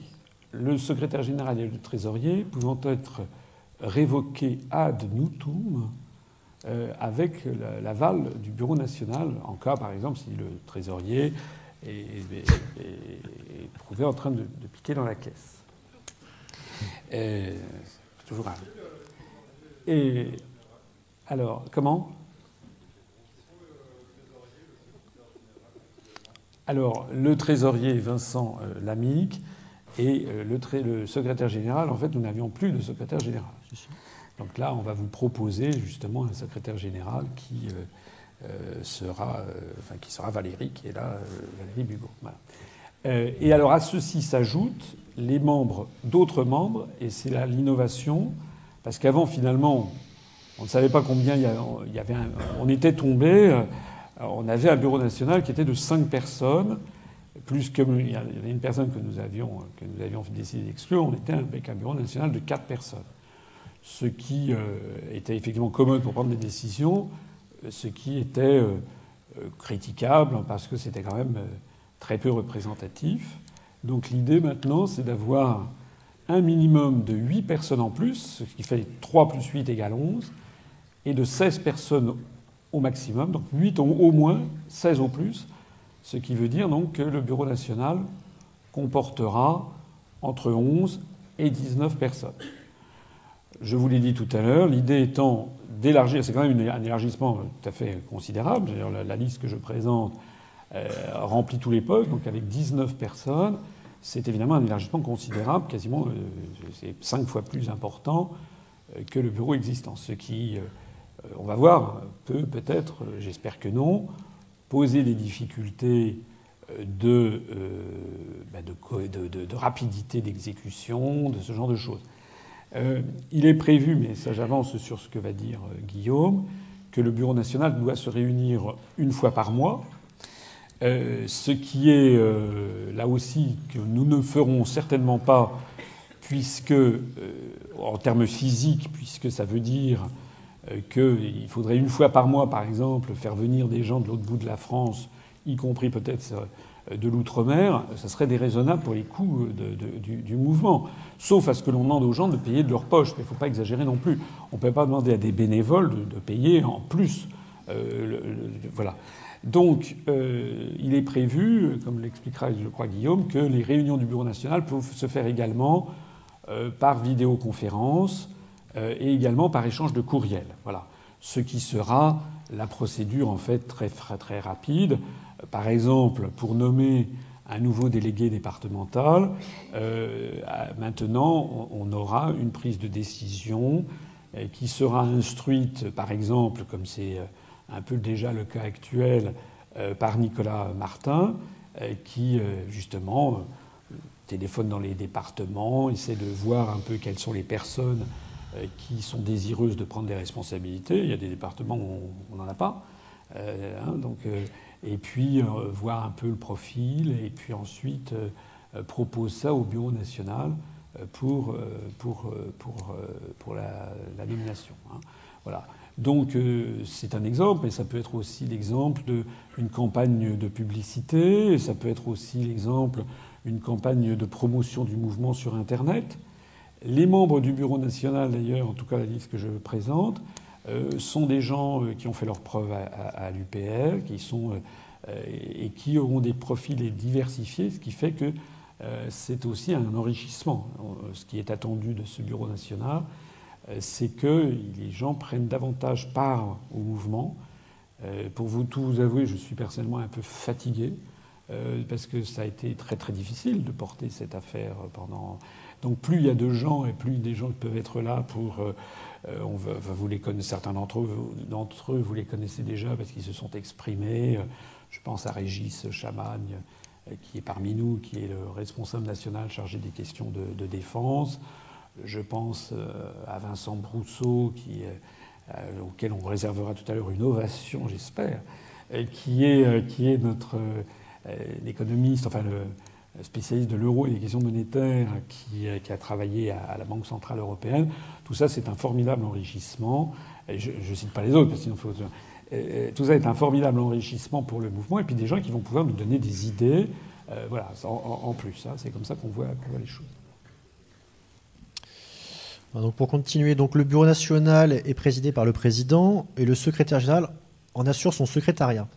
le secrétaire général et le trésorier pouvant être révoqués ad nutum euh, avec l'aval du Bureau national, en cas, par exemple, si le trésorier est, trouvé en train de, piquer dans la caisse. C'est toujours un. Et alors, comment? Alors, le trésorier Vincent euh, Lamique et euh, le, secrétaire général, en fait, nous n'avions plus de secrétaire général. Donc là, on va vous proposer justement un secrétaire général qui, euh, euh, sera, enfin, qui sera Valérie, qui est là, Valérie Bugot. et alors à ceci s'ajoutent les membres, d'autres membres, et c'est là l'innovation, parce qu'avant, finalement, on ne savait pas combien il y avait. on était tombé. On avait un bureau national qui était de cinq personnes plus que il y avait une personne que nous avions, que nous avions décidé d'exclure, on était avec un bureau national de quatre personnes. Ce qui euh, était effectivement commode pour prendre des décisions, ce qui était euh, critiquable parce que c'était quand même euh, très peu représentatif. Donc l'idée maintenant, c'est d'avoir un minimum de 8 personnes en plus, ce qui fait 3 plus 8 égale 11, et de 16 personnes au maximum, donc 8 au moins, 16 au plus, ce qui veut dire donc que le Bureau national comportera entre 11 et 19 personnes. Je vous l'ai dit tout à l'heure, l'idée étant d'élargir, c'est quand même un élargissement tout à fait considérable. La, liste que je présente euh, remplit tous les postes, donc avec 19 personnes, c'est évidemment un élargissement considérable, quasiment euh, c'est cinq fois plus important euh, que le bureau existant. Ce qui, on va voir, peut peut-être, j'espère que non, poser des difficultés euh, euh, bah, de, rapidité d'exécution, de ce genre de choses. Euh, il est prévu, mais ça j'avance sur ce que va dire Guillaume, que le Bureau national doit se réunir une fois par mois, ce qui est là aussi que nous ne ferons certainement pas, puisque, en termes physiques, puisque ça veut dire euh, qu'il faudrait une fois par mois, par exemple, faire venir des gens de l'autre bout de la France, y compris peut-être euh, de l'outre-mer, ça serait déraisonnable pour les coûts du, mouvement. Sauf à ce que l'on demande aux gens de payer de leur poche. Mais il ne faut pas exagérer non plus. On ne peut pas demander à des bénévoles de, payer en plus. Euh, voilà. Donc, il est prévu, comme l'expliquera, je crois, Guillaume, que les réunions du Bureau national peuvent se faire également par vidéoconférence euh, et également par échange de courriel. Voilà. Ce qui sera la procédure en fait très, très rapide. Par exemple, pour nommer un nouveau délégué départemental, euh, maintenant on aura une prise de décision euh, qui sera instruite, par exemple, comme c'est un peu déjà le cas actuel, par Nicolas Martin, qui justement téléphone dans les départements, essaie de voir un peu quelles sont les personnes euh, qui sont désireuses de prendre des responsabilités. Il y a des départements où on n'en a pas. Euh, hein, donc, euh, et puis voir un peu le profil, et puis ensuite propose ça au Bureau national pour, pour, pour, pour la, nomination. Hein. Voilà. Donc c'est un exemple, mais ça peut être aussi l'exemple d'une campagne de publicité, ça peut être aussi l'exemple d'une campagne de promotion du mouvement sur Internet. Les membres du Bureau national, d'ailleurs, en tout cas la liste que je présente, sont des gens qui ont fait leurs preuves à, l'UPR, qui sont et qui auront des profils diversifiés, ce qui fait que c'est aussi un enrichissement. Ce qui est attendu de ce Bureau national, c'est que les gens prennent davantage part au mouvement. Pour vous tout avouer, je suis personnellement un peu fatigué euh, parce que ça a été très très difficile de porter cette affaire pendant. Donc plus il y a de gens et plus des gens peuvent être là pour. Euh, euh, on vous les connaissez, certains d'entre eux, d'entre eux, vous les connaissez déjà parce qu'ils se sont exprimés. Je pense à Régis Chamagne, qui est parmi nous, qui est le responsable national chargé des questions de, défense. Je pense à Vincent Brousseau, auquel on réservera tout à l'heure une ovation, j'espère, qui est, qui est notre l'économiste, enfin le spécialiste de l'euro et des questions monétaires qui, a travaillé à, la Banque Centrale Européenne. Tout ça, c'est un formidable enrichissement. je ne cite pas les autres, parce qu'il faut. tout ça est un formidable enrichissement pour le mouvement, et puis des gens qui vont pouvoir nous donner des idées, euh, voilà, en, plus. Hein. c'est comme ça qu'on voit, les choses. Pour continuer, donc le bureau national est présidé par le président et le secrétaire général en assure son secrétariat.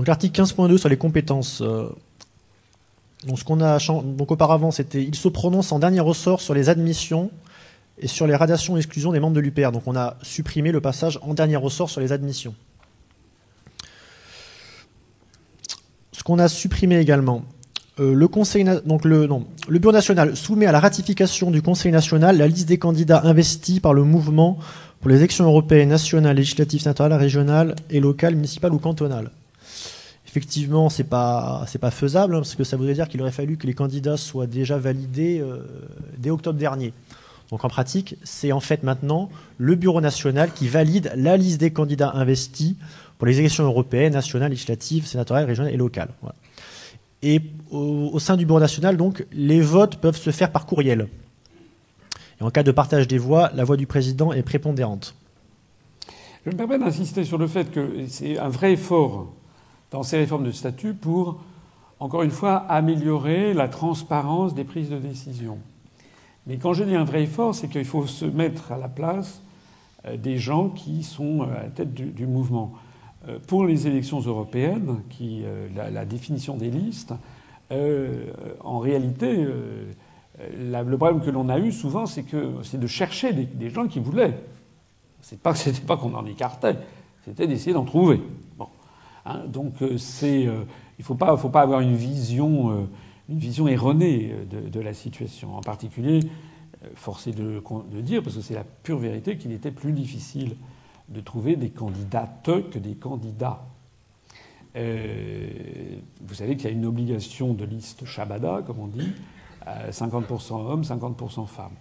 Donc l'article 15.2 sur les compétences. Euh, donc auparavant, c'était il se prononce en dernier ressort sur les admissions et sur les radiations et exclusions des membres de l'UPR. Donc on a supprimé le passage en dernier ressort sur les admissions. Ce qu'on a supprimé également, euh, le, conseil, donc le, non, le Bureau national soumet à la ratification du Conseil national la liste des candidats investis par le mouvement pour les élections européennes, nationales, législatives, sénatoriales, régionales et locales, municipales ou cantonales. Effectivement, c'est pas c'est pas faisable hein, parce que ça voudrait dire qu'il aurait fallu que les candidats soient déjà validés euh, dès octobre dernier. Donc en pratique, c'est en fait maintenant le Bureau national qui valide la liste des candidats investis pour les élections européennes, nationales, législatives, sénatoriales, régionales et locales. Et au, sein du Bureau national, donc, les votes peuvent se faire par courriel. Et en cas de partage des voix, la voix du président est prépondérante. Je me permets d'insister sur le fait que c'est un vrai effort dans ces réformes de statut pour, encore une fois, améliorer la transparence des prises de décision. Mais quand je dis un vrai effort, c'est qu'il faut se mettre à la place euh, des gens qui sont euh, à la tête du, mouvement. Euh, pour les élections européennes, qui, la, définition des listes, en réalité, le problème que l'on a eu souvent, c'est que c'est de chercher des, gens qui voulaient. C'est pas c'était pas qu'on en écartait, c'était d'essayer d'en trouver. Hein, donc euh, euh, il ne faut pas, avoir une vision, euh, erronée de, la situation. En particulier, forcé de, de dire, parce que c'est la pure vérité, qu'il était plus difficile de trouver des candidates que des candidats. vous savez qu'il y a une obligation de liste Shabada, comme on dit, 50% hommes, 50% femmes.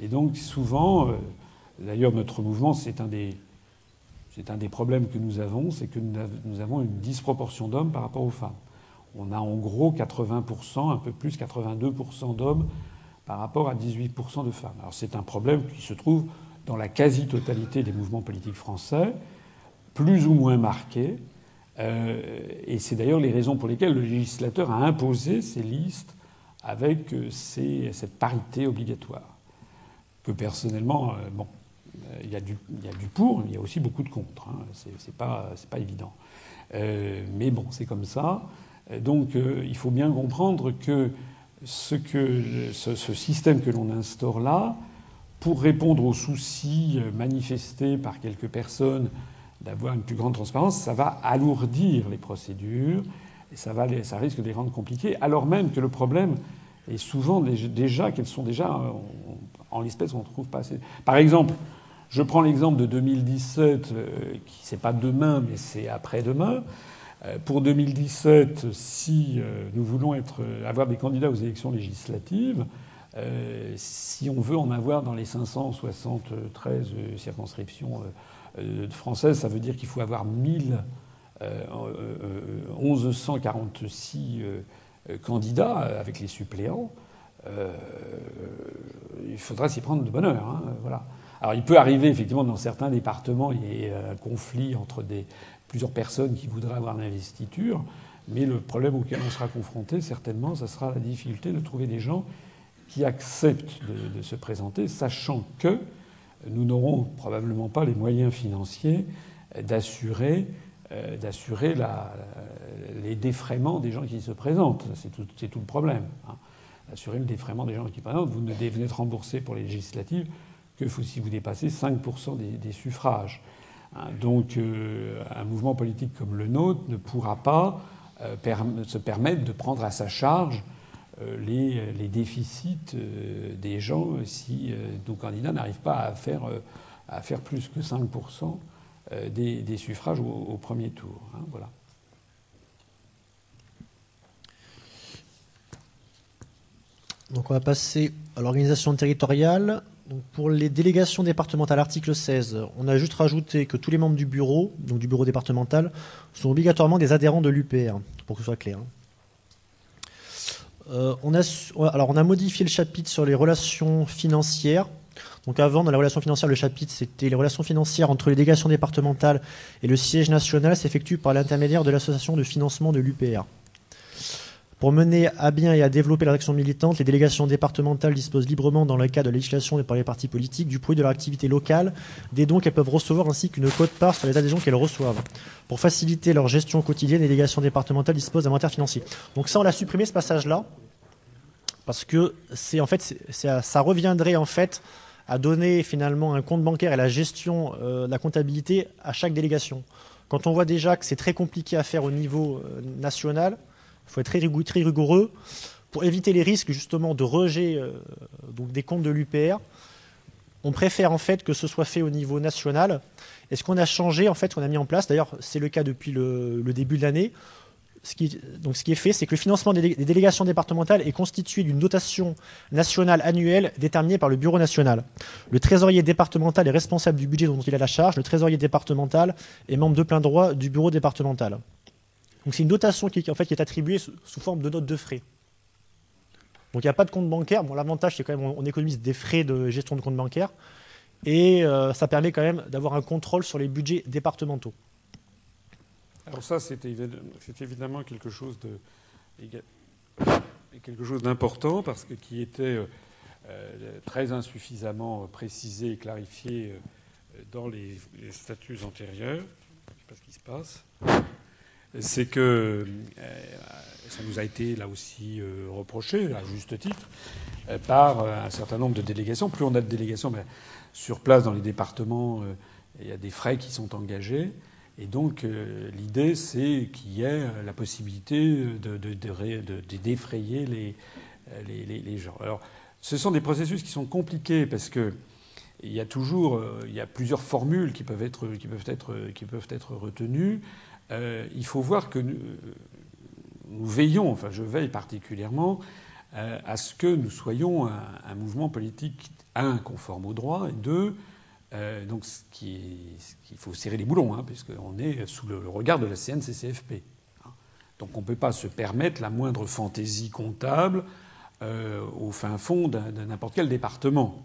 Et donc souvent, d'ailleurs notre mouvement, c'est un des c'est un des problèmes que nous avons, c'est que nous avons une disproportion d'hommes par rapport aux femmes. On a en gros 80%, un peu plus 82% d'hommes par rapport à 18% de femmes. Alors c'est un problème qui se trouve dans la quasi-totalité des mouvements politiques français, plus ou moins marqué. Euh, et c'est d'ailleurs les raisons pour lesquelles le législateur a imposé ces listes avec euh, cette parité obligatoire. Que personnellement, euh, bon, euh, il y, a du, pour, mais il y a aussi beaucoup de contre. Hein. C'est pas, pas évident. Euh, mais bon, c'est comme ça. Euh, donc il faut bien comprendre que ce, que, ce, système que l'on instaure là, pour répondre aux soucis manifestés par quelques personnes d'avoir une plus grande transparence, ça va alourdir les procédures et ça, va ça risque de les rendre compliquées, alors même que le problème est souvent déjà qu'elles sont déjà en l'espèce on ne trouve pas assez. Par exemple, je prends l'exemple de 2017, euh, qui c'est pas demain, mais c'est après-demain. Euh, pour 2017, si euh, nous voulons avoir des candidats aux élections législatives, si on veut en avoir dans les 573 circonscriptions françaises, ça veut dire qu'il faut avoir 1000, 1146 candidats avec les suppléants. il faudra s'y prendre de bonne heure. Hein, voilà. Alors il peut arriver effectivement dans certains départements, il y ait un conflit entre plusieurs personnes qui voudraient avoir l'investiture, Mais le problème auquel on sera confronté, certainement, ce sera la difficulté de trouver des gens qui acceptent de, se présenter, sachant que nous n'aurons probablement pas les moyens financiers d'assurer euh, d'assurer les défraiements des gens qui se présentent. C'est tout, le problème. Hein. Assurer le défraiement des gens qui se présentent. Vous ne devenez remboursé pour les législatives que si vous dépassez 5% des, suffrages. Hein. Donc euh, un mouvement politique comme le nôtre ne pourra pas euh, se permettre de prendre à sa charge les, déficits des gens si nos candidats n'arrivent pas à faire, à faire plus que 5% euh, des, suffrages au, premier tour. Hein, voilà. Donc on va passer à l'organisation territoriale. Pour les délégations départementales, article 16, on a juste rajouté que tous les membres du bureau, donc du bureau départemental, sont obligatoirement des adhérents de l'UPR, pour que ce soit clair. Euh, on, a, on a modifié le chapitre sur les relations financières donc avant, dans la relation financière, le chapitre, c'était les relations financières entre les délégations départementales et le siège national s'effectuent par l'intermédiaire de l'association de financement de l'UPR. Pour mener à bien et à développer leur action militante, les délégations départementales disposent librement, dans le cadre de la législation par les partis politiques, du produit de leur activité locale, des dons qu'elles peuvent recevoir ainsi qu'une cote-part sur les adhésions qu'elles reçoivent. Pour faciliter leur gestion quotidienne, les délégations départementales disposent d'un inventaire financier. Donc ça, on l'a supprimé ce passage-là, parce que c'est en fait, ça reviendrait en fait à donner finalement un compte bancaire et la gestion euh, de la comptabilité à chaque délégation. Quand on voit déjà que c'est très compliqué à faire au niveau euh, national, il faut être très, rigoureux pour éviter les risques justement de rejet euh, des comptes de l'UPR. On préfère en fait que ce soit fait au niveau national. Et ce qu'on a changé, en fait, qu'on a mis en place, d'ailleurs c'est le cas depuis le début de l'année, ce qui, donc ce qui est fait, c'est que le financement des, délégations départementales est constitué d'une dotation nationale annuelle déterminée par le Bureau national. Le trésorier départemental est responsable du budget dont il a la charge. Le trésorier départemental est membre de plein droit du Bureau départemental. Donc c'est une dotation qui, en fait, est attribuée sous, forme de notes de frais. Donc il n'y a pas de compte bancaire. Bon, l'avantage, c'est quand même on, économise des frais de gestion de compte bancaire. Et euh, ça permet quand même d'avoir un contrôle sur les budgets départementaux. Alors ça, c'est évidemment quelque chose de quelque chose d'important parce que qui était euh, euh, très insuffisamment précisé et clarifié dans les, statuts antérieurs. Je ne sais pas ce qui se passe. C'est que ça nous a été là aussi reproché, à juste titre, par un certain nombre de délégations. Plus on a de délégations, sur place dans les départements, il y a des frais qui sont engagés. Et donc euh, l'idée, c'est qu'il y ait la possibilité de, défrayer les, gens. Alors, ce sont des processus qui sont compliqués parce que il y a toujours, euh, il y a plusieurs formules qui peuvent être, qui peuvent être, qui peuvent être retenues. Euh, il faut voir que nous, veillons, enfin je veille particulièrement à ce que nous soyons un, mouvement politique, un, conforme au droit, et deux, euh, donc, ce qui il faut serrer les boulons, hein, puisqu'on est sous le, regard de la CNCCFP. Donc, on ne peut pas se permettre la moindre fantaisie comptable euh, au fin fond de n'importe quel département.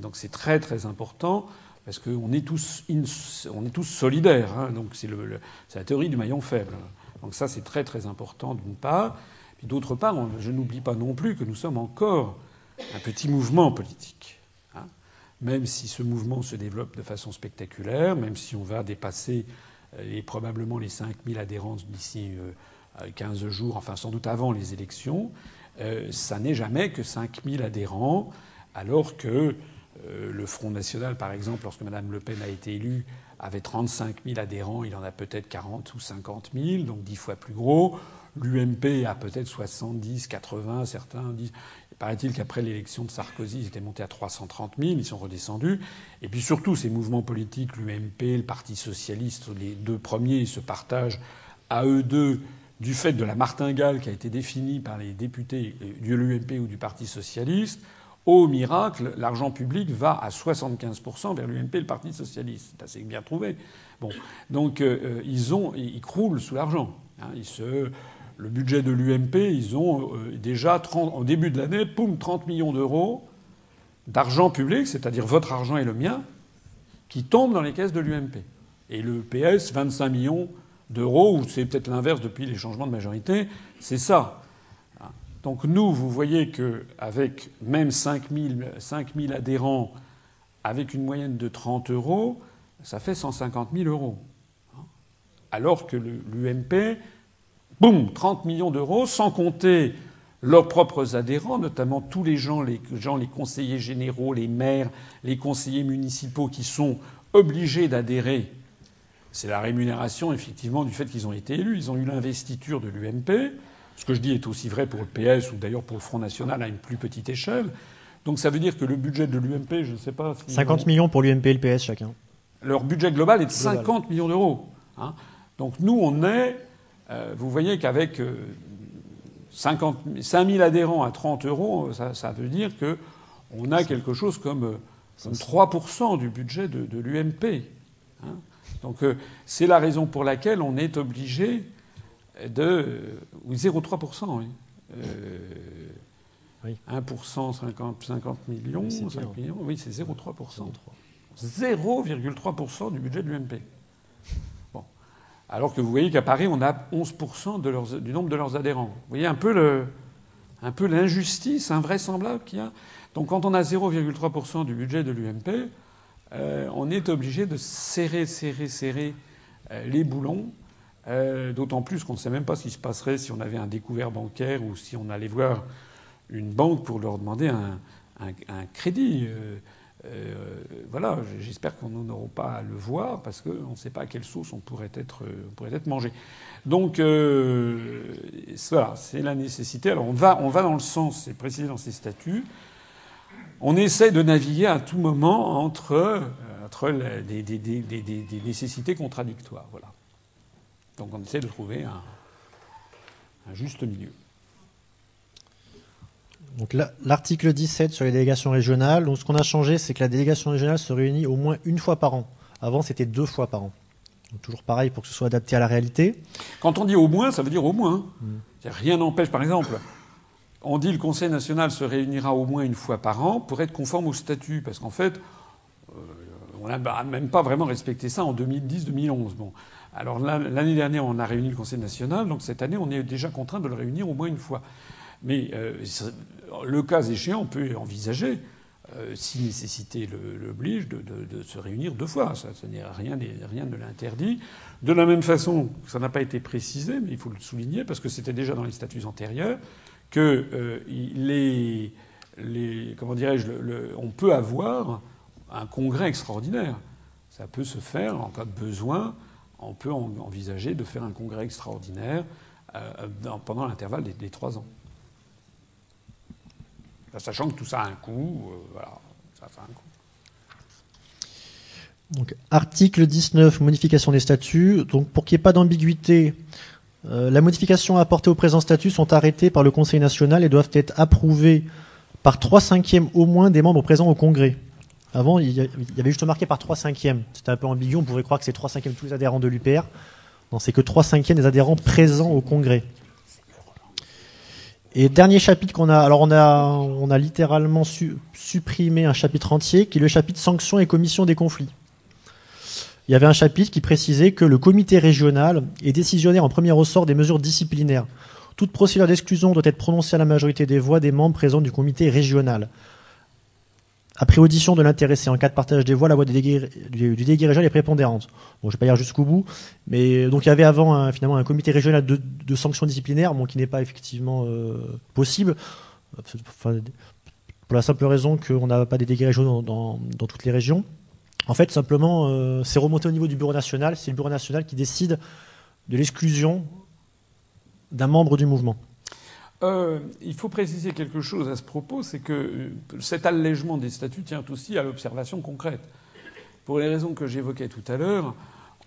Donc, c'est très très important parce qu'on est tous, est tous solidaires. donc, c'est la théorie du maillon faible. Donc, ça, c'est très très important d'une part. Puis d'autre part, je n'oublie pas non plus que nous sommes encore un petit mouvement politique même si ce mouvement se développe de façon spectaculaire, même si on va dépasser euh, probablement les 5000 adhérents d'ici 15 euh, jours, enfin sans doute avant les élections, euh, ça n'est jamais que 5000 adhérents, alors que le Front National, par exemple, lorsque Mme Le Pen a été élue, avait 35 000 adhérents, il en a peut-être 40 ou 50 000, donc 10 fois plus gros. L'UMP a peut-être 70, 80, certains disent. Il paraît-il qu'après l'élection de Sarkozy, ils étaient montés à 330 000, ils sont redescendus. Et puis surtout, ces mouvements politiques, l'UMP, le Parti socialiste, les deux premiers se partagent à eux deux du fait de la martingale qui a été définie par les députés de l'UMP ou du Parti socialiste. Au miracle, l'argent public va à 75% vers l'UMP le Parti socialiste. C'est assez bien trouvé. Bon, donc euh, ils, ont, ils croulent sous l'argent. Hein. le budget de l'UMP, ils ont euh, déjà, 30, au début de l'année, poum, 30 millions d'euros d'argent public, c'est-à-dire votre argent et le mien, qui tombent dans les caisses de l'UMP. Et le PS, 25 millions d'euros, ou c'est peut-être l'inverse depuis les changements de majorité. C'est ça. Donc nous, vous voyez qu'avec même 5000 5000 adhérents, avec une moyenne de 30 euros, ça fait 150 000 euros. Alors que l'UMP, boum, 30 millions d'euros, sans compter leurs propres adhérents, notamment tous les gens, les gens, les conseillers généraux, les maires, les conseillers municipaux qui sont obligés d'adhérer. C'est la rémunération, effectivement, du fait qu'ils ont été élus. Ils ont eu l'investiture de l'UMP. Ce que je dis est aussi vrai pour le PS ou d'ailleurs pour le Front National à une plus petite échelle. Donc ça veut dire que le budget de l'UMP, je ne sais pas. 50 millions pour l'UMP et le PS chacun. Leur budget global est de 50 millions d'euros. Hein. Donc nous, on est. Euh, vous voyez qu'avec 50, 000 adhérents à 30 euros, ça, veut dire qu'on a quelque chose comme, 3% euh, du budget de, l'UMP. Hein. Donc euh, c'est la raison pour laquelle on est obligé de. 0,3%, oui. oui. 1%, 50, 50 millions, 5 millions, oui, c'est 0,3%. 0,3% du budget de l'UMP. Bon. Alors que vous voyez qu'à Paris, on a 11% du nombre de leurs adhérents. Vous voyez un peu, le, un peu l'injustice invraisemblable qu'il y a. Donc quand on a 0,3% du budget de l'UMP, euh, on est obligé de serrer, serrer, serrer euh, les boulons. Euh, d'autant plus qu'on ne sait même pas ce qui se passerait si on avait un découvert bancaire ou si on allait voir une banque pour leur demander un, crédit. Euh, voilà, j'espère qu'on n'aura pas à le voir parce qu'on ne sait pas à quelle sauce on pourrait être, mangé. Donc euh, voilà, c'est la nécessité. Alors on va, on va dans le sens, c'est précisé dans ces statuts. On essaie de naviguer à tout moment entre, euh, des, des, nécessités contradictoires. Voilà. Donc on essaie de trouver un, un juste milieu. Donc l'article 17 sur les délégations régionales. Donc ce qu'on a changé, c'est que la délégation régionale se réunit au moins une fois par an. Avant, c'était deux fois par an. Donc, toujours pareil pour que ce soit adapté à la réalité. Quand on dit au moins, ça veut dire au moins. Mm. Rien n'empêche, par exemple, on dit le Conseil national se réunira au moins une fois par an pour être conforme au statut, parce qu'en fait, euh, on n'a même pas vraiment respecté ça en 2010-2011. Bon. Alors l'année dernière, on a réuni le Conseil national, donc cette année, on est déjà contraint de le réunir au moins une fois. Mais euh, le cas échéant, on peut envisager, euh, si nécessité l'oblige, de, se réunir deux fois. Ça, rien, ne l'interdit. De la même façon, ça n'a pas été précisé, mais il faut le souligner, parce que c'était déjà dans les statuts antérieurs, que euh, les, comment dirais-je, on peut avoir un congrès extraordinaire. Ça peut se faire en cas de besoin. On peut envisager de faire un congrès extraordinaire pendant l'intervalle des trois ans sachant que tout ça a un coût. Euh, voilà, un coût. Donc, article 19, modification des statuts. Donc, pour qu'il n'y ait pas d'ambiguïté, euh, la modification apportée au présent statut sont arrêtées par le Conseil national et doivent être approuvées par 3 cinquièmes au moins des membres présents au Congrès. Avant, il y avait juste marqué par 3 cinquièmes. C'était un peu ambigu, on pourrait croire que c'est 3 cinquièmes tous les adhérents de l'UPR. Non, c'est que 3 cinquièmes des adhérents présents au Congrès. Et dernier chapitre qu'on a, alors on a, on a littéralement supprimé un chapitre entier qui est le chapitre sanctions et commission des conflits. Il y avait un chapitre qui précisait que le comité régional est décisionnaire en premier ressort des mesures disciplinaires. Toute procédure d'exclusion doit être prononcée à la majorité des voix des membres présents du comité régional. Après audition de l'intéressé en cas de partage des voix, la voix du délégué, régional est prépondérante. Bon, je vais pas dire jusqu'au bout, mais donc il y avait avant un, finalement un comité régional de, sanctions disciplinaires, qui n'est pas effectivement euh, possible, pour la simple raison qu'on n'a pas des délégués régionaux dans, toutes les régions. En fait, simplement, euh, c'est remonté au niveau du bureau national. C'est le bureau national qui décide de l'exclusion d'un membre du mouvement. Euh, il faut préciser quelque chose à ce propos, c'est que euh, cet allègement des statuts tient aussi à l'observation concrète. Pour les raisons que j'évoquais tout à l'heure,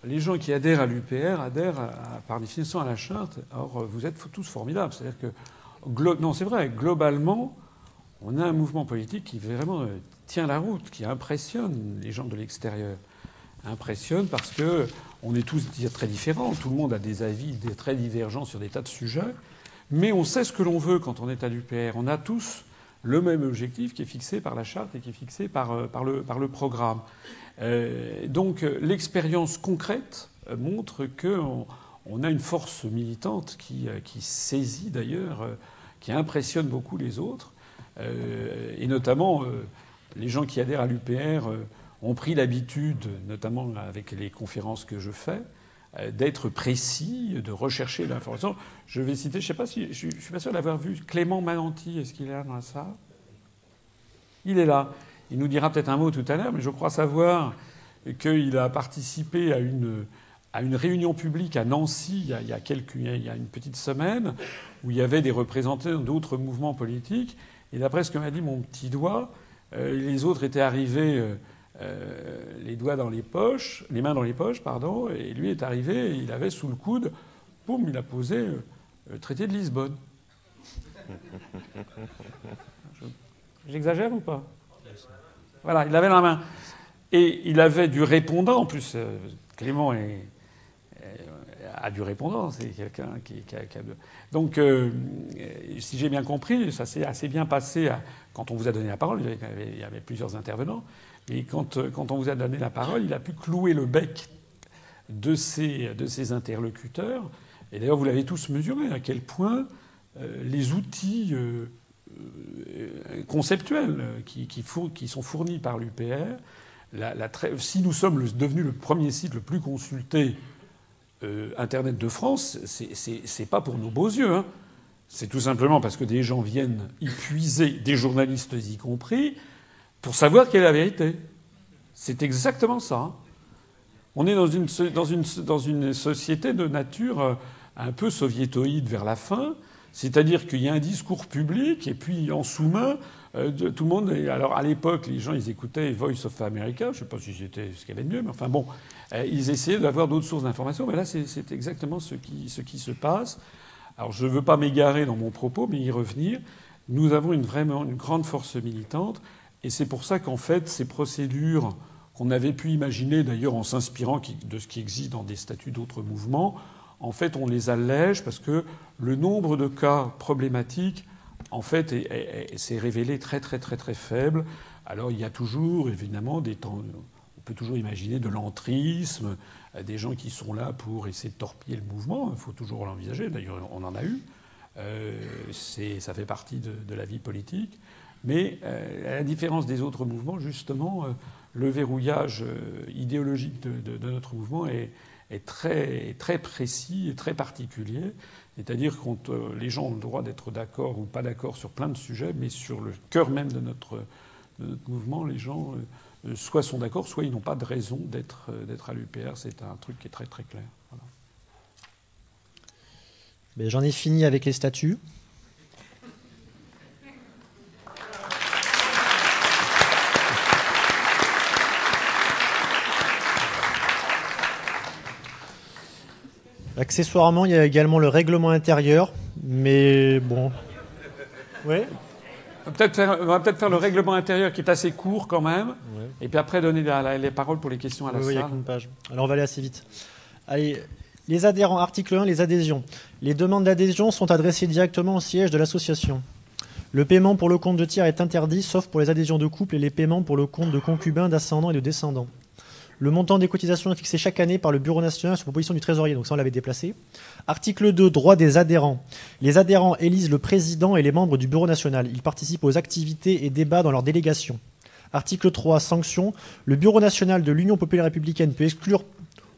les gens qui adhèrent à l'UPR adhèrent par définition à la charte. Or, vous êtes tous formidables. C'est-à-dire que, non, c'est vrai, globalement, on a un mouvement politique qui vraiment euh, tient la route, qui impressionne les gens de l'extérieur. Impressionne parce que on est tous très différents, tout le monde a des avis très divergents sur des tas de sujets. Mais on sait ce que l'on veut quand on est à l'UPR. On a tous le même objectif qui est fixé par la charte et qui est fixé par, euh, par, le, par le, programme. Euh, donc l'expérience concrète montre qu'on on a une force militante qui, qui saisit d'ailleurs, qui impressionne beaucoup les autres, et notamment les gens qui adhèrent à l'UPR ont pris l'habitude, notamment avec les conférences que je fais, euh, d'être précis, de rechercher l'information. Je vais citer, je sais pas si, je, suis pas sûr d'avoir vu Clément Mananti. Est-ce qu'il est là dans la salle? Il est là. Il nous dira peut-être un mot tout à l'heure, mais je crois savoir qu'il a participé à une, à une réunion publique à Nancy il y, a, il, y a quelques, il y a une petite semaine où il y avait des représentants d'autres mouvements politiques. Et d'après ce que m'a dit mon petit doigt, euh, les autres étaient arrivés. Euh, euh, les doigts dans les poches, les mains dans les poches, pardon, et lui est arrivé, et il avait sous le coude, boum, il a posé euh, le traité de Lisbonne. J'exagère ou pas? Voilà, il avait la main. Et il avait du répondant, en plus, euh, Clément est, a du répondant, c'est quelqu'un qui, a, Donc, si j'ai bien compris, ça s'est assez bien passé quand on vous a donné la parole, il y avait plusieurs intervenants. Et euh, quand, on vous a donné la parole, il a pu clouer le bec de ses, de ses interlocuteurs. Et d'ailleurs, vous l'avez tous mesuré, à quel point euh, les outils euh, conceptuels qui, qui, sont fournis par l'UPR, si nous sommes devenus le premier site le plus consulté Internet de France, c'est pas pour nos beaux yeux. Hein. C'est tout simplement parce que des gens viennent y puiser, des journalistes y compris, pour savoir quelle est la vérité. C'est exactement ça. Hein. On est dans une, dans, une, dans une, société de nature euh, un peu soviétoïde vers la fin, c'est-à-dire qu'il y a un discours public et puis en sous-main, euh, tout le monde. alors à l'époque, les gens ils écoutaient Voice of America, je ne sais pas si c'était ce qu'il y avait de mieux, mais enfin bon, euh, ils essayaient d'avoir d'autres sources d'informations. Mais là, c'est exactement ce qui, ce qui se passe. Alors je ne veux pas m'égarer dans mon propos, mais y revenir. Nous avons une, vraiment une grande force militante. Et c'est pour ça qu'en fait, ces procédures qu'on avait pu imaginer, d'ailleurs en s'inspirant de ce qui existe dans des statuts d'autres mouvements, en fait, on les allège parce que le nombre de cas problématiques, en fait, s'est révélé très, très, très, très faible. Alors, il y a toujours, évidemment, des temps. On peut toujours imaginer de l'entrisme, des gens qui sont là pour essayer de torpiller le mouvement. Il faut toujours l'envisager. D'ailleurs, on en a eu. Euh, ça fait partie de, la vie politique. Mais euh, à la différence des autres mouvements, justement, euh, le verrouillage euh, idéologique de, notre mouvement est, très, très, précis et très particulier. C'est-à-dire que les gens ont le droit d'être d'accord ou pas d'accord sur plein de sujets, mais sur le cœur même de notre, mouvement, les gens soit sont d'accord, soit ils n'ont pas de raison d'être à l'UPR. C'est un truc qui est très très clair. J'en ai fini avec les statuts. Accessoirement, il y a également le règlement intérieur, mais bon. Oui on va peut-être faire, le règlement intérieur qui est assez court quand même, et puis après donner les paroles pour les questions à la oui, salle. Oui, une page. Alors on va aller assez vite. Allez, les adhérents, article 1, les adhésions. Les demandes d'adhésion sont adressées directement au siège de l'association. Le paiement pour le compte de tiers est interdit, sauf pour les adhésions de couple et les paiements pour le compte de concubins, d'ascendants et de descendants. Le montant des cotisations est fixé chaque année par le Bureau national sur proposition du Trésorier, donc ça on l'avait déplacé. Article 2, droit des adhérents. Les adhérents élisent le président et les membres du Bureau national. Ils participent aux activités et débats dans leur délégation. Article 3, sanctions. Le Bureau national de l'Union populaire républicaine peut exclure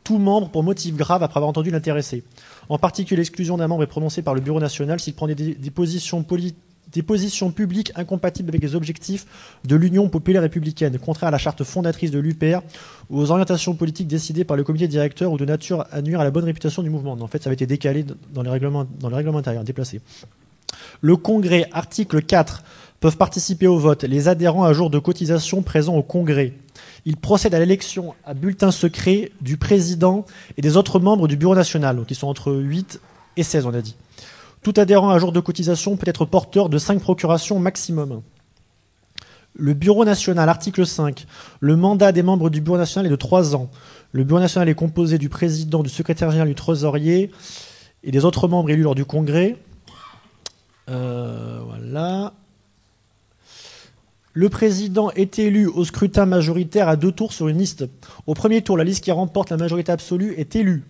tout membre pour motif grave après avoir entendu l'intéressé. En particulier, l'exclusion d'un membre est prononcée par le Bureau national s'il prend des, des positions politiques des positions publiques incompatibles avec les objectifs de l'Union populaire républicaine, contraires à la charte fondatrice de l'UPR ou aux orientations politiques décidées par le comité directeur ou de nature à nuire à la bonne réputation du mouvement. En fait, ça avait été décalé dans les règlements, dans intérieurs, déplacé. Le Congrès, article 4, peuvent participer au vote les adhérents à jour de cotisation présents au Congrès. Ils procèdent à l'élection à bulletin secret du président et des autres membres du Bureau national, ils sont entre 8 et 16, on a dit. Tout adhérent à jour de cotisation peut être porteur de 5 procurations maximum. Le Bureau national, article 5. Le mandat des membres du Bureau national est de 3 ans. Le Bureau national est composé du président, du secrétaire général, du trésorier et des autres membres élus lors du congrès. Euh, voilà. Le président est élu au scrutin majoritaire à deux tours sur une liste. Au premier tour, la liste qui remporte la majorité absolue est élue.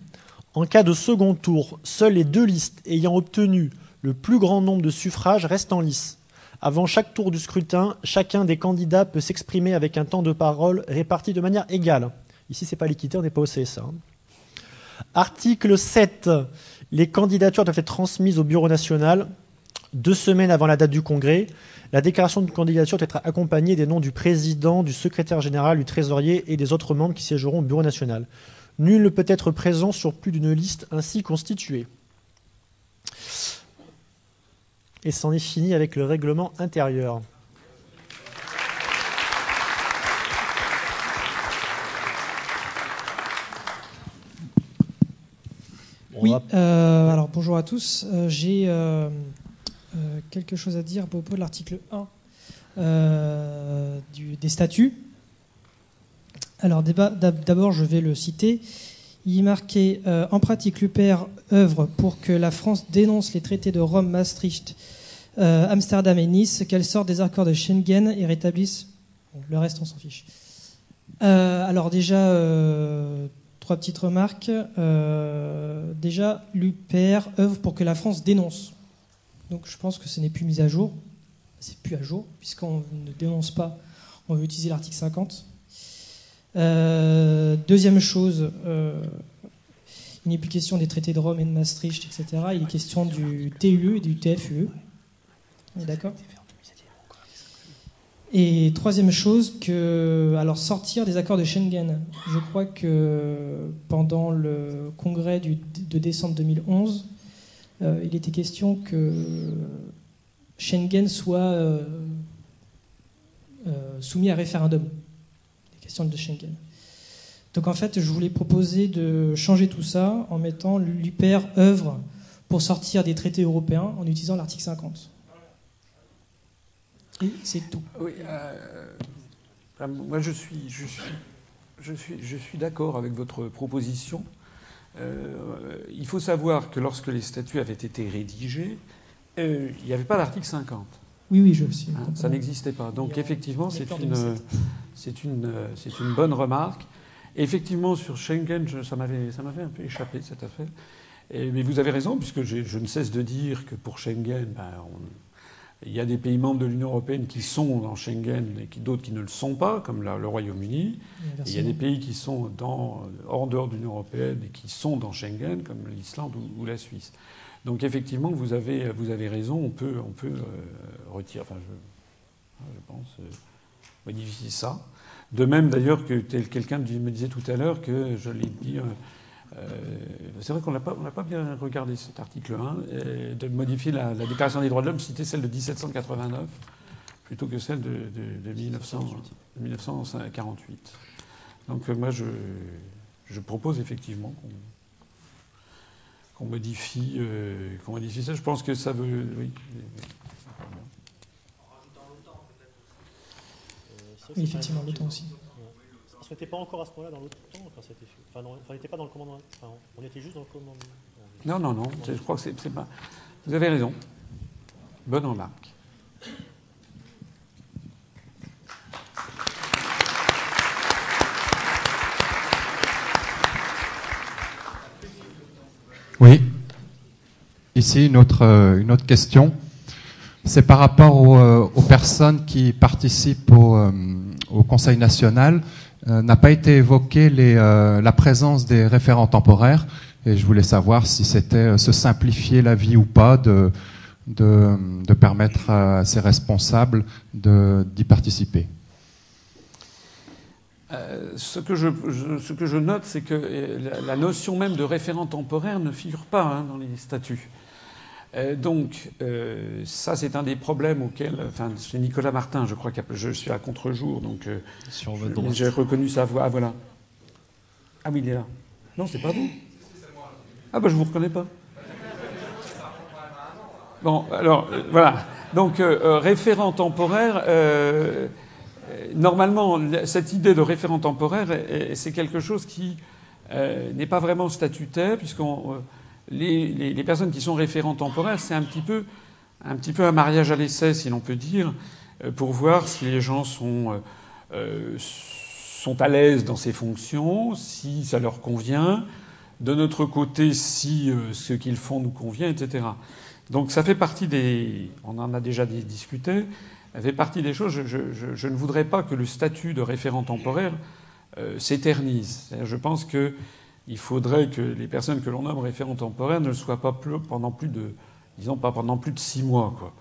En cas de second tour, seules les deux listes ayant obtenu le plus grand nombre de suffrages restent en lice. Avant chaque tour du scrutin, chacun des candidats peut s'exprimer avec un temps de parole réparti de manière égale. Ici, c'est pas l'équité, on n'est pas au CSA. Article 7. Les candidatures doivent être transmises au Bureau national deux semaines avant la date du congrès. La déclaration de candidature doit être accompagnée des noms du président, du secrétaire général, du trésorier et des autres membres qui siégeront au Bureau national. Nul ne peut être présent sur plus d'une liste ainsi constituée. Et c'en est fini avec le règlement intérieur. Oui, euh, alors bonjour à tous. Euh, J'ai euh, euh, quelque chose à dire à propos de l'article 1 euh, du- des statuts. Alors d'abord, je vais le citer. Il marqué euh, En pratique, l'UPR œuvre pour que la France dénonce les traités de Rome, Maastricht, euh, Amsterdam et Nice, qu'elle sorte des accords de Schengen et rétablisse. Le reste, on s'en fiche. Euh, alors, déjà, trois petites remarques. Déjà, l'UPR œuvre pour que la France dénonce. Donc, je pense que ce n'est plus mis à jour. C'est plus à jour, puisqu'on ne dénonce pas. On veut utiliser l'article 50. Euh, deuxième chose, euh, il n'est plus question des traités de Rome et de Maastricht, etc. Il est question du TUE et du TFUE. Est d'accord? Et troisième chose, que, alors sortir des accords de Schengen. Je crois que pendant le congrès de décembre 2011, euh, il était question que Schengen soit euh, euh, soumis à référendum. De Schengen. Donc en fait, je voulais proposer de changer tout ça en mettant l'UPR œuvre pour sortir des traités européens en utilisant l'article 50. Et c'est tout. Oui, euh, euh, moi je suis, je suis, je suis, je suis d'accord avec votre proposition. Euh, il faut savoir que lorsque les statuts avaient été rédigés, euh, il n'y avait pas l'article 50. Oui, oui, je sais. Hein, ça n'existait pas. Donc effectivement, c'est une, 2007. C'est une, euh, une bonne remarque. Effectivement, sur Schengen, je- ça m'avait, un peu échappé cette affaire. Et- mais vous avez raison, puisque je ne cesse de dire que pour Schengen, ben, on- il y a des pays membres de l'Union européenne qui sont dans Schengen et d'autres qui ne le sont pas, comme la- le Royaume-Uni. Il y a des pays qui sont dans, hors dehors de l'Union européenne et qui sont dans Schengen, comme l'Islande ou, ou la Suisse. Donc effectivement, vous avez, vous avez raison, on peut, on peut euh, retirer, enfin je, je pense, euh, modifier ça. De même d'ailleurs que quelqu'un me disait tout à l'heure que je l'ai dit. euh, euh, c'est vrai qu'on n'a pas, bien regardé cet article 1, euh, de modifier la, la Déclaration des droits de l'homme, citer celle de 1789 plutôt que celle de, de- de 1900 de 1948. Donc euh, moi, je, je propose effectivement qu'on modifie, euh, qu'on modifie ça. Je pense que ça veut... Oui. Oui, effectivement, le temps aussi. Parce qu'on n'était pas encore à ce moment-là dans l'autre temps quand c'était fait. Enfin, non, on n'était pas dans le commandement. Enfin, on était juste dans le commandement. Non, non, non. Je crois que c'est c'est pas... Vous avez raison. Bonne remarque. Oui. Ici, une autre, euh, une autre question. C'est par rapport aux, euh, aux personnes qui participent au, euh, Conseil national. Euh, N'a pas été évoqué les, euh, la présence des référents temporaires. Et je voulais savoir si c'était se simplifier la vie ou pas de, permettre à ces responsables d'y participer. Ce, que je, note, c'est que la, la notion même de référent temporaire ne figure pas hein, dans les statuts. Euh, donc, euh, ça, c'est un des problèmes auxquels. Enfin, c'est Nicolas Martin, je crois que je suis à contre-jour, donc euh, Sur je- votre droite. j'ai reconnu sa voix. Ah, voilà. Ah oui, il est là. Non, c'est pas vous. Ah, bah, je vous reconnais pas. Bon, alors, euh, voilà. Donc, référent temporaire. Normalement, cette idée de référent temporaire, c'est quelque chose qui n'est pas vraiment statutaire, puisqu'on les, personnes qui sont référents temporaires, c'est un petit peu un petit peu un mariage à l'essai, si l'on peut dire, euh, pour voir si les gens sont euh, euh, sont à l'aise dans ces fonctions, si ça leur convient. de notre côté si ce qu'ils font nous convient, etc. Donc ça fait partie des. On en a déjà discuté. Ça fait partie des choses. Je, ne voudrais pas que le statut de référent temporaire s'éternise. Je pense qu'il faudrait que les personnes que l'on nomme référents temporaires ne soient pas pendant plus de, disons pas pendant plus de six mois. Quoi.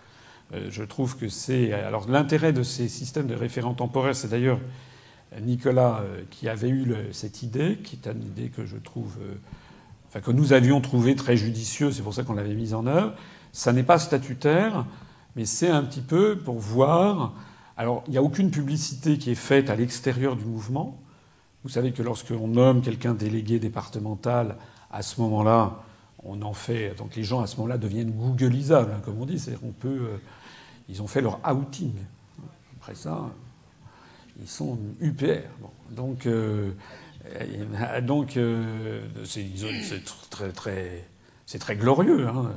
Euh, je trouve que c'est. Alors l'intérêt de ces systèmes de référents temporaires, c'est d'ailleurs Nicolas euh, qui avait eu cette idée, qui est une idée que je trouve, euh, que nous avions trouvé très judicieuse, c'est pour ça qu'on l'avait mise en œuvre. Ça n'est pas statutaire, mais c'est un petit peu pour voir. Alors, il n'y a aucune publicité qui est faite à l'extérieur du mouvement. Vous savez que lorsqu'on nomme quelqu'un délégué départemental, à ce moment-là, on en fait. Donc les gens à ce moment-là deviennent Googleisables, hein, comme on dit. C'est-à-dire peut. ils ont fait leur outing. Après ça, ils sont UPR. Donc, euh, donc euh, c'est très, très, très glorieux. Hein.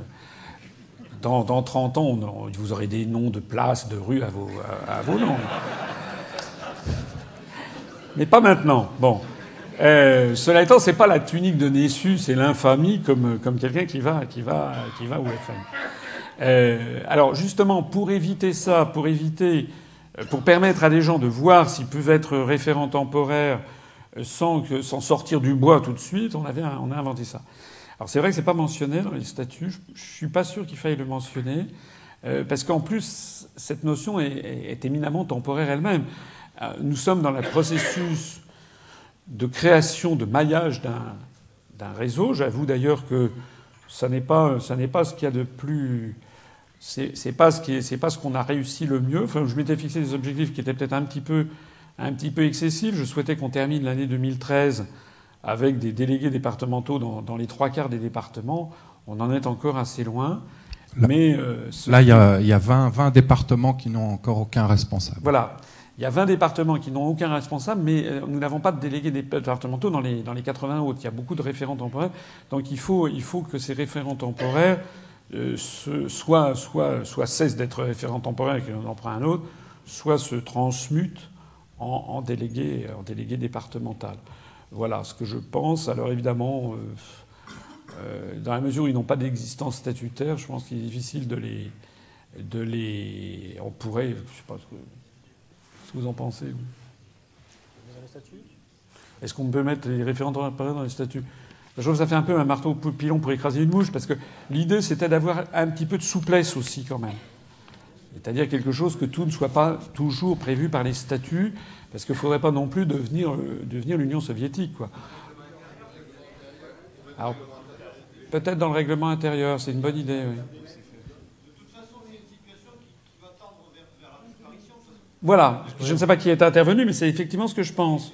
Dans, dans, 30 ans, vous aurez des noms de places, de rues à vos, à, vos noms. Mais pas maintenant. Bon. Euh, cela étant, c'est pas la tunique de Nessus, c'est l'infamie comme, quelqu'un qui va, qui va, qui va FM. Euh, alors justement, pour éviter ça, pour éviter euh, pour permettre à des gens de voir s'ils peuvent être référents temporaires euh, sans, que, sortir du bois tout de suite, on, a inventé ça. Alors c'est vrai que c'est pas mentionné dans les statuts. Je, suis pas sûr qu'il faille le mentionner parce qu'en plus cette notion est éminemment temporaire elle-même. Nous sommes dans le processus de création, de maillage d'un réseau. J'avoue d'ailleurs que ça n'est pas, ça pas ce qu'il y a de plus c'est pas ce qu'on a réussi le mieux. Enfin, je m'étais fixé des objectifs qui étaient peut-être un petit peu un petit peu excessifs. Je souhaitais qu'on termine l'année 2013 avec des délégués départementaux dans, les trois quarts des départements. On en est encore assez loin. Là, mais euh, là, il y a, y a 20, 20, départements qui n'ont encore aucun responsable. Voilà. Il y a 20 départements qui n'ont aucun responsable, mais euh, nous n'avons pas de délégués départementaux dans les, dans les 80 autres. Il y a beaucoup de référents temporaires. Donc il faut, il faut que ces référents temporaires euh, soit, soit, soit cesse d'être référent temporaire et qu'on en prend un autre, soit se transmute en, en délégué départemental. Voilà ce que je pense. Alors évidemment, euh, euh, dans la mesure où ils n'ont pas d'existence statutaire, je pense qu'il est difficile de les, de les. On pourrait. Je sais pas ce que, vous en pensez. Est-ce qu'on peut mettre les référents dans les statuts? Je trouve que ça fait un peu un marteau pilon pour écraser une mouche, parce que l'idée, c'était d'avoir un petit peu de souplesse aussi, quand même. C'est-à-dire quelque chose que tout ne soit pas toujours prévu par les statuts, parce qu'il ne faudrait pas non plus devenir, euh, devenir l'Union soviétique. Quoi. Alors, peut-être dans le règlement intérieur, c'est une bonne idée, oui. Voilà. Je ne sais pas qui est intervenu, mais c'est effectivement ce que je pense.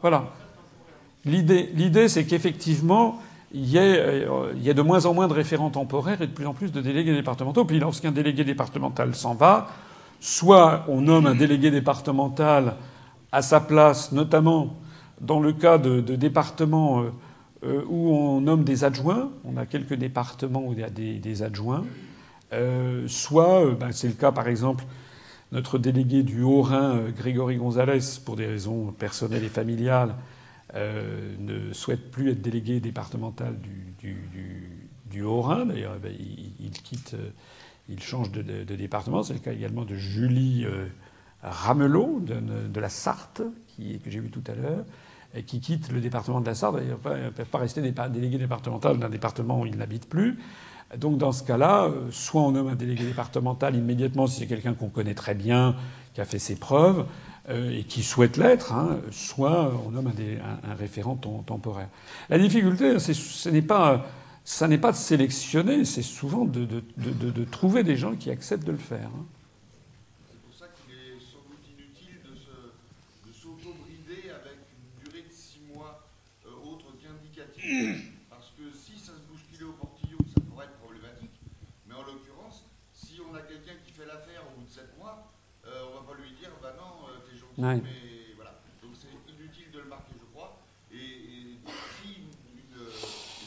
Voilà. L'idée, c'est qu'effectivement, il y, ait, euh, de moins en moins de référents temporaires et de plus en plus de délégués départementaux. Puis lorsqu'un délégué départemental s'en va, soit on nomme un délégué départemental à sa place, notamment dans le cas de, départements euh, euh, où on nomme des adjoints. On a quelques départements où il y a des, adjoints. soit, ben c'est le cas par exemple, notre délégué du Haut-Rhin, Grégory Gonzalez, pour des raisons personnelles et familiales, euh, ne souhaite plus être délégué départemental du, Haut-Rhin. D'ailleurs, eh ben, il, quitte, euh, il change de, département. C'est le cas également de Julie euh, Ramelot de, la Sarthe, que j'ai vu tout à l'heure, qui quitte le département de la Sarthe. D'ailleurs, ne peut pas rester délégué départemental d'un département où il n'habite plus. Donc dans ce cas-là, soit on nomme un délégué départemental immédiatement si c'est quelqu'un qu'on connaît très bien, qui a fait ses preuves, euh, et qui souhaitent l'être, hein, soit on nomme un, référent temporaire. La difficulté, ce n'est pas, de sélectionner, c'est souvent de, trouver des gens qui acceptent de le faire. Hein. C'est pour ça qu'il est sans doute inutile de s'auto-brider avec une durée de six mois euh, autre qu'indicative. Parce que si ça se bousculait au portillon, ça pourrait être problématique. Mais en l'occurrence, si on a quelqu'un qui fait l'affaire au bout de sept mois, euh, on va pas lui dire, bah mais voilà. Donc c'est inutile de le marquer, je crois. Et, si une,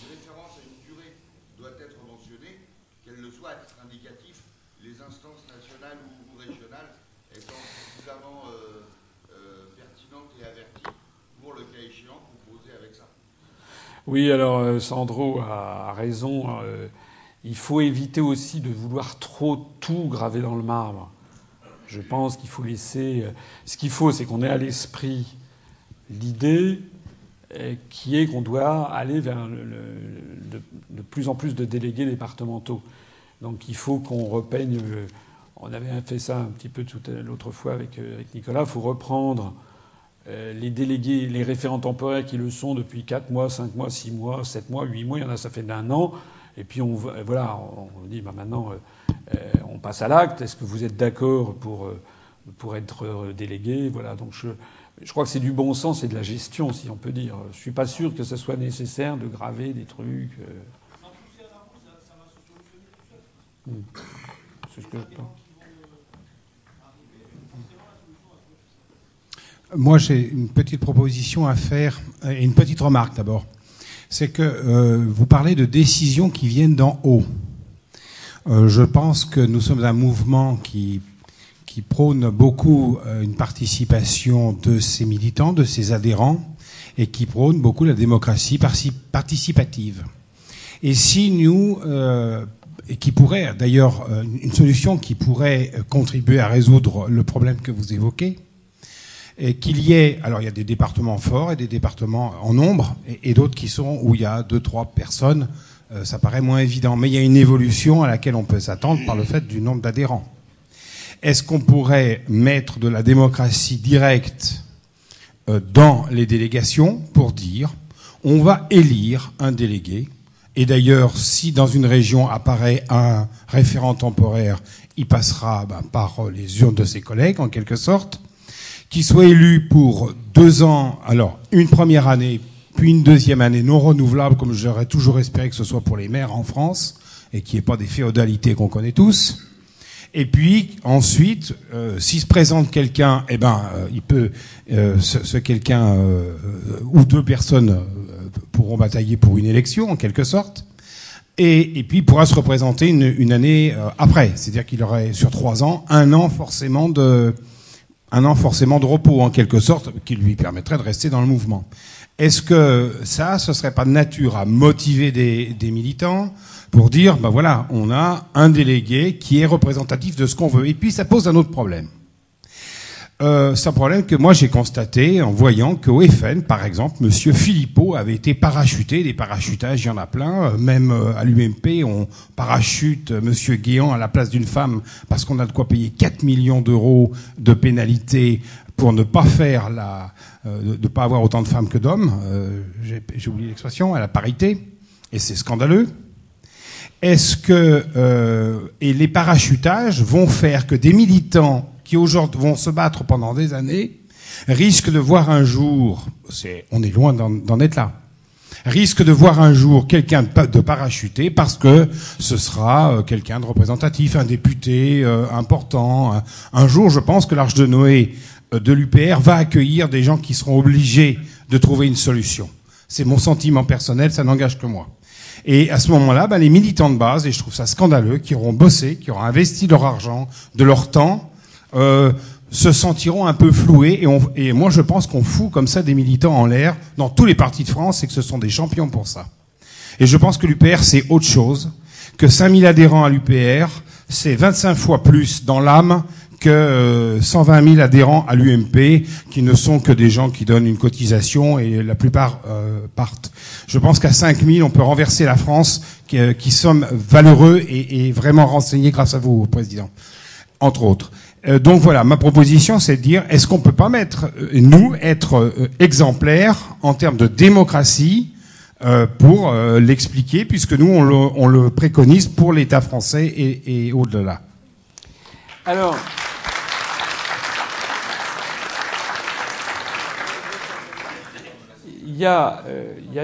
référence à une durée doit être mentionnée, qu'elle le soit à titre indicatif, les instances nationales ou, régionales étant suffisamment euh, euh, pertinentes et averties pour le cas échéant composer avec ça. Oui, alors euh, Sandro a raison. Il faut éviter aussi de vouloir trop tout graver dans le marbre. Je pense qu'il faut laisser. Euh, ce qu'il faut, c'est qu'on ait à l'esprit l'idée qui est qu'on doit aller vers de, plus en plus de délégués départementaux. Donc il faut qu'on repeigne. On avait fait ça un petit peu l'autre fois avec, Nicolas. Il faut reprendre euh, les délégués, les référents temporaires qui le sont depuis 4 mois, 5 mois, 6 mois, 7 mois, 8 mois, il y en a ça fait d'un an. Et puis on, voilà, on dit bah maintenant euh, euh, on passe à l'acte. Est-ce que vous êtes d'accord pour, pour être délégué? Voilà. Donc je, crois que c'est du bon sens et de la gestion, si on peut dire. Je suis pas sûr que ce soit nécessaire de graver des trucs. Hmm. Moi, j'ai une petite proposition à faire et une petite remarque d'abord. C'est que euh, vous parlez de décisions qui viennent d'en haut. Euh, je pense que nous sommes un mouvement qui, qui prône beaucoup euh, une participation de ses militants, de ses adhérents, et qui prône beaucoup la démocratie participative. Et si nous, et qui pourrait d'ailleurs, une solution qui pourrait contribuer à résoudre le problème que vous évoquez, et qu'il y ait, alors il y a des départements forts et des départements en nombre, et, d'autres qui sont où il y a deux, trois personnes, euh, ça paraît moins évident. Mais il y a une évolution à laquelle on peut s'attendre par le fait du nombre d'adhérents. Est-ce qu'on pourrait mettre de la démocratie directe euh, dans les délégations pour dire on va élire un délégué et d'ailleurs, si dans une région apparaît un référent temporaire, il passera ben, par les urnes de ses collègues, en quelque sorte qui soit élu pour deux ans, alors une première année, puis une deuxième année non renouvelable, comme j'aurais toujours espéré que ce soit pour les maires en France, et qui n'y ait pas des féodalités qu'on connaît tous. Et puis ensuite, euh, s'il se présente quelqu'un, eh ben, euh, il peut, euh, ce, quelqu'un ou deux personnes pourront batailler pour une élection en quelque sorte. Et, puis il pourra se représenter une, une année après, c'est-à-dire qu'il aurait sur trois ans un an forcément de un an forcément de repos en quelque sorte, qui lui permettrait de rester dans le mouvement. Est-ce que ça, ce serait pas de nature à motiver des, des militants pour dire, ben voilà, on a un délégué qui est représentatif de ce qu'on veut. Et puis ça pose un autre problème. Euh, c'est un problème que moi j'ai constaté en voyant qu'au FN, par exemple, Monsieur Philippot avait été parachuté. Des parachutages, il y en a plein. Euh, même euh, à l'UMP, on parachute Monsieur Guéant à la place d'une femme parce qu'on a de quoi payer 4 millions d'euros de pénalité pour ne pas faire la, de ne pas avoir autant de femmes que d'hommes. j'ai oublié l'expression, à la parité. Et c'est scandaleux. Est-ce que et les parachutages vont faire que des militants qui aujourd'hui vont se battre pendant des années, risquent de voir un jour, on est loin d'en être là, risquent de voir un jour quelqu'un de parachuté parce que ce sera euh, quelqu'un de représentatif, un député euh, important. Un jour, je pense que l'Arche de Noé euh, de l'UPR va accueillir des gens qui seront obligés de trouver une solution. C'est mon sentiment personnel, ça n'engage que moi. Et à ce moment-là, bah, les militants de base, et je trouve ça scandaleux, qui auront bossé, qui auront investi leur argent, de leur temps, euh, se sentiront un peu floués. Et, on, et moi, je pense qu'on fout comme ça des militants en l'air dans tous les partis de France et que ce sont des champions pour ça. Et je pense que l'UPR, c'est autre chose. Que 5000 adhérents à l'UPR, c'est 25 fois plus dans l'âme que 120 euh, 000 adhérents à l'UMP, qui ne sont que des gens qui donnent une cotisation et la plupart euh, partent. Je pense qu'à 5 000, on peut renverser la France, qui, euh, qui sommes valeureux et, et, vraiment renseignés grâce à vous, Président, entre autres. Euh, donc voilà, ma proposition, c'est de dire, est-ce qu'on peut pas mettre, euh, nous, être euh, exemplaires en termes de démocratie pour l'expliquer, puisque nous, on le, préconise pour l'État français et, au-delà? Alors. Il y, a,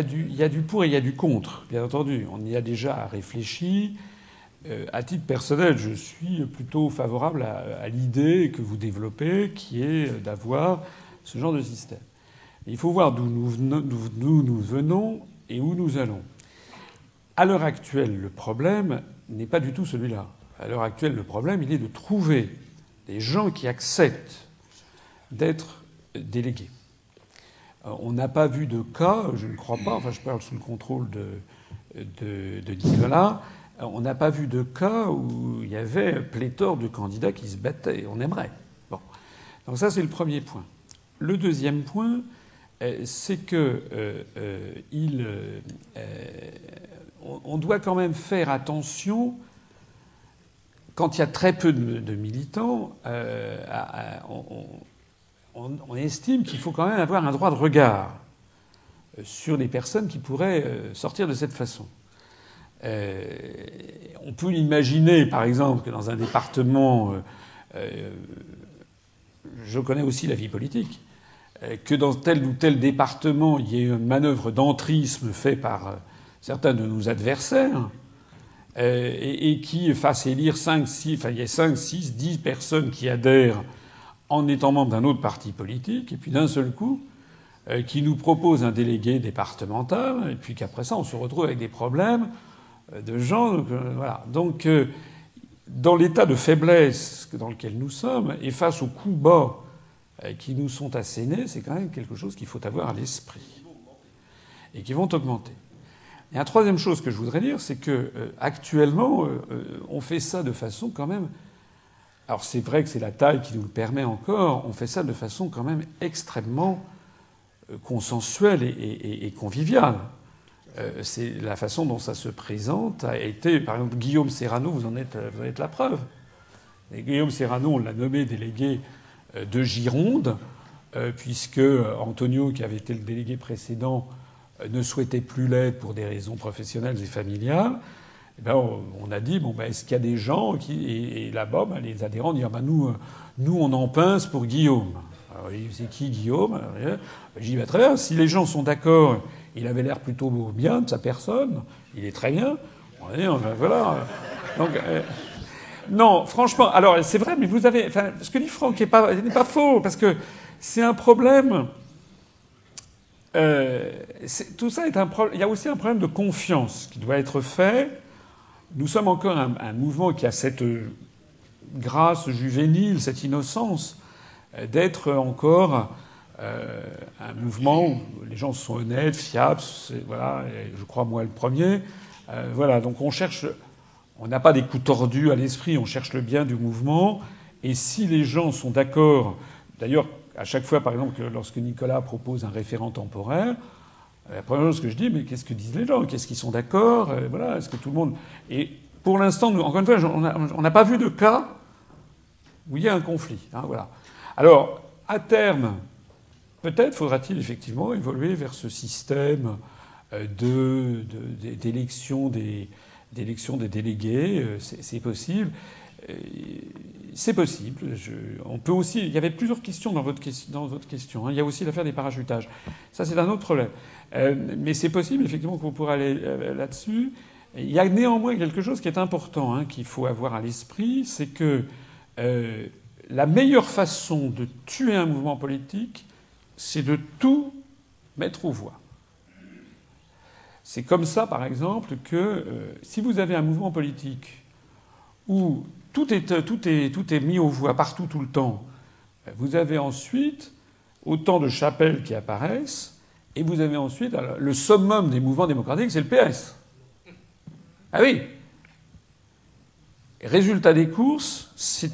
du, il y, a, du, pour et il y a du contre, bien entendu. On y a déjà réfléchi. Euh, à titre personnel, je suis plutôt favorable à, l'idée que vous développez, qui est d'avoir ce genre de système. il faut voir d'où nous, nous, venons et où nous allons. À l'heure actuelle, le problème n'est pas du tout celui-là. À l'heure actuelle, le problème, il est de trouver des gens qui acceptent d'être délégués. On n'a pas vu de cas, je ne crois pas, enfin je parle sous le contrôle de, de, Nicolas, on n'a pas vu de cas où il y avait pléthore de candidats qui se battaient. On aimerait. Donc ça, c'est le premier point. Le deuxième point, c'est que il, on doit quand même faire attention quand il y a très peu de, militants, euh, on, estime qu'il faut quand même avoir un droit de regard euh, sur les personnes qui pourraient euh, sortir de cette façon. on peut imaginer, par exemple, que dans un département, je connais aussi la vie politique, que dans tel ou tel département, il y ait une manœuvre d'entrisme faite par certains de nos adversaires, euh, et, qui fasse élire 5, 6, enfin il y a 5, 6, 10 personnes qui adhèrent en étant membres d'un autre parti politique, et puis d'un seul coup, euh, qui nous propose un délégué départemental, et puis qu'après ça, on se retrouve avec des problèmes euh, de gens. Donc, donc dans l'état de faiblesse dans lequel nous sommes, et face aux coups bas qui nous sont assénés, c'est quand même quelque chose qu'il faut avoir à l'esprit, et qui vont augmenter. Et la troisième chose que je voudrais dire, c'est que euh, actuellement, euh, euh, on fait ça de façon quand même. Alors c'est vrai que c'est la taille qui nous le permet encore. On fait ça de façon quand même extrêmement consensuelle et, conviviale. c'est la façon dont ça se présente a été, par exemple, Guillaume Serrano, vous en êtes, la preuve. Guillaume Serrano, on l'a nommé délégué de Gironde, puisque Antonio, qui avait été le délégué précédent, ne souhaitait plus l'être pour des raisons professionnelles et familiales, eh ben on a dit bon ben est-ce qu'il y a des gens qui et, là-bas ben, les adhérents disent ben nous euh, nous on en pince pour Guillaume. Alors c'est qui Guillaume? J'y vais ben, très bien. Si les gens sont d'accord, il avait l'air plutôt bien de sa personne. Il est très bien. On dit, voilà. Euh, non, franchement, alors c'est vrai, mais vous avez, ce que dit Franck n'est pas, n'est pas faux parce que c'est un problème euh, tout ça est un problème. Il y a aussi un problème de confiance qui doit être fait. Nous sommes encore un, mouvement qui a cette euh, grâce juvénile, cette innocence euh, d'être encore un mouvement où les gens sont honnêtes, fiables. Voilà, je crois moi le premier. voilà, donc on cherche. On n'a pas des coups tordus à l'esprit. On cherche le bien du mouvement. Et si les gens sont d'accord, d'ailleurs, à chaque fois, par exemple, lorsque Nicolas propose un référent temporaire, euh, la première chose que je dis, mais qu'est-ce que disent les gens? Qu'est-ce qu'ils sont d'accord? Euh, Voilà, est-ce que tout le monde. Et pour l'instant, encore une fois, on n'a pas vu de cas où il y a un conflit. Hein, voilà. Alors, à terme, peut-être faudra-t-il effectivement évoluer vers ce système euh, d'élection des, des délégués. C'est possible. C'est possible. on peut aussi. Il y avait plusieurs questions dans votre, dans votre question. Hein. Il y a aussi l'affaire des parachutages. Ça, c'est un autre problème. Euh, mais c'est possible, effectivement, qu'on pourra aller euh, là-dessus. Il y a néanmoins quelque chose qui est important, hein, qu'il faut avoir à l'esprit, c'est que euh, la meilleure façon de tuer un mouvement politique, c'est de tout mettre aux voix. C'est comme ça, par exemple, que si vous avez un mouvement politique où tout est, tout, est, mis aux voix partout tout le temps. Vous avez ensuite autant de chapelles qui apparaissent, et vous avez ensuite le summum des mouvements démocratiques, c'est le PS. Ah oui. Résultat des courses, c'est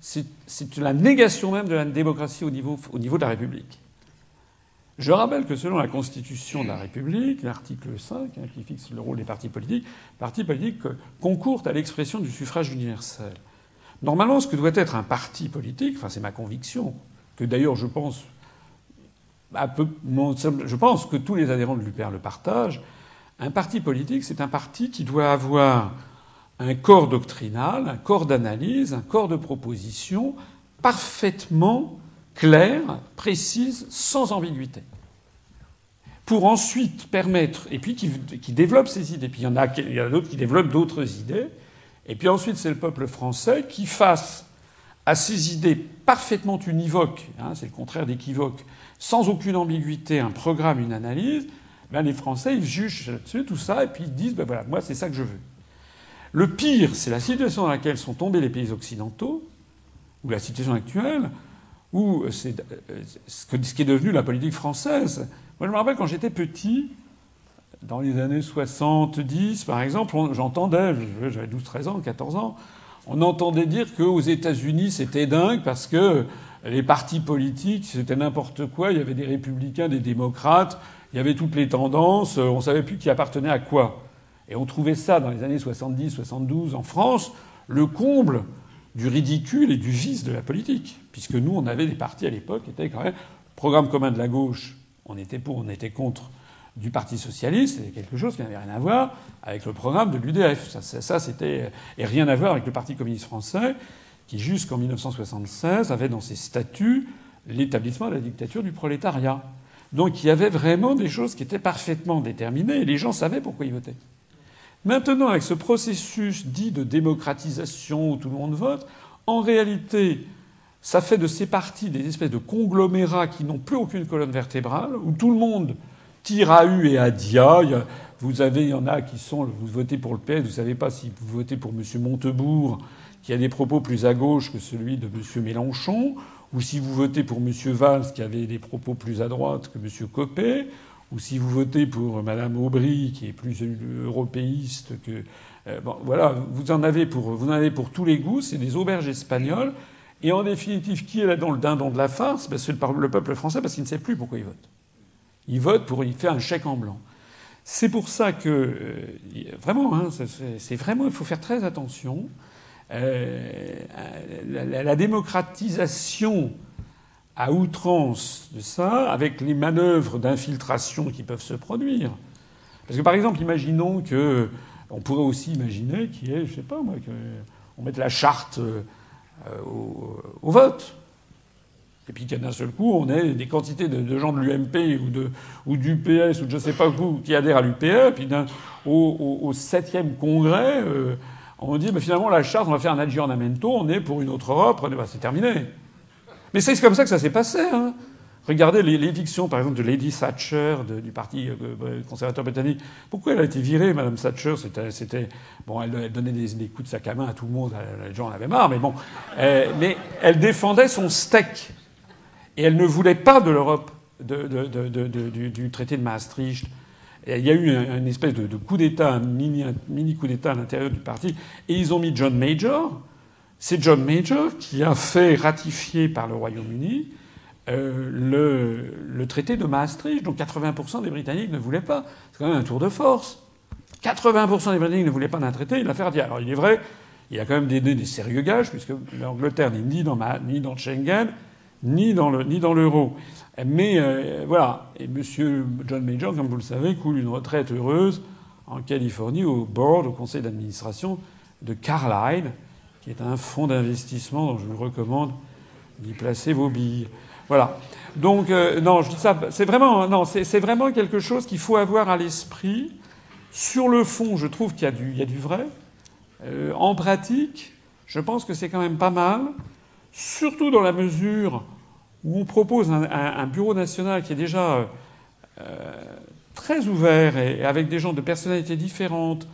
c'est la négation même de la démocratie au niveau de la République. Je rappelle que selon la Constitution de la République, l'article 5, hein, qui fixe le rôle des partis politiques, partis politiques concourent à l'expression du suffrage universel. Normalement, ce que doit être un parti politique, enfin c'est ma conviction, que d'ailleurs je pense, peu, je pense que tous les adhérents de l'UPR le partagent, un parti politique, c'est un parti qui doit avoir un corps doctrinal, un corps d'analyse, un corps de proposition parfaitement claire, précise, sans ambiguïté. Pour ensuite permettre, et puis qui, développe ces idées, puis il y en a, d'autres qui développent d'autres idées, et puis ensuite c'est le peuple français qui, face à ces idées parfaitement univoques, hein, c'est le contraire d'équivoque, sans aucune ambiguïté, un programme, une analyse, ben les Français ils jugent tout ça et puis ils disent ben voilà moi c'est ça que je veux. Le pire c'est la situation dans laquelle sont tombés les pays occidentaux ou la situation actuelle où c'est ce qui est devenu la politique française. Moi, je me rappelle quand j'étais petit, dans les années 70, par exemple, j'entendais, j'avais 12, 13 ans, 14 ans, on entendait dire qu'aux États-Unis, c'était dingue parce que les partis politiques, c'était n'importe quoi. Il y avait des républicains, des démocrates, il y avait toutes les tendances, on savait plus qui appartenait à quoi. Et on trouvait ça dans les années 70, 72 en France, le comble du ridicule et du vice de la politique. Puisque nous, on avait des partis à l'époque qui étaient quand même programme commun de la gauche. On était pour, on était contre du Parti socialiste, c'était quelque chose qui n'avait rien à voir avec le programme de l'UDF. Ça, ça, c'était et rien à voir avec le Parti communiste français, qui jusqu'en 1976 avait dans ses statuts l'établissement de la dictature du prolétariat. Donc il y avait vraiment des choses qui étaient parfaitement déterminées et les gens savaient pourquoi ils votaient. Maintenant, avec ce processus dit de démocratisation où tout le monde vote, en réalité, ça fait de ces partis des espèces de conglomérats qui n'ont plus aucune colonne vertébrale, où tout le monde tire à U et à Dia. Vous avez, il y en a qui sont, vous votez pour le PS, vous savez pas si vous votez pour M. Montebourg, qui a des propos plus à gauche que celui de M. Mélenchon, ou si vous votez pour M. Valls, qui avait des propos plus à droite que M. Copé, ou si vous votez pour Mme Aubry, qui est plus européiste que. Euh, bon, voilà, vous en avez pour, vous en avez pour tous les goûts, c'est des auberges espagnoles. Et en définitive, qui est là dans le dindon de la farce? Ben, C'est le peuple français parce qu'il ne sait plus pourquoi il vote. Il vote pour y faire un chèque en blanc. C'est pour ça que euh, vraiment, hein, c'est vraiment, il faut faire très attention. Euh, la, la, démocratisation à outrance de ça, avec les manœuvres d'infiltration qui peuvent se produire. Parce que par exemple, imaginons que on pourrait aussi imaginer qu'il y ait, je sais pas moi, qu'on mette la charte euh, au, vote. Et puis qu'à d'un seul coup, on ait des quantités de, gens de l'UMP ou, ou du PS ou de je sais pas où qui adhèrent à l'UPE, puis au, septième congrès, euh, on dit mais finalement la charte, on va faire un aggiornamento, on est pour une autre Europe, bah, c'est terminé. Mais c'est comme ça que ça s'est passé. Hein. Regardez l'éviction, par exemple, de Lady Thatcher du Parti euh, conservateur britannique. Pourquoi elle a été virée, Madame Thatcher? C'était bon, elle, donnait des, coups de sac à main à tout le monde. Les gens en avaient marre, mais bon. Euh, mais elle défendait son steak. Et elle ne voulait pas de l'Europe, du, traité de Maastricht. il y a eu une espèce de, coup d'État, un mini coup d'État à l'intérieur du parti. Et ils ont mis John Major. C'est John Major qui a fait ratifier par le Royaume-Uni euh, le, traité de Maastricht. Donc 80% des Britanniques ne voulaient pas. C'est quand même un tour de force. 80% des Britanniques ne voulaient pas d'un traité. Il a fait ratifier. Alors il est vrai, il a quand même donné des sérieux gages, puisque l'Angleterre n'est ni dans, ni dans Schengen, ni dans l'euro. Mais euh, voilà. Et Monsieur John Major, comme vous le savez, coule une retraite heureuse en Californie au board, au conseil d'administration de Carlyle, qui est un fonds d'investissement dont je vous recommande d'y placer vos billes. Voilà. Donc euh, non, je dis ça. C'est vraiment non, c'est vraiment quelque chose qu'il faut avoir à l'esprit. Sur le fond, je trouve qu'il y a du il y a du vrai. Euh, en pratique, je pense que c'est quand même pas mal surtout dans la mesure où on propose un, bureau national qui est déjà euh, très ouvert et, avec des gens de personnalités différentes,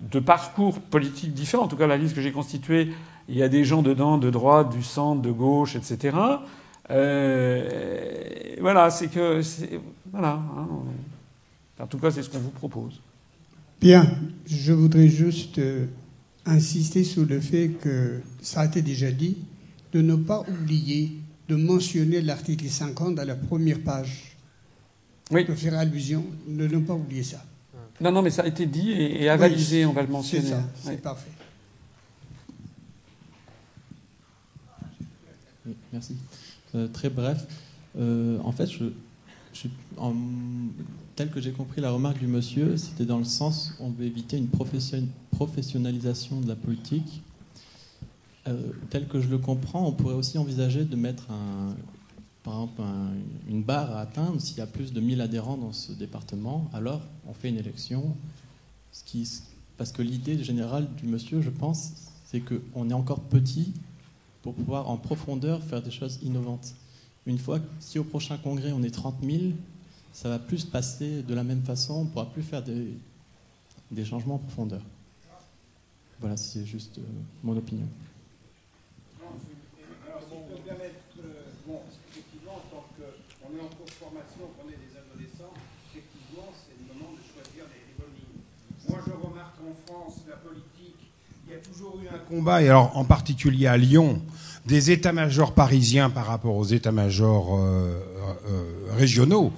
de parcours politiques différents. En tout cas, la liste que j'ai constituée, il y a des gens dedans de droite, du centre, de gauche, etc. Euh, voilà, c'est que. Voilà. Hein. en tout cas, c'est ce qu'on vous propose. Bien, je voudrais juste euh, insister sur le fait que ça a été déjà dit de ne pas oublier de mentionner l'article 50 à la première page. Oui. De faire allusion, de ne pas oublier ça. Non, non, mais ça a été dit et, avalisé, on va le mentionner. C'est ça, c'est parfait. merci. Euh, très bref. Euh, en fait, je, tel que j'ai compris la remarque du monsieur, c'était dans le sens où on veut éviter une professionnalisation de la politique euh, tel que je le comprends, on pourrait aussi envisager de mettre un, par exemple une barre à atteindre. S'il y a plus de 1000 adhérents dans ce département, alors on fait une élection. Ce qui, parce que l'idée générale du monsieur, je pense, c'est qu'on est encore petit pour pouvoir en profondeur faire des choses innovantes. Une fois, si au prochain congrès on est 30 000, ça va plus se passer de la même façon, on ne pourra plus faire des, des changements en profondeur. Voilà, c'est juste euh, mon opinion. on est en cours de formation, on est des adolescents, effectivement, c'est le moment de choisir les, les bonnes lignes. Moi, je remarque en La politique, il y a toujours eu un combat, et alors en particulier à Lyon, des états-majors parisiens par rapport aux états-majors euh, régionaux,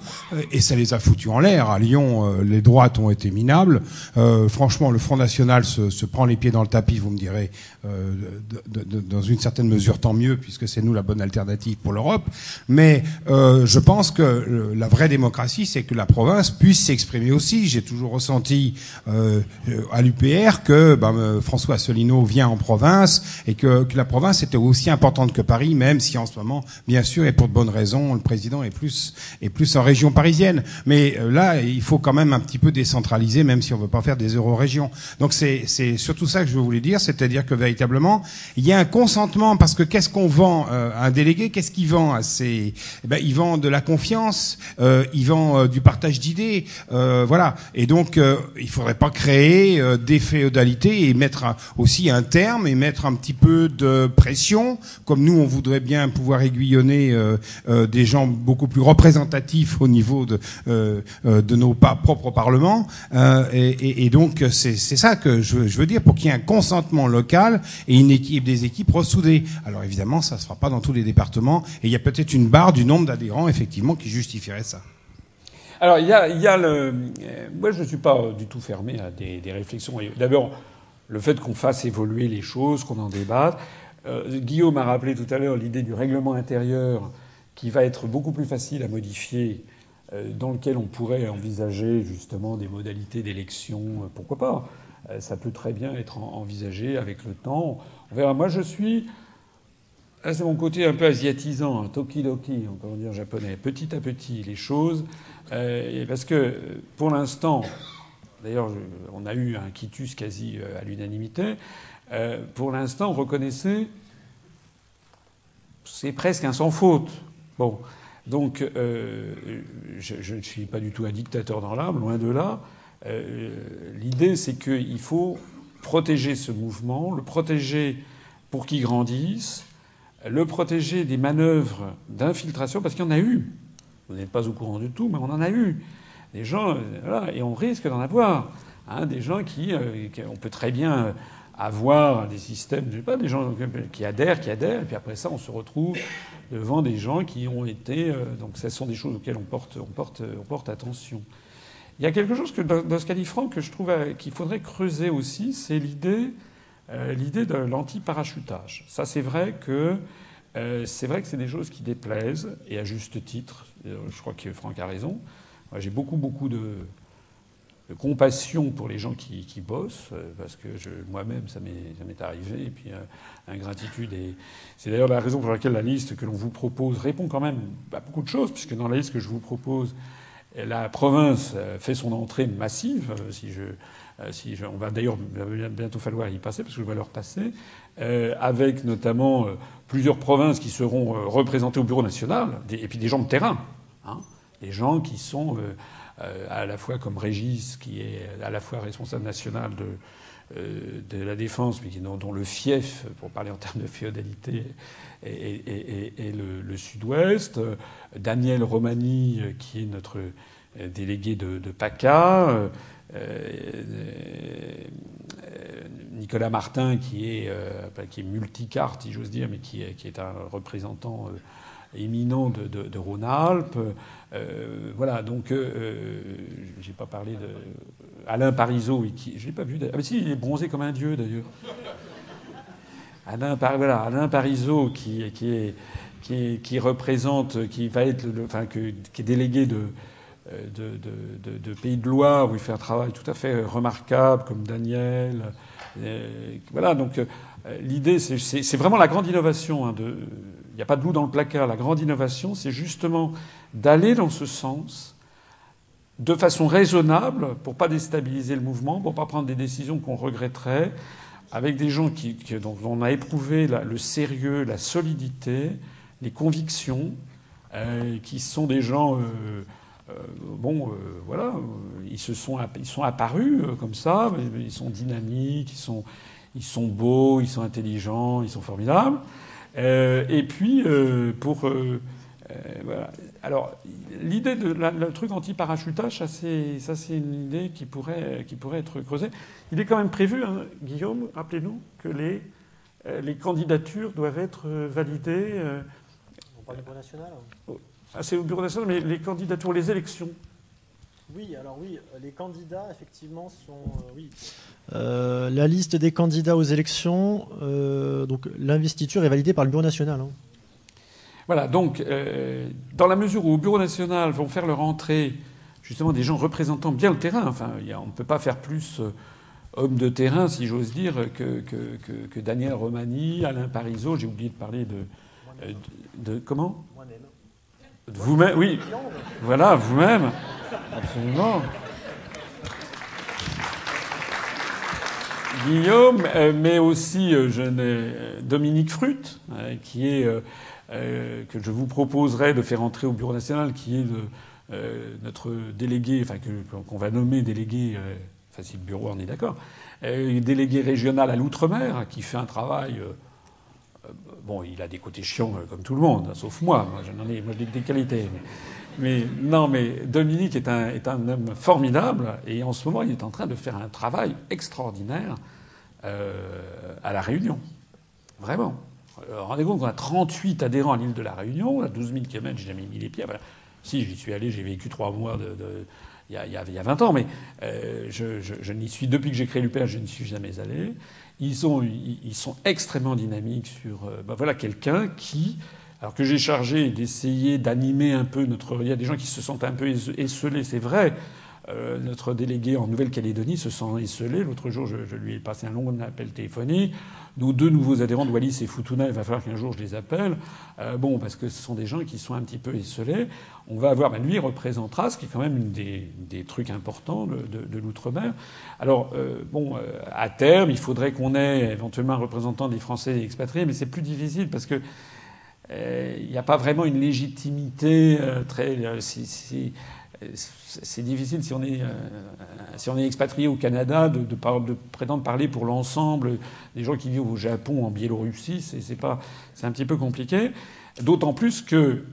et ça les a foutus en l'air. À Lyon, euh, les droites ont été minables. Euh, franchement, le Front National se, se, prend les pieds dans le tapis, vous me direz, euh, dans une certaine mesure, tant mieux, puisque c'est nous la bonne alternative pour l'Europe. Mais je pense que la vraie démocratie, c'est que la province puisse s'exprimer aussi. J'ai toujours ressenti à l'UPR que ben, François Asselineau vient en province et que, que la province était aussi importante que Paris, même si en ce moment, bien sûr, et pour de bonnes raisons, le président est plus est plus en région parisienne. Mais euh, là, il faut quand même un petit peu décentraliser, même si on veut pas faire des euro-régions. Donc c'est c'est surtout ça que je voulais dire, c'est-à-dire que véritablement, il y a un consentement parce que qu'est-ce qu'on vend euh, à un délégué? Qu'est-ce qu'il vend à ses eh ben, il vend de la confiance, euh, il vend du partage d'idées, voilà. Et donc, euh, il faudrait pas créer des féodalités et mettre aussi un terme et mettre un petit peu de pression, comme nous on voudrait bien pouvoir aiguillonner des gens beaucoup plus représentatifs au niveau de, euh, de nos pas propres parlements. Euh, et, donc, c'est ça que je, veux dire, pour qu'il y ait un consentement local et une équipe, des équipes ressoudées. Alors évidemment, ça ne se fera pas dans tous les départements. Et il y a peut-être une barre du nombre d'adhérents, effectivement, qui justifierait ça. Alors, il y a, y a le. Moi, je ne suis pas du tout fermé à des, des réflexions. D'abord, le fait qu'on fasse évoluer les choses, qu'on en débatte. Euh, Guillaume a rappelé tout à l'heure l'idée du règlement intérieur qui va être beaucoup plus facile à modifier, euh, dans lequel on pourrait envisager justement des modalités d'élection. Euh, pourquoi pas euh, Ça peut très bien être envisagé avec le temps. On verra. Moi, je suis. Là, c'est mon côté un peu asiatisant, hein, tokidoki, on peut dire japonais. Petit à petit, les choses. Parce que pour l'instant, d'ailleurs, on a eu un quitus quasi à l'unanimité. Pour l'instant, reconnaissez, c'est presque un sans faute. Donc euh, je, ne suis pas du tout un dictateur dans l'âme, loin de là. Euh, L'idée, c'est qu'il faut protéger ce mouvement, le protéger pour qu'il grandisse, le protéger des manœuvres d'infiltration, parce qu'il y en a eu. Vous n'êtes pas au courant du tout, mais on en a eu. Des gens, voilà, et on risque d'en avoir. Hein, des gens qui, euh, qui, on peut très bien avoir des systèmes, je sais pas, des gens qui adhèrent, qui adhèrent, et puis après ça, on se retrouve devant des gens qui ont été. Euh, donc, ce sont des choses auxquelles on porte, on porte, on porte attention. Il y a quelque chose que, dans ce qu'a dit Franck que je trouve qu'il faudrait creuser aussi, c'est l'idée, euh, l'idée de l'anti-parachutage. Ça, c'est vrai que euh, c'est vrai que c'est des choses qui déplaisent et à juste titre. Je crois que Franck a raison. Moi, j'ai beaucoup, beaucoup de, compassion pour les gens qui, qui bossent, parce que moi-même, ça m'est arrivé, et puis euh, ingratitude. Et c'est d'ailleurs la raison pour laquelle la liste que l'on vous propose répond quand même à beaucoup de choses, puisque dans la liste que je vous propose, la province fait son entrée massive. Si je, si on va d'ailleurs bientôt falloir y passer, parce que je vais leur passer, euh, avec notamment euh, plusieurs provinces qui seront euh, représentées au Bureau national, et puis des gens de terrain, hein, des gens qui sont euh, à la fois comme Régis, qui est à la fois responsable national de, euh, la défense, mais dont, le fief, pour parler en termes de féodalité, est, le, sud-ouest. Daniel Romani, qui est notre délégué de, PACA. Euh, Nicolas Martin, qui est, euh, qui est multicarte, si j'ose dire, mais qui est, qui est un représentant euh, éminent de Rhône-Alpes. Euh, voilà, donc euh, j'ai pas parlé de Alain Parisot, qui, je l'ai pas vu. Ah mais si, il est bronzé comme un dieu d'ailleurs. Alain, Alain Parisot qui, est, représente, qui va être, le, qui est délégué de, Pays de Loire, où il fait un travail tout à fait remarquable, comme Daniel. Euh, voilà, donc euh, l'idée, c'est vraiment la grande innovation hein, il n'y a pas de loup dans le placard. La grande innovation, c'est justement d'aller dans ce sens de façon raisonnable pour pas déstabiliser le mouvement, pour pas prendre des décisions qu'on regretterait, avec des gens qui, dont on a éprouvé le sérieux, la solidité, les convictions, euh, qui sont des gens. Euh, euh, bon, voilà, ils se sont, ils sont apparus comme ça, ils sont dynamiques, ils sont, ils sont beaux, ils sont intelligents, ils sont formidables. Et puis, pour, voilà. Alors, l'idée de la, le truc anti-parachutage, ça c'est, ça c'est une idée qui pourrait, qui pourrait être creusée. Il est quand même prévu, hein, Guillaume, rappelez-nous, que les, euh, les candidatures doivent être validées. Euh, On parle du Bureau national ah, C'est au Bureau national, mais les candidatures, les élections. Oui, alors oui, les candidats, effectivement, sont. oui. la liste des candidats aux élections, donc l'investiture est validée par le Bureau national. Hein. Voilà, donc, euh, dans la mesure où au Bureau national vont faire leur entrée justement des gens représentant bien le terrain, enfin, on ne peut pas faire plus euh, homme de terrain, si j'ose dire, que, que, que, Daniel Romani, Alain Parisot, j'ai oublié de parler de. Euh, de, comment Moi-même. Vous-même, oui. Voilà, vous-même. Absolument. Guillaume, mais aussi je Dominique Frut, qui est euh, que je vous proposerai de faire entrer au Bureau national, qui est euh, notre délégué, enfin qu'on va nommer délégué, euh, enfin si le bureau en est d'accord, délégué régional à l'outre-mer, qui fait un travail. bon, il a des côtés chiants comme tout le monde, hein, sauf moi. Moi, j'en ai, moi, des qualités. Mais, non, mais Dominique est un homme formidable et en ce moment, il est en train de faire un travail extraordinaire à la Réunion. Vraiment. Euh, rendez-vous compte qu'on a 38 adhérents à l'île de la Réunion, on a 12 000 km, j'ai jamais mis les pieds. Si, j'y suis allé, j'ai vécu trois mois il, y a, il, y a, 20 ans, mais euh, je, n'y suis, depuis que j'ai créé l'UPR, je n'y suis jamais allé. Ils sont, extrêmement dynamiques sur. Euh, ben voilà quelqu'un qui. Alors que j'ai chargé d'essayer d'animer un peu notre. Il y a des gens qui se sentent un peu esselés, c'est vrai. Euh, notre délégué en Nouvelle-Calédonie se sent esselé. L'autre jour, je, lui ai passé un long appel téléphonique. Nos deux nouveaux adhérents de Wallis et Futuna, il va falloir qu'un jour je les appelle. Euh, bon, parce que ce sont des gens qui sont un petit peu esselés. On va avoir, ben, lui représentera, ce qui est quand même une des, des trucs importants de, l'outre-mer. Alors, euh, bon, à terme, il faudrait qu'on ait éventuellement un représentant des Français expatriés, mais c'est plus difficile parce que il n'y a pas vraiment une légitimité très. C'est difficile si on est, euh, si on est expatrié au Canada de, prétendre parler pour l'ensemble des gens qui vivent au Japon, en Biélorussie. C'est pas, c'est un petit peu compliqué. D'autant plus que,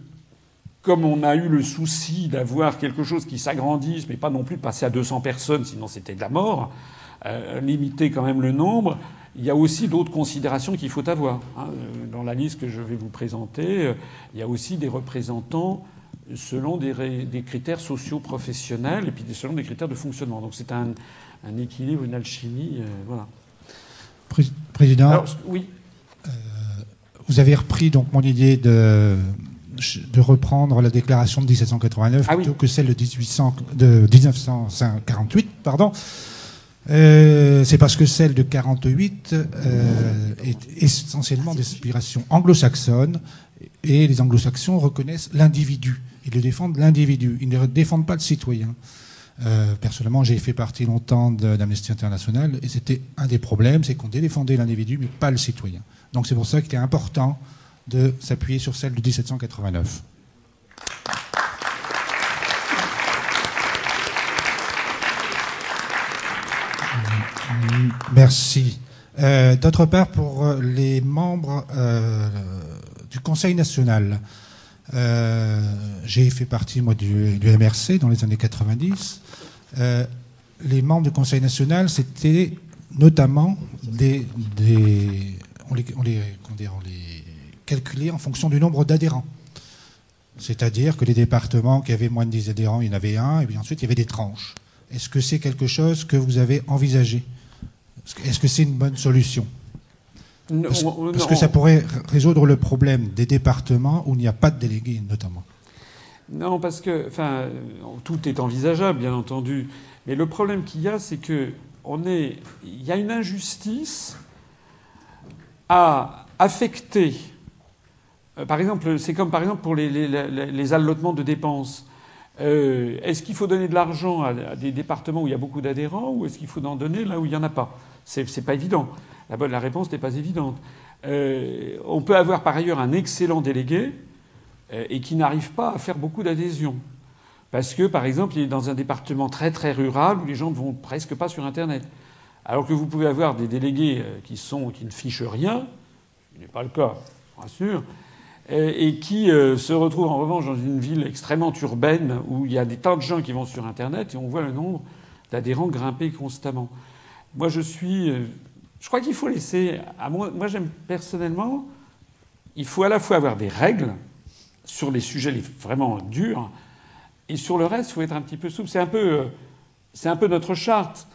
comme on a eu le souci d'avoir quelque chose qui s'agrandisse, mais pas non plus passer à 200 personnes, sinon c'était de la mort, euh, limiter quand même le nombre. Il y a aussi d'autres considérations qu'il faut avoir. Hein. Dans la liste que je vais vous présenter, euh, il y a aussi des représentants selon des, des critères socio-professionnels et puis selon des critères de fonctionnement. Donc c'est un, un, équilibre, une alchimie. Euh, voilà. Président, oui. Euh, vous avez repris donc mon idée de, de reprendre la déclaration de 1789 ah, plutôt que celle de, 1800, de 1948. Pardon. Euh, c'est parce que celle de 48 euh, est essentiellement d'inspiration anglo-saxonne et les anglo-saxons reconnaissent l'individu. Ils défendent l'individu, ils ne défendent pas le citoyen. Euh, personnellement, j'ai fait partie longtemps d'Amnesty International et c'était un des problèmes, c'est qu'on défendait l'individu mais pas le citoyen. Donc c'est pour ça qu'il est important de s'appuyer sur celle de 1789. Merci. Euh, d'autre part, pour les membres euh, du Conseil national, euh, j'ai fait partie, moi, du, MRC dans les années 90. Euh, les membres du Conseil national, c'était notamment des. des on, les, on, les, les, on les calculait en fonction du nombre d'adhérents. C'est-à-dire que les départements qui avaient moins de 10 adhérents, il y en avait un, et puis ensuite il y avait des tranches. Est-ce que c'est quelque chose que vous avez envisagé? Est-ce que c'est une bonne solution? Parce, parce que ça pourrait résoudre le problème des départements où il n'y a pas de délégués, notamment. Non, parce que, enfin, tout est envisageable, bien entendu. Mais le problème qu'il y a, c'est que on est, il y a une injustice à affecter. Euh, par exemple, c'est comme par exemple pour les, les, les allotements de dépenses. Euh, est-ce qu'il faut donner de l'argent à, des départements où il y a beaucoup d'adhérents ou est-ce qu'il faut en donner là où il n'y en a pas? C'est pas évident. La, bonne, réponse n'est pas évidente. Euh, on peut avoir par ailleurs un excellent délégué euh, et qui n'arrive pas à faire beaucoup d'adhésion. Parce que, par exemple, il est dans un département très très rural où les gens ne vont presque pas sur Internet. Alors que vous pouvez avoir des délégués euh, qui, sont, qui ne fichent rien, ce n'est pas le cas, bien sûr, et, qui se retrouvent en revanche dans une ville extrêmement urbaine où il y a des tas de gens qui vont sur Internet et on voit le nombre d'adhérents grimper constamment. Moi, je suis. euh, Je crois qu'il faut laisser. Moi, j'aime personnellement. Il faut à la fois avoir des règles sur les sujets vraiment durs et sur le reste, il faut être un petit peu souple. C'est un peu, euh, c'est un peu notre charte.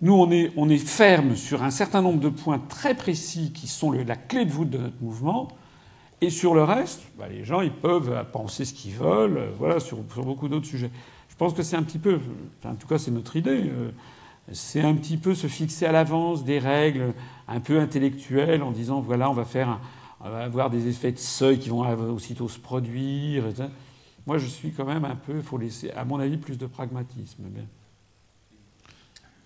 Nous, on est, on est ferme sur un certain nombre de points très précis qui sont la clé de voûte de notre mouvement. Et sur le reste, bah, les gens, ils peuvent euh, penser ce qu'ils veulent, voilà, sur, sur beaucoup d'autres sujets. Je pense que c'est un petit peu, en tout cas, c'est notre idée. C'est un petit peu se fixer à l'avance des règles un peu intellectuelles en disant voilà, on va faire, un- on va avoir des effets de seuil qui vont aussitôt se produire. Moi, je suis quand même un peu, il faut laisser, à mon avis, plus de pragmatisme.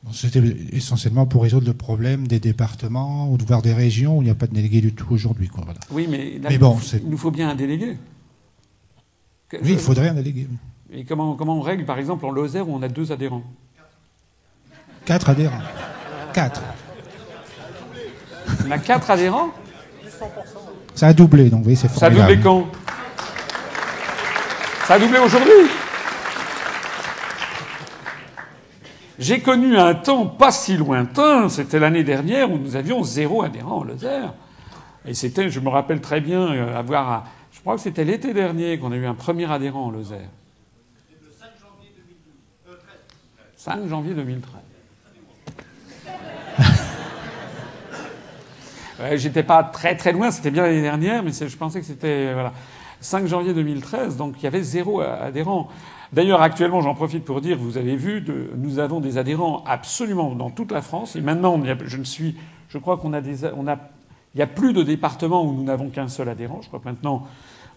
Bon, C'était essentiellement pour résoudre le problème des départements ou de voir des régions où il n'y a pas de délégués du tout aujourd'hui. voilà. Oui, mais, là, Mais il bon, il nous faut bien un délégué. Oui, il faudrait un délégué. Et comment, comment on règle, par exemple, en Lozère où on a deux adhérents? Quatre adhérents. Quatre. On a quatre adhérents Ça a doublé, donc vous voyez, c'est Ça a formidable. doublé quand Ça a doublé aujourd'hui J'ai connu un temps pas si lointain, c'était l'année dernière, où nous avions zéro adhérent en Lozère. Et c'était, je me rappelle très bien, euh, avoir. un- je crois que c'était l'été dernier qu'on a eu un premier adhérent en Lozère. 5 janvier 2013. Ouais, J'étais pas très très loin, c'était bien l'année dernière, mais je pensais que c'était voilà 5 janvier 2013, donc il y avait zéro adhérent. D'ailleurs, actuellement, j'en profite pour dire, vous avez vu, de- nous avons des adhérents absolument dans toute la France, et maintenant, a- je ne suis, je crois qu'on a des, on a, il y a plus de départements où nous n'avons qu'un seul adhérent. Je crois que maintenant,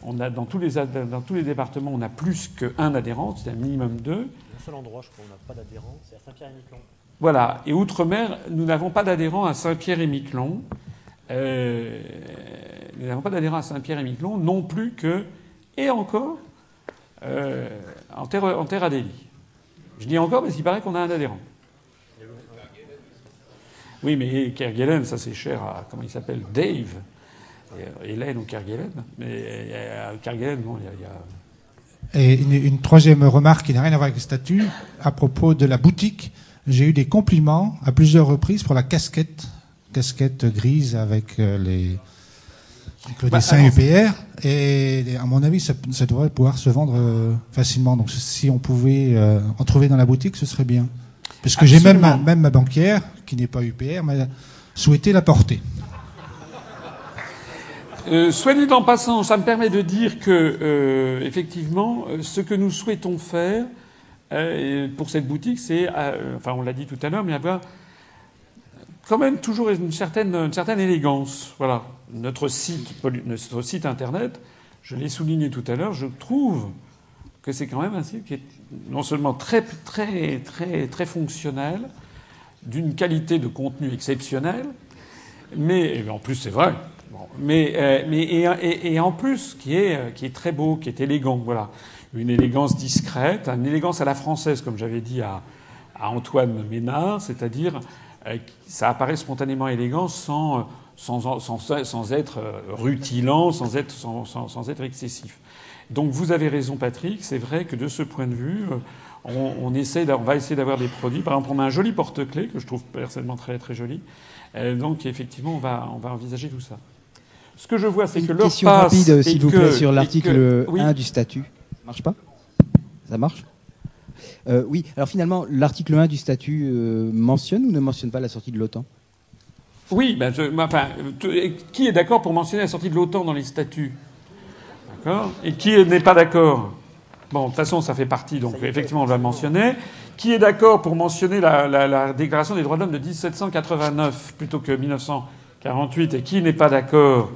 on a dans tous les ad- dans tous les départements, on a plus qu'un adhérent, c'est un minimum deux. Le seul endroit, je crois, où on n'a pas d'adhérents, c'est à Saint-Pierre-et-Miquelon. Voilà. Et outre-mer, nous n'avons pas d'adhérents à Saint-Pierre-et-Miquelon. Euh, nous n'avons pas d'adhérents à Saint-Pierre-et-Miquelon non plus que, et encore, euh, en, terre, en terre. Je dis encore parce qu'il paraît qu'on a un adhérent. Oui, mais Kerguelen, ça c'est cher à, comment il s'appelle, Dave. Et, euh, Hélène ou Kerguelen. Mais euh, Kerguelen, bon, il y a- Et une troisième remarque qui n'a rien à voir avec le statut, à propos de la boutique, j'ai eu des compliments à plusieurs reprises pour la casquette, casquette grise avec euh, les avec le Bah, dessin alors- UPR. Et à mon avis, ça, ça devrait pouvoir se vendre euh, facilement. Donc si on pouvait euh, en trouver dans la boutique, ce serait bien. Parce que j'ai même ma, Absolument. même ma banquière, qui n'est pas UPR, m'a souhaité la porter. Euh, soit dit en passant, ça me permet de dire que, euh, effectivement, ce que nous souhaitons faire euh, pour cette boutique, c'est, enfin, on l'a dit tout à l'heure, mais avoir quand même toujours une certaine, élégance. Voilà. Notre site, notre site internet, je l'ai souligné tout à l'heure, je trouve que c'est quand même un site qui est non seulement très, très, très, très fonctionnel, d'une qualité de contenu exceptionnelle, mais en plus c'est vrai. Mais euh, mais et, en plus qui est qui est très beau, qui est élégant, voilà, une élégance discrète, une élégance à la française, comme j'avais dit à, Antoine Ménard, c'est-à-dire ça apparaît spontanément élégant sans euh, sans, sans, sans être euh, rutilant, sans être sans, être excessif. Donc vous avez raison, Patrick. C'est vrai que de ce point de vue, euh, on, on essaie, on va essayer d'avoir des produits. Par exemple, on a un joli porte-clés que je trouve personnellement très très joli. Euh, donc effectivement, on va on va envisager tout ça. Ce que je vois, c'est que l'heure question passe rapide, et s'il vous plaît, sur l'article oui. 1 du statut. Ça marche pas? Ça marche? Euh, Oui. Alors finalement, l'article 1 du statut euh, mentionne ou ne mentionne pas la sortie de l'OTAN? Oui, ben, je- enfin, qui est d'accord pour mentionner la sortie de l'OTAN dans les statuts? D'accord? Et qui n'est pas d'accord? Bon, de toute façon, ça fait partie, donc effectivement, on va le mentionner. Qui est d'accord pour mentionner la, la- la Déclaration des droits de l'homme de 1789 plutôt que 1948 Et qui n'est pas d'accord?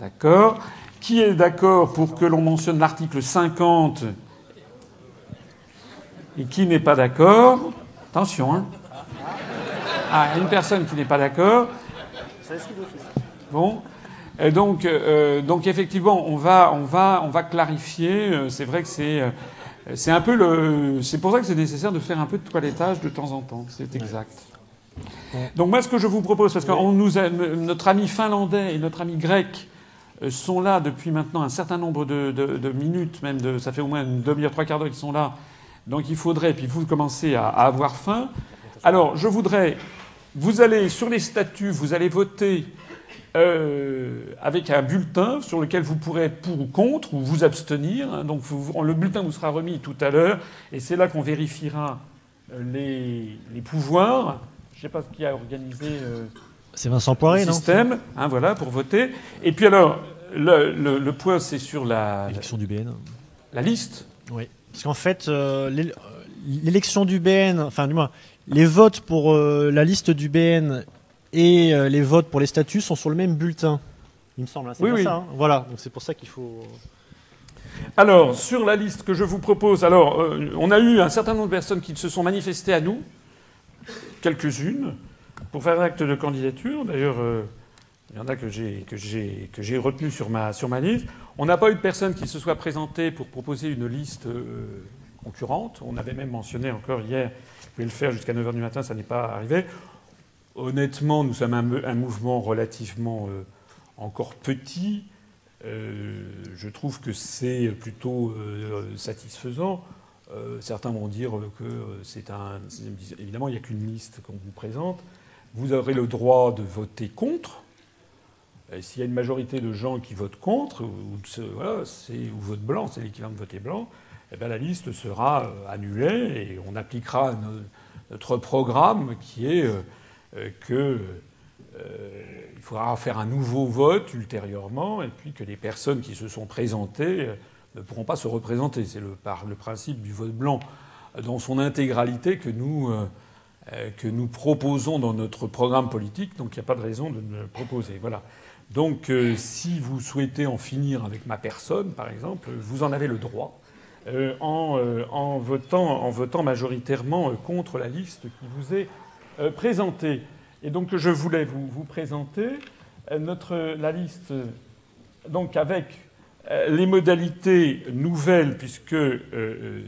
D'accord? Qui est d'accord pour que l'on mentionne l'article 50 Et qui n'est pas d'accord Attention, hein. Ah, une personne qui n'est pas d'accord. Bon. Et donc, euh, donc effectivement, on va, on on va clarifier. Euh, C'est vrai que c'est, euh, c'est un peu le. C'est pour ça que c'est nécessaire de faire un peu de toilettage de temps en temps. C'est exact. Donc moi, ce que je vous propose, parce que notre ami finlandais et notre ami grec euh, sont là depuis maintenant un certain nombre de, de- de minutes, même de, ça fait au moins une demi-heure, trois quarts d'heure qu'ils sont là. Donc il faudrait, puis vous commencez à, à avoir faim. Alors je voudrais, vous allez sur les statuts, vous allez voter euh, avec un bulletin sur lequel vous pourrez être pour ou contre ou vous abstenir. hein. Donc vous- le bulletin vous sera remis tout à l'heure et c'est là qu'on vérifiera euh, les, les pouvoirs. Je ne sais pas ce qui a organisé. euh, C'est Vincent Poiré, le non? système, hein, voilà, pour voter. Et puis alors, le, le- le point, c'est sur la. L'élection du BN. La liste Oui. Parce qu'en fait, euh, l'é- l'élection du BN, enfin du moins, les votes pour euh, la liste du BN et euh, les votes pour les statuts sont sur le même bulletin. Il me semble. hein, c'est Oui, ça. hein. voilà. Donc c'est pour ça qu'il faut. Alors, sur la liste que je vous propose, alors, euh, on a eu un certain nombre de personnes qui se sont manifestées à nous, quelques-unes, pour faire acte de candidature. D'ailleurs, euh, il y en a que j'ai retenu sur ma liste. On n'a pas eu de personnes qui se soient présentées pour proposer une liste euh, concurrente. On avait même mentionné encore hier, vous pouvez le faire jusqu'à 9h du matin, ça n'est pas arrivé. Honnêtement, nous sommes un, un mouvement relativement euh, encore petit. Euh, je trouve que c'est plutôt satisfaisant. Certains vont dire que c'est un. Évidemment, il n'y a qu'une liste qu'on vous présente. Vous aurez le droit de voter contre. Et S'il y a une majorité de gens qui votent contre, ou, voilà, vote blanc, c'est l'équivalent de voter blanc, eh bien, la liste sera euh, annulée et on appliquera no- notre programme qui est euh, euh, que euh, il faudra faire un nouveau vote ultérieurement, et puis que les personnes qui se sont présentées euh, ne pourront pas se représenter. C'est le, par le principe du vote blanc euh, dans son intégralité que nous, euh, euh, que nous proposons dans notre programme politique, donc il n'y a pas de raison de ne le proposer. Voilà. Donc euh, si vous souhaitez en finir avec ma personne, par exemple, vous en avez le droit. euh, en, euh, en votant, en votant majoritairement contre la liste qui vous est présentée. Et donc je voulais vous, présenter notre, la liste donc avec les modalités nouvelles, puisque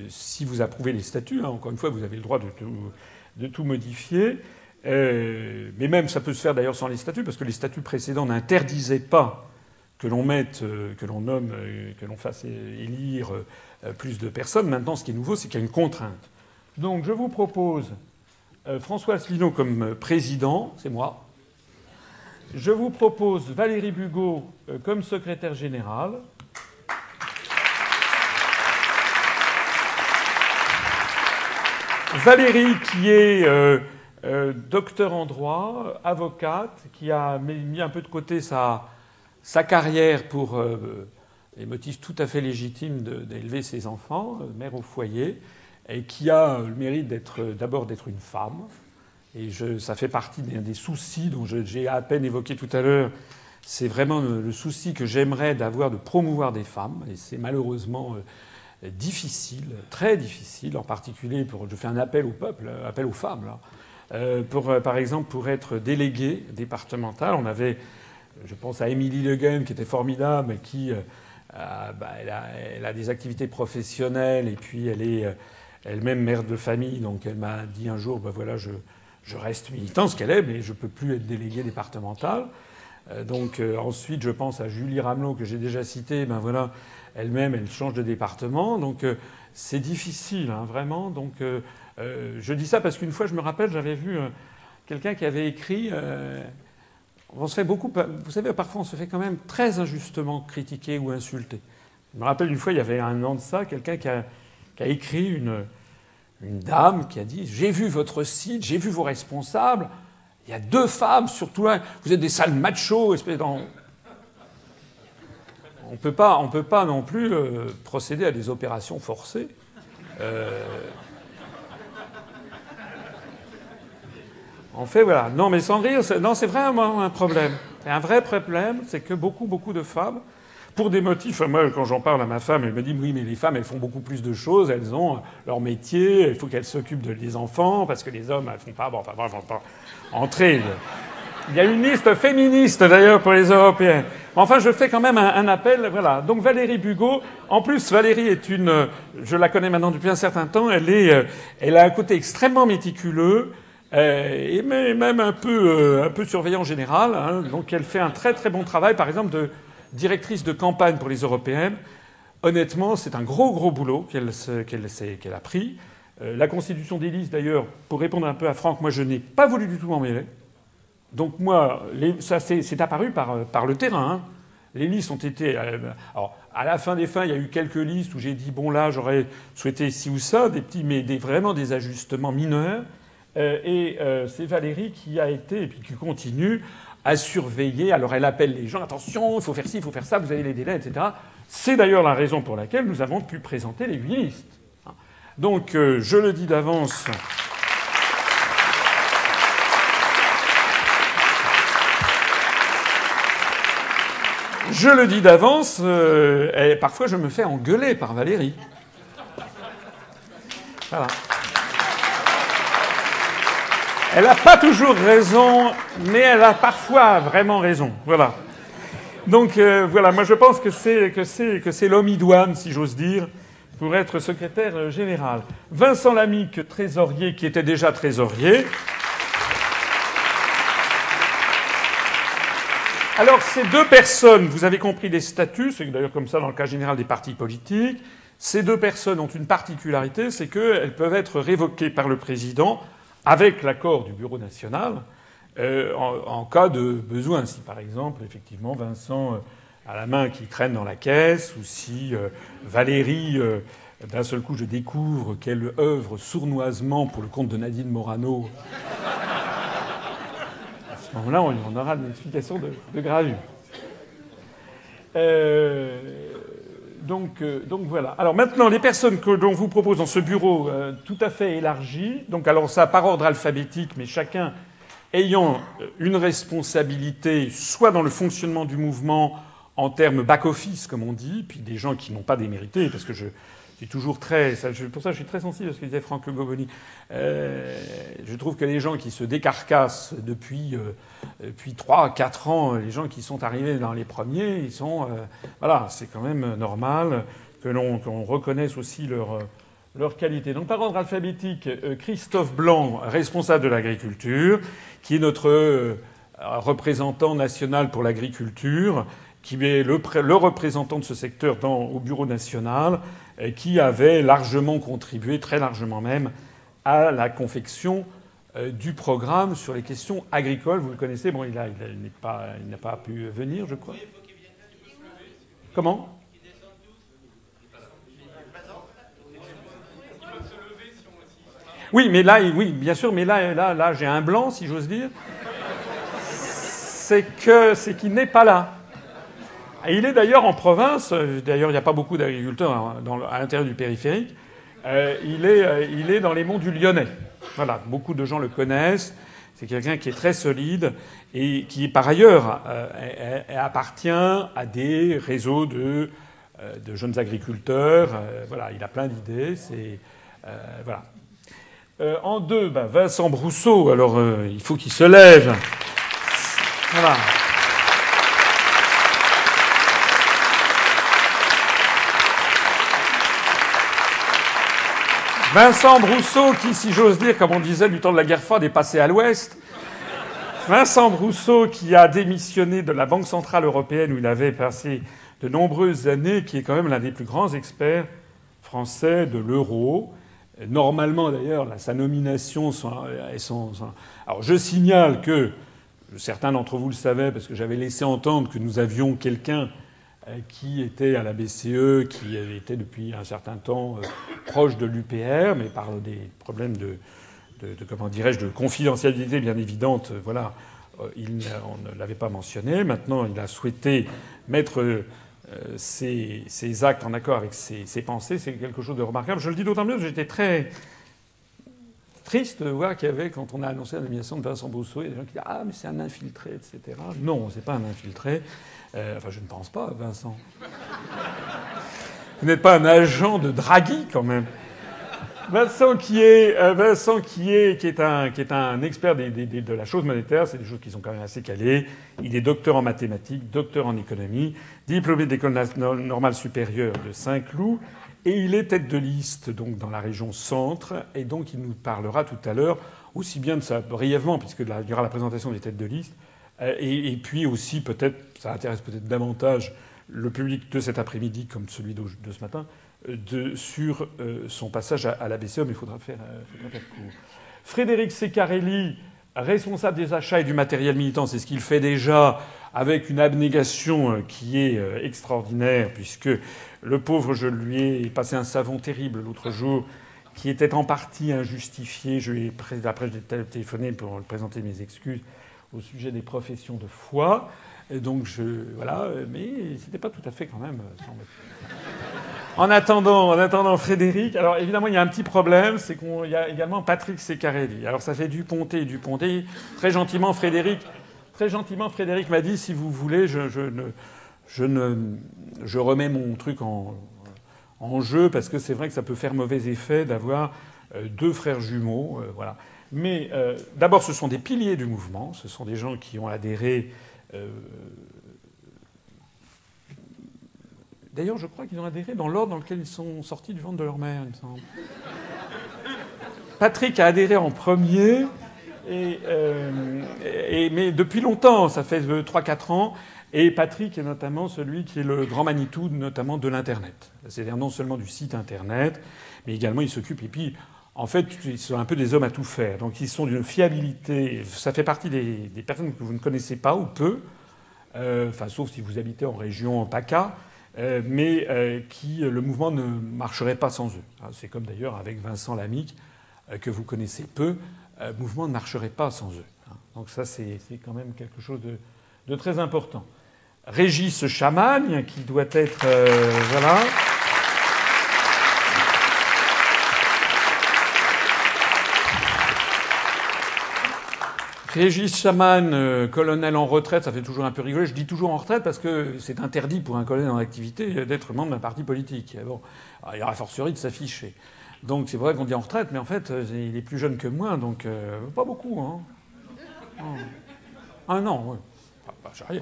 si vous approuvez les statuts, hein, encore une fois, vous avez le droit de tout, de tout modifier. Euh, mais même ça peut se faire d'ailleurs sans les statuts, parce que les statuts précédents n'interdisaient pas que l'on mette, euh, que l'on nomme, euh, que l'on fasse élire plus de personnes. Maintenant, ce qui est nouveau, c'est qu'il y a une contrainte. Donc, je vous propose François Asselineau comme président, c'est moi. Je vous propose Valérie Bugot comme secrétaire générale. Valérie, qui est euh, euh, docteur en droit, avocate, qui a mis un peu de côté sa, carrière pour euh, des motifs tout à fait légitimes d'élever ses enfants, euh, mère au foyer, et qui a le mérite d'être d'abord d'être une femme. Et ça fait partie des, soucis dont j'ai à peine évoqué tout à l'heure. C'est vraiment le, souci que j'aimerais d'avoir de promouvoir des femmes, et c'est malheureusement euh, difficile, très difficile, en particulier pour. Je fais un appel au peuple, appel aux femmes là. Euh, euh, par exemple, pour être déléguée départementale, on avait, je pense à Émilie Le Guen, qui était formidable, qui, euh, bah, elle, a, des activités professionnelles, et puis elle est elle-même mère de famille, donc elle m'a dit un jour, bah voilà, je, reste militant, ce qu'elle est, mais je peux plus être déléguée départementale. Euh, donc ensuite, je pense à Julie Ramelot, que j'ai déjà citée, ben voilà, elle-même, elle change de département, donc c'est difficile, hein, vraiment. Donc euh, je dis ça parce qu'une fois, je me rappelle, j'avais vu euh, quelqu'un qui avait écrit. euh, on se fait beaucoup, vous savez, parfois on se fait quand même très injustement critiquer ou insulter. Je me rappelle une fois, il y avait un an de ça, quelqu'un qui a, écrit une, dame qui a dit J'ai vu votre site, j'ai vu vos responsables, il y a deux femmes, surtout là, vous êtes des sales machos, espèce d'en- On ne peut pas, non plus procéder à des opérations forcées. En fait, voilà. Non, mais sans rire, non, c'est vraiment un problème. C'est un vrai problème, c'est que beaucoup, beaucoup de femmes, pour des motifs, moi, quand j'en parle à ma femme, elle me dit oui, mais les femmes, elles font beaucoup plus de choses, elles ont leur métier, il faut qu'elles s'occupent de- des enfants, parce que les hommes, elles font pas. Bon, enfin, bref, on va pas entrer. Il y a une liste féministe d'ailleurs pour les Européens. Enfin, je fais quand même un, un appel. Voilà. Donc Valérie Bugot. En plus, Valérie est une. Je la connais maintenant depuis un certain temps. Elle est. euh, Elle a un côté extrêmement méticuleux. Euh, et même un peu, euh, un peu surveillant général. hein. donc elle fait un très très bon travail, par exemple, de directrice de campagne pour les européennes. Honnêtement, c'est un gros, gros boulot qu'elle qu'elle a pris. Euh, la constitution des listes, d'ailleurs, pour répondre un peu à Franck, moi, je n'ai pas voulu du tout m'en mêler. Donc, moi, ça, c'est apparu par, par, le terrain. Hein. Les listes ont été. Alors, à la fin des fins, il y a eu quelques listes où j'ai dit bon là, j'aurais souhaité ci ou ça, des petits, mais des, vraiment des ajustements mineurs. Euh, et euh, c'est Valérie qui a été et puis qui continue à surveiller. Alors elle appelle les gens attention, il faut faire ci, il faut faire ça, vous avez les délais, etc. C'est d'ailleurs la raison pour laquelle nous avons pu présenter les huit listes. Donc euh, je le dis d'avance. Je le dis d'avance, et parfois je me fais engueuler par Valérie. Voilà. Elle n'a pas toujours raison, mais elle a parfois vraiment raison. Voilà. Donc euh, voilà, moi je pense que c'est que c'est l'homme idoine, si j'ose dire, pour être secrétaire général. Vincent Lamique, trésorier, qui était déjà trésorier. Alors ces deux personnes, vous avez compris les statuts, c'est d'ailleurs comme ça dans le cas général des partis politiques. Ces deux personnes ont une particularité, c'est qu'elles peuvent être révoquées par le président avec l'accord du Bureau national, euh, en, cas de besoin. Si par exemple, effectivement, Vincent euh, a la main qui traîne dans la caisse, ou si euh, Valérie, d'un seul coup, je découvre qu'elle œuvre sournoisement pour le compte de Nadine Morano, à ce moment-là, on, aura une explication de, de gravure. Donc, euh, donc, voilà. Alors maintenant, les personnes que l'on vous propose dans ce bureau euh, tout à fait élargi, donc alors ça par ordre alphabétique, mais chacun ayant euh, une responsabilité, soit dans le fonctionnement du mouvement en termes back-office, comme on dit, puis des gens qui n'ont pas démérité, parce que je, suis toujours très. pour ça, je suis très sensible à ce que disait Franck Goboni. Euh, je trouve que les gens qui se décarcassent depuis, euh, depuis 3, 4 ans, les gens qui sont arrivés dans les premiers, ils sont. Euh, voilà, c'est quand même normal que l'on reconnaisse aussi leur, leur qualité. Donc, par ordre alphabétique, Christophe Blanc, responsable de l'agriculture, qui est notre représentant national pour l'agriculture, qui est le, le, représentant de ce secteur au bureau national qui avait largement contribué, très largement même, à la confection euh, du programme sur les questions agricoles. Vous le connaissez, bon, il n'a il pas, pas, pu venir, je crois. Comment? Oui, mais là, oui, bien sûr, mais là, là, là j'ai un blanc, si j'ose dire. C'est qu'il n'est pas là il est d'ailleurs en province, euh, d'ailleurs il n'y a pas beaucoup d'agriculteurs hein, à l'intérieur du périphérique, euh, il, est, euh, il est dans les monts du Lyonnais. Voilà, beaucoup de gens le connaissent. C'est quelqu'un qui est très solide et qui, par ailleurs, appartient à des réseaux de, de jeunes agriculteurs. voilà, il a plein d'idées. C'est voilà. en deux, ben, Vincent Brousseau. Alors, il faut qu'il se lève. Voilà. Vincent Brousseau, qui, si j'ose dire, comme on disait du temps de la guerre froide, est passé à l'ouest. Vincent Brousseau, qui a démissionné de la Banque centrale européenne où il avait passé de nombreuses années, qui est quand même l'un des plus grands experts français de l'euro. Normalement, d'ailleurs, sa nomination. Alors, je signale que certains d'entre vous le savaient parce que j'avais laissé entendre que nous avions quelqu'un qui était à la BCE, qui était depuis un certain temps euh, proche de l'UPR, mais par des problèmes de, comment dirais-je, de confidentialité bien évidente, euh, voilà, il, on ne l'avait pas mentionné. Maintenant, il a souhaité mettre ses, actes en accord avec ses, pensées. C'est quelque chose de remarquable. Je le dis d'autant mieux que j'étais très triste de voir qu'il y avait, quand on a annoncé la nomination de Vincent Brousseau, il y a des gens qui disent Ah, mais c'est un infiltré, etc. Non, c'est pas un infiltré. Euh, enfin, je ne pense pas, Vincent. Vous n'êtes pas un agent de Draghi, quand même. Vincent qui est, euh, Vincent qui est, qui un, expert de la chose monétaire, c'est des choses qui sont quand même assez calées. Il est docteur en mathématiques, docteur en économie, diplômé d'école normale supérieure de Saint-Cloud, et il est tête de liste donc dans la région centre, et donc il nous parlera tout à l'heure aussi bien de ça brièvement, puisque il y aura la présentation des têtes de liste, Euh, et, puis aussi, peut-être, ça intéresse peut-être davantage le public de cet après-midi, comme celui de, ce matin, de, sur euh, son passage à, la BCE, mais il faudra faire, euh, faudra court. Frédéric Secarelli, responsable des achats et du matériel militant, c'est ce qu'il fait déjà avec une abnégation qui est extraordinaire, puisque le pauvre, je lui ai passé un savon terrible l'autre jour, qui était en partie injustifié. Je lui ai, après, j'ai téléphoné pour présenter mes excuses au sujet des professions de foi. Et donc, je, voilà, mais c'était pas tout à fait quand même. En attendant, en attendant Frédéric, alors évidemment, il y a un petit problème, c'est qu'il y a également Patrick Secarelli. Alors, ça fait du Ponté, du Ponté. Très gentiment, Frédéric, très gentiment, Frédéric m'a dit, si vous voulez, je, je, ne, je, ne, je remets mon truc en, en jeu parce que c'est vrai que ça peut faire mauvais effet d'avoir euh, deux frères jumeaux. Euh, voilà. Mais euh, d'abord, ce sont des piliers du mouvement. Ce sont des gens qui ont adhéré. Euh... D'ailleurs, je crois qu'ils ont adhéré dans l'ordre dans lequel ils sont sortis du ventre de leur mère, il me semble. Patrick a adhéré en premier, et, euh, mais depuis longtemps, ça fait 3-4 ans. Et Patrick est notamment celui qui est le grand Manitou, notamment de l'Internet. C'est-à-dire non seulement du site Internet, mais également il s'occupe. Et puis, en fait, ils sont un peu des hommes à tout faire. Donc, ils sont d'une fiabilité. Ça fait partie des, personnes que vous ne connaissez pas ou peu, euh, enfin, sauf si vous habitez en région PACA, euh, mais euh, qui le mouvement ne marcherait pas sans eux. C'est comme d'ailleurs avec Vincent Lamic, que vous connaissez peu, le mouvement ne marcherait pas sans eux. Donc, ça, c'est quand même quelque chose de, de très important. Régis Chamagne, qui doit être. Voilà. Régis Chamagne, euh, colonel en retraite, ça fait toujours un peu rigoler. Je dis toujours en retraite parce que c'est interdit pour un colonel en activité d'être membre d'un parti politique. Bon, il y aura fortiori de s'afficher. Donc c'est vrai qu'on dit en retraite, mais en fait, euh, il est plus jeune que moi, donc euh, pas beaucoup. Un an, oui. Pas, pas.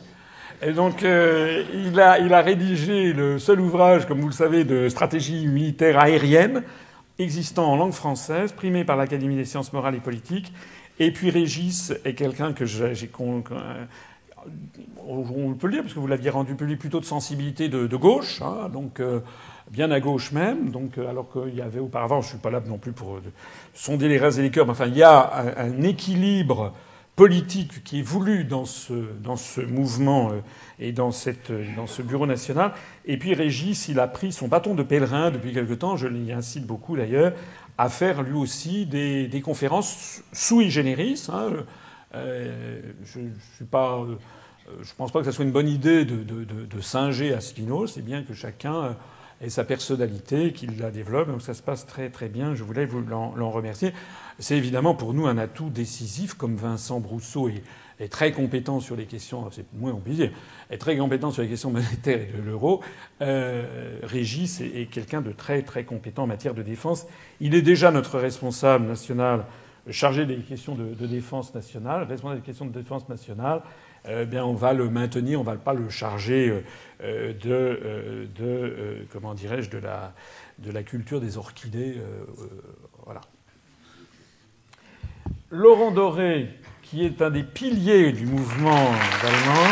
Et donc, il, il a rédigé le seul ouvrage, comme vous le savez, de stratégie militaire aérienne existant en langue française, primé par l'Académie des sciences morales et politiques. Et puis Régis est quelqu'un que j'ai... Euh, on peut le dire, parce que vous l'aviez rendu public plutôt de sensibilité de, gauche, hein, donc euh, bien à gauche même. Donc, euh, alors qu'il y avait auparavant, je ne suis pas là non plus pour sonder les reins et les cœurs, mais enfin, il y a un, équilibre politique qui est voulu dans ce, mouvement et dans, dans ce bureau national. Et puis Régis, il a pris son bâton de pèlerin depuis quelque temps, je l'y incite beaucoup d'ailleurs, à faire lui aussi des, conférences sui generis. Hein. Euh, je ne suis pas. Euh, je pense pas que ce soit une bonne idée de, de, singer Asselineau, c'est bien que chacun ait sa personnalité, qu'il la développe. Donc ça se passe très très bien. Je voulais vous l'en remercier. C'est évidemment pour nous un atout décisif, comme Vincent Brousseau est, est très compétent sur les questions, c'est moins on peut dire, est très compétent sur les questions monétaires et de l'euro. Euh, Régis est, quelqu'un de très très compétent en matière de défense. Il est déjà notre responsable national chargé des questions de, défense nationale, responsable des questions de défense nationale. Euh, bien, on va le maintenir, on va pas le charger euh, de, euh, de comment dirais-je, de la, de la culture des orchidées. voilà. Laurent Doré, qui est un des piliers du mouvement allemand.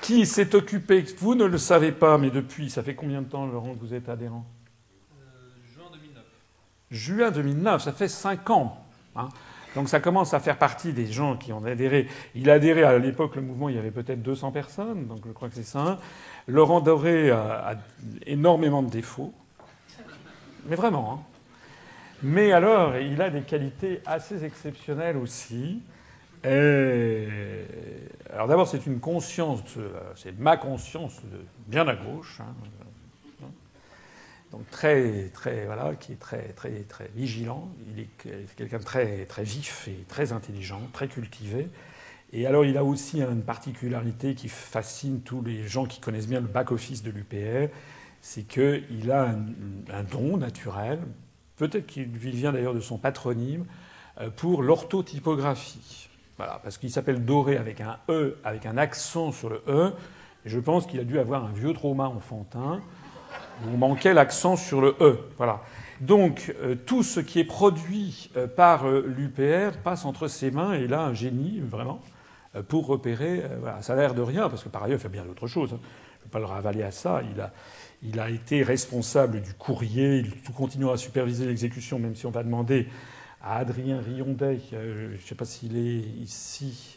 Qui s'est occupé, vous ne le savez pas, mais depuis, ça fait combien de temps, Laurent, que vous êtes adhérent? Euh, Juin 2009. Juin 2009, ça fait 5 ans. Hein. Donc ça commence à faire partie des gens qui ont adhéré. Il a adhéré à l'époque, le mouvement, il y avait peut-être 200 personnes, donc je crois que c'est ça. Laurent Doré a, a énormément de défauts. Mais vraiment. Hein. Mais alors, il a des qualités assez exceptionnelles aussi. Alors d'abord, c'est une conscience, c'est ma conscience de, bien à gauche, hein, donc très, très, voilà, qui est très, très, très vigilant. Il est quelqu'un de très, très vif et très intelligent, très cultivé. Et alors, il a aussi une particularité qui fascine tous les gens qui connaissent bien le back-office de l'UPR, c'est qu'il a un, don naturel, peut-être qu'il vient d'ailleurs de son patronyme, pour l'orthotypographie. Voilà, parce qu'il s'appelle Doré avec un E, avec un accent sur le E. Et je pense qu'il a dû avoir un vieux trauma enfantin. On manquait l'accent sur le E. Voilà. Donc euh, tout ce qui est produit euh, par euh, l'UPR passe entre ses mains et là un génie vraiment pour repérer. ça a l'air de rien parce que par ailleurs il fait bien d'autres choses. hein. Je ne vais pas le ravaler à ça. Il a, il a été responsable du courrier. Il continuera à superviser l'exécution, même si on va demander à Adrien Riondet, je ne sais pas s'il est ici.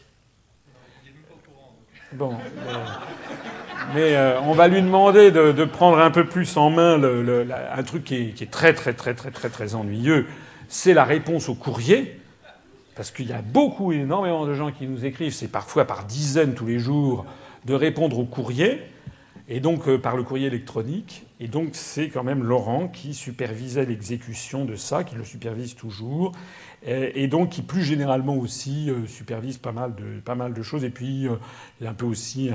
Bon, mais, mais, euh, on va lui demander de, prendre un peu plus en main le, un truc qui est, qui est, très très très très très très ennuyeux. C'est la réponse au courrier, parce qu'il y a beaucoup, énormément de gens qui nous écrivent, c'est parfois par dizaines tous les jours, de répondre au courrier, et donc euh, par le courrier électronique. Et donc c'est quand même Laurent qui supervisait l'exécution de ça, qui le supervise toujours, et donc qui plus généralement aussi euh, supervise pas mal de, pas mal de choses. Et puis euh, il y a un peu aussi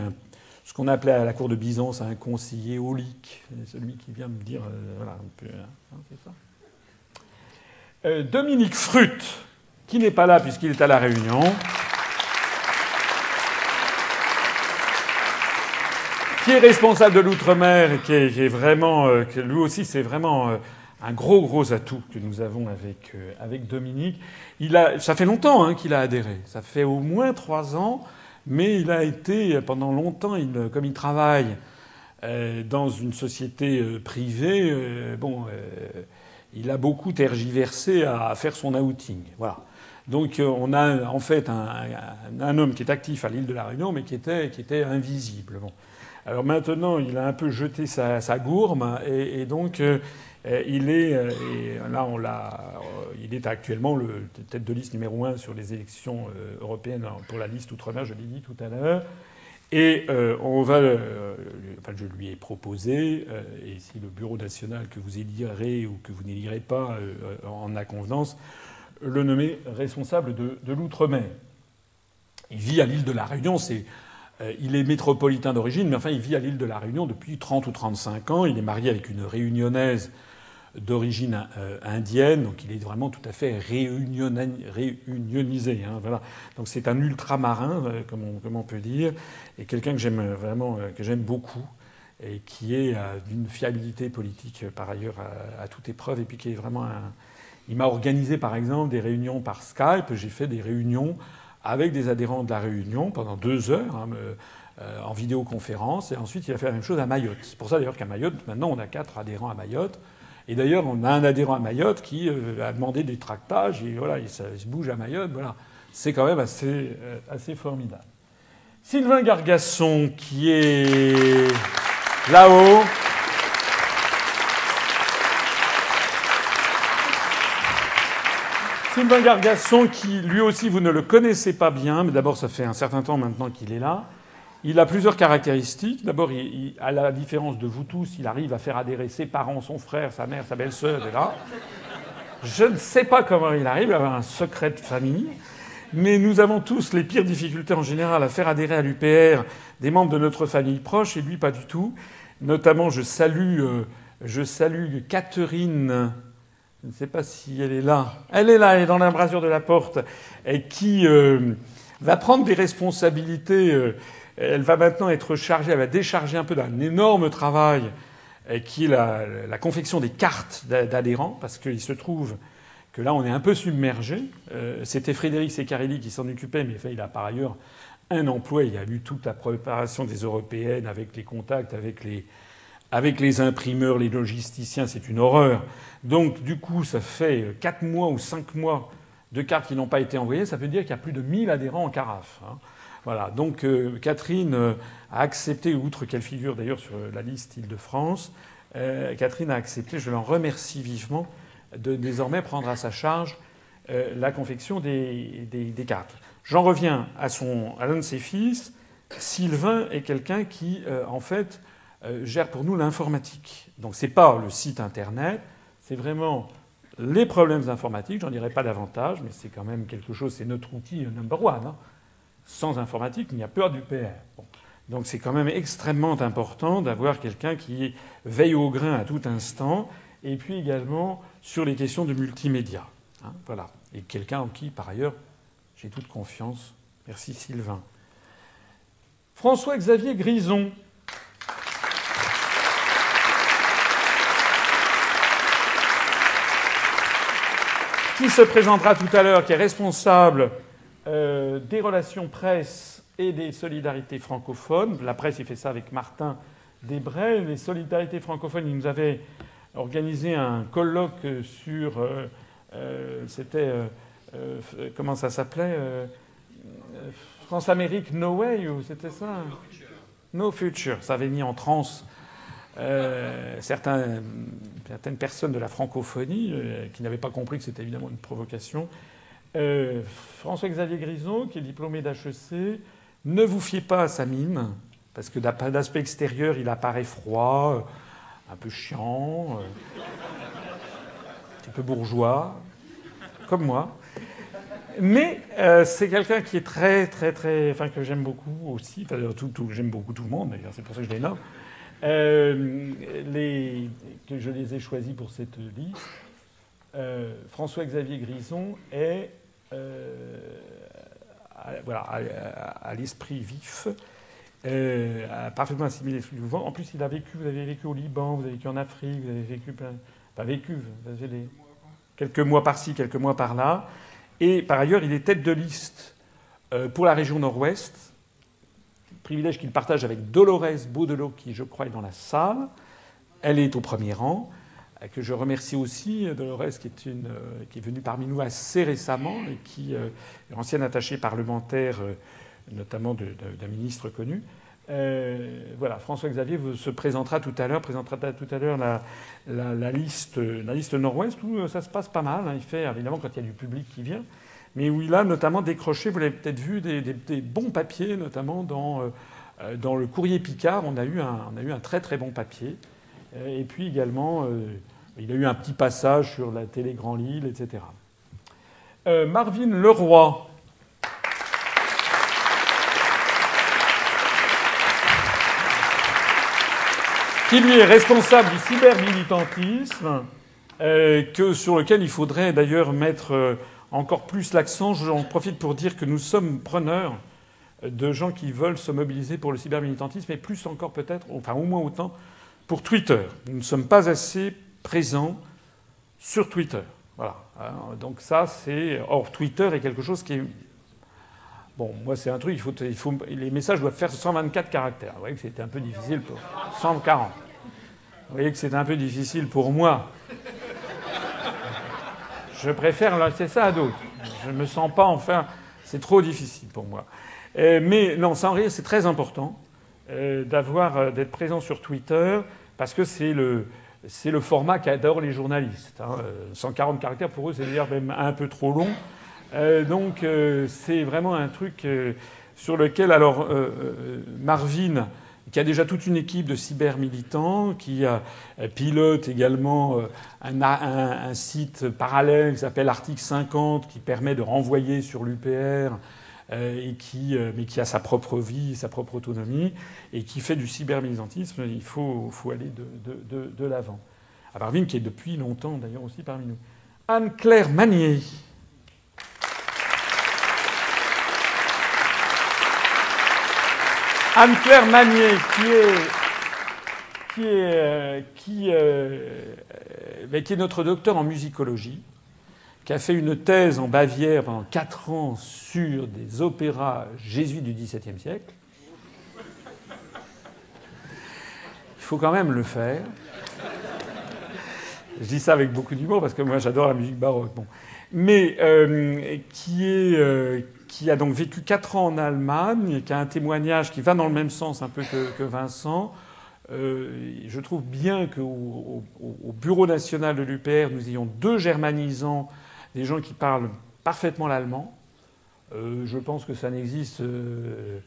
ce qu'on appelait à la cour de Byzance un conseiller holique, celui qui vient me dire, voilà, un peu, hein, c'est ça. Dominique Frut, qui n'est pas là puisqu'il est à la Réunion. Qui est responsable de l'outre-mer qui est, vraiment, euh, lui aussi, c'est vraiment un gros gros atout que nous avons avec euh, avec Dominique. Il a, ça fait longtemps hein, qu'il a adhéré. Ça fait au moins trois ans, mais il a été pendant longtemps, comme il travaille euh, dans une société euh, privée, euh, bon, euh, il a beaucoup tergiversé à, faire son outing. Voilà. Donc euh, on a en fait un, homme qui est actif à l'île de la Réunion, mais qui était qui était invisible. Alors maintenant, il a un peu jeté sa, gourme et, donc euh, il est, euh, là on l'a, euh, il est actuellement le tête de liste numéro un sur les élections européennes pour la liste outre-mer, je l'ai dit tout à l'heure. Et euh, on va, euh, enfin, je lui ai proposé, euh, et si le Bureau national que vous élirez ou que vous n'élirez pas en a convenance, le nommer responsable de, de l'outre-mer. Il vit à l'île de la Réunion, c'est il est métropolitain d'origine, mais enfin, il vit à l'île de la Réunion depuis 30 ou 35 ans. Il est marié avec une réunionnaise d'origine euh, indienne, donc il est vraiment tout à fait réunionisé. Hein, voilà. Donc c'est un ultramarin, euh, comme, on, peut dire, et quelqu'un que j'aime vraiment, euh, que j'aime beaucoup, et qui est euh, d'une fiabilité politique euh, par ailleurs à, toute épreuve, et puis qui est vraiment. Il m'a organisé par exemple des réunions par Skype. J'ai fait des réunions avec des adhérents de la Réunion pendant deux heures. Hein, euh, en vidéoconférence, et ensuite il a fait la même chose à Mayotte. C'est pour ça d'ailleurs qu'à Mayotte, maintenant on a quatre adhérents à Mayotte, et d'ailleurs, on a un adhérent à Mayotte qui euh, a demandé des tractages, et voilà, il, se bouge à Mayotte, voilà. C'est quand même assez, euh, assez formidable. Sylvain Gargasson, qui est là-haut. Sylvain Gargasson, qui lui aussi vous ne le connaissez pas bien, mais d'abord ça fait un certain temps maintenant qu'il est là. Il a plusieurs caractéristiques. D'abord, à la différence de vous tous, il arrive à faire adhérer ses parents, son frère, sa mère, sa belle-sœur, etc. Je ne sais pas comment il arrive à avoir un secret de famille, mais nous avons tous les pires difficultés en général à faire adhérer à l'UPR des membres de notre famille proche, et lui pas du tout. Notamment, je salue, euh, je salue Catherine. Je ne sais pas si elle est là. Elle est là, elle est dans l'embrasure de la porte, qui euh, va prendre des responsabilités. Euh, elle va maintenant être chargée, elle va décharger un peu d'un énorme travail qui est la, confection des cartes d'adhérents, parce qu'il se trouve que là, on est un peu submergé. Euh, C'était Frédéric Secarelli qui s'en occupait, mais il a par ailleurs un emploi. Il a eu toute la préparation des européennes avec les contacts, avec les imprimeurs, les logisticiens. C'est une horreur. Donc, du coup, ça fait quatre mois ou cinq mois de cartes qui n'ont pas été envoyées. Ça veut dire qu'il y a plus de 1000 adhérents en carafe. Hein. Voilà. Donc euh, Catherine euh, a accepté, outre qu'elle figure d'ailleurs sur la liste Île-de-France, euh, Catherine a accepté, je l'en remercie vivement, de désormais prendre à sa charge euh, la confection des, cartes. J'en reviens à, son, à l'un de ses fils. Sylvain est quelqu'un qui, euh, en fait, gère pour nous l'informatique. Donc c'est pas le site internet, c'est vraiment les problèmes informatiques. J'en dirai pas davantage, mais c'est quand même quelque chose. C'est notre outil number one. Hein sans informatique, il n'y a peur du PR. Donc c'est quand même extrêmement important d'avoir quelqu'un qui veille au grain à tout instant, et puis également sur les questions de multimédia. Hein, voilà. Et quelqu'un en qui, par ailleurs, j'ai toute confiance. Merci Sylvain. François-Xavier Grison. Qui se présentera tout à l'heure, qui est responsable euh, des relations presse et des solidarités francophones. La presse, il fait ça avec Martin Desbray. Les solidarités francophones, il nous avait organisé un colloque sur. Euh, euh, c'était. comment ça s'appelait France-Amérique No Way, ou c'était ça? No Future. Ça avait mis en transe certains, certaines personnes de la francophonie qui n'avaient pas compris que c'était évidemment une provocation. Euh, François-Xavier Grison, qui est diplômé d'HEC, ne vous fiez pas à sa mine, parce que d'aspect extérieur, il apparaît froid, un peu chiant, euh, un peu bourgeois, comme moi. Mais euh, c'est quelqu'un qui est très, très, très. Enfin, que j'aime beaucoup aussi. Enfin, tout, j'aime beaucoup tout le monde, d'ailleurs, c'est pour ça que je les. Les, que je les ai choisis pour cette liste. François-Xavier Grison est euh, à, voilà, à, l'esprit vif, euh, parfaitement assimilé ce mouvement. En plus, il a vécu, vous avez vécu au Liban, vous avez vécu en Afrique, vous avez vécu plein. Vécu, quelques mois par-ci, quelques mois par-là. Et par ailleurs, il est tête de liste euh, pour la région nord-ouest, privilège qu'il partage avec Dolores Baudelot, qui, je crois, est dans la salle. Elle est au premier rang. Euh, que je remercie aussi, euh, Dolores, qui est, une, euh, qui est venue parmi nous assez récemment et qui est ancienne attachée parlementaire, notamment d'un ministre connu. voilà, François-Xavier se présentera tout à l'heure, présentera tout à l'heure la, la, liste, la liste Nord-Ouest où ça se passe pas mal. Hein. Il fait évidemment quand il y a du public qui vient, mais où il a notamment décroché, vous l'avez peut-être vu, des, bons papiers, notamment dans, dans le Courrier Picard. On a eu un, on a eu un très très bon papier. Et puis également, il a eu un petit passage sur la télé Grand Lille, etc. Euh, Marvin Leroy. qui lui est responsable du cybermilitantisme, euh, que, sur lequel il faudrait d'ailleurs mettre euh, encore plus l'accent. J'en profite pour dire que nous sommes preneurs de gens qui veulent se mobiliser pour le cybermilitantisme, et plus encore peut-être, enfin au moins autant, pour Twitter. Nous ne sommes pas assez présent sur Twitter. Voilà. Donc ça, c'est. Or, Twitter est quelque chose qui est. Bon, moi, c'est un truc, il faut, il faut, les messages doivent faire 124 caractères. Vous voyez que c'était un peu difficile pour. 140. Vous voyez que c'est un peu difficile pour moi. Je préfère laisser ça à d'autres. Je me sens pas enfin. C'est trop difficile pour moi. Euh, mais non, sans rire, c'est très important euh, d'avoir, euh, d'être présent sur Twitter parce que c'est le, c'est le format qu'adorent les journalistes. 140 hein. caractères, pour eux, c'est d'ailleurs même un peu trop long. Donc c'est vraiment un truc sur lequel, alors, Marvin, qui a déjà toute une équipe de cyber-militants, qui pilote également un, un, site parallèle qui s'appelle Article 50, qui permet de renvoyer sur l'UPR euh, et qui, euh, mais qui a sa propre vie, sa propre autonomie, et qui fait du cybermilitantisme, il faut, faut aller de, de, de, l'avant. Marvin, qui est depuis longtemps d'ailleurs aussi parmi nous. Anne-Claire Manier. Anne-Claire Manier, euh, qui, euh, qui est notre docteur en musicologie, qui a fait une thèse en Bavière pendant quatre ans sur des opéras jésuites du XVIIe siècle. Il faut quand même le faire. Je dis ça avec beaucoup d'humour parce que moi j'adore la musique baroque. Mais euh, qui, est, euh, qui a donc vécu quatre ans en Allemagne, qui a un témoignage qui va dans le même sens un peu que, Vincent. Euh, je trouve bien qu'au au, Bureau national de l'UPR, nous ayons deux germanisants des gens qui parlent parfaitement l'allemand. Euh, je pense que ça n'existe euh,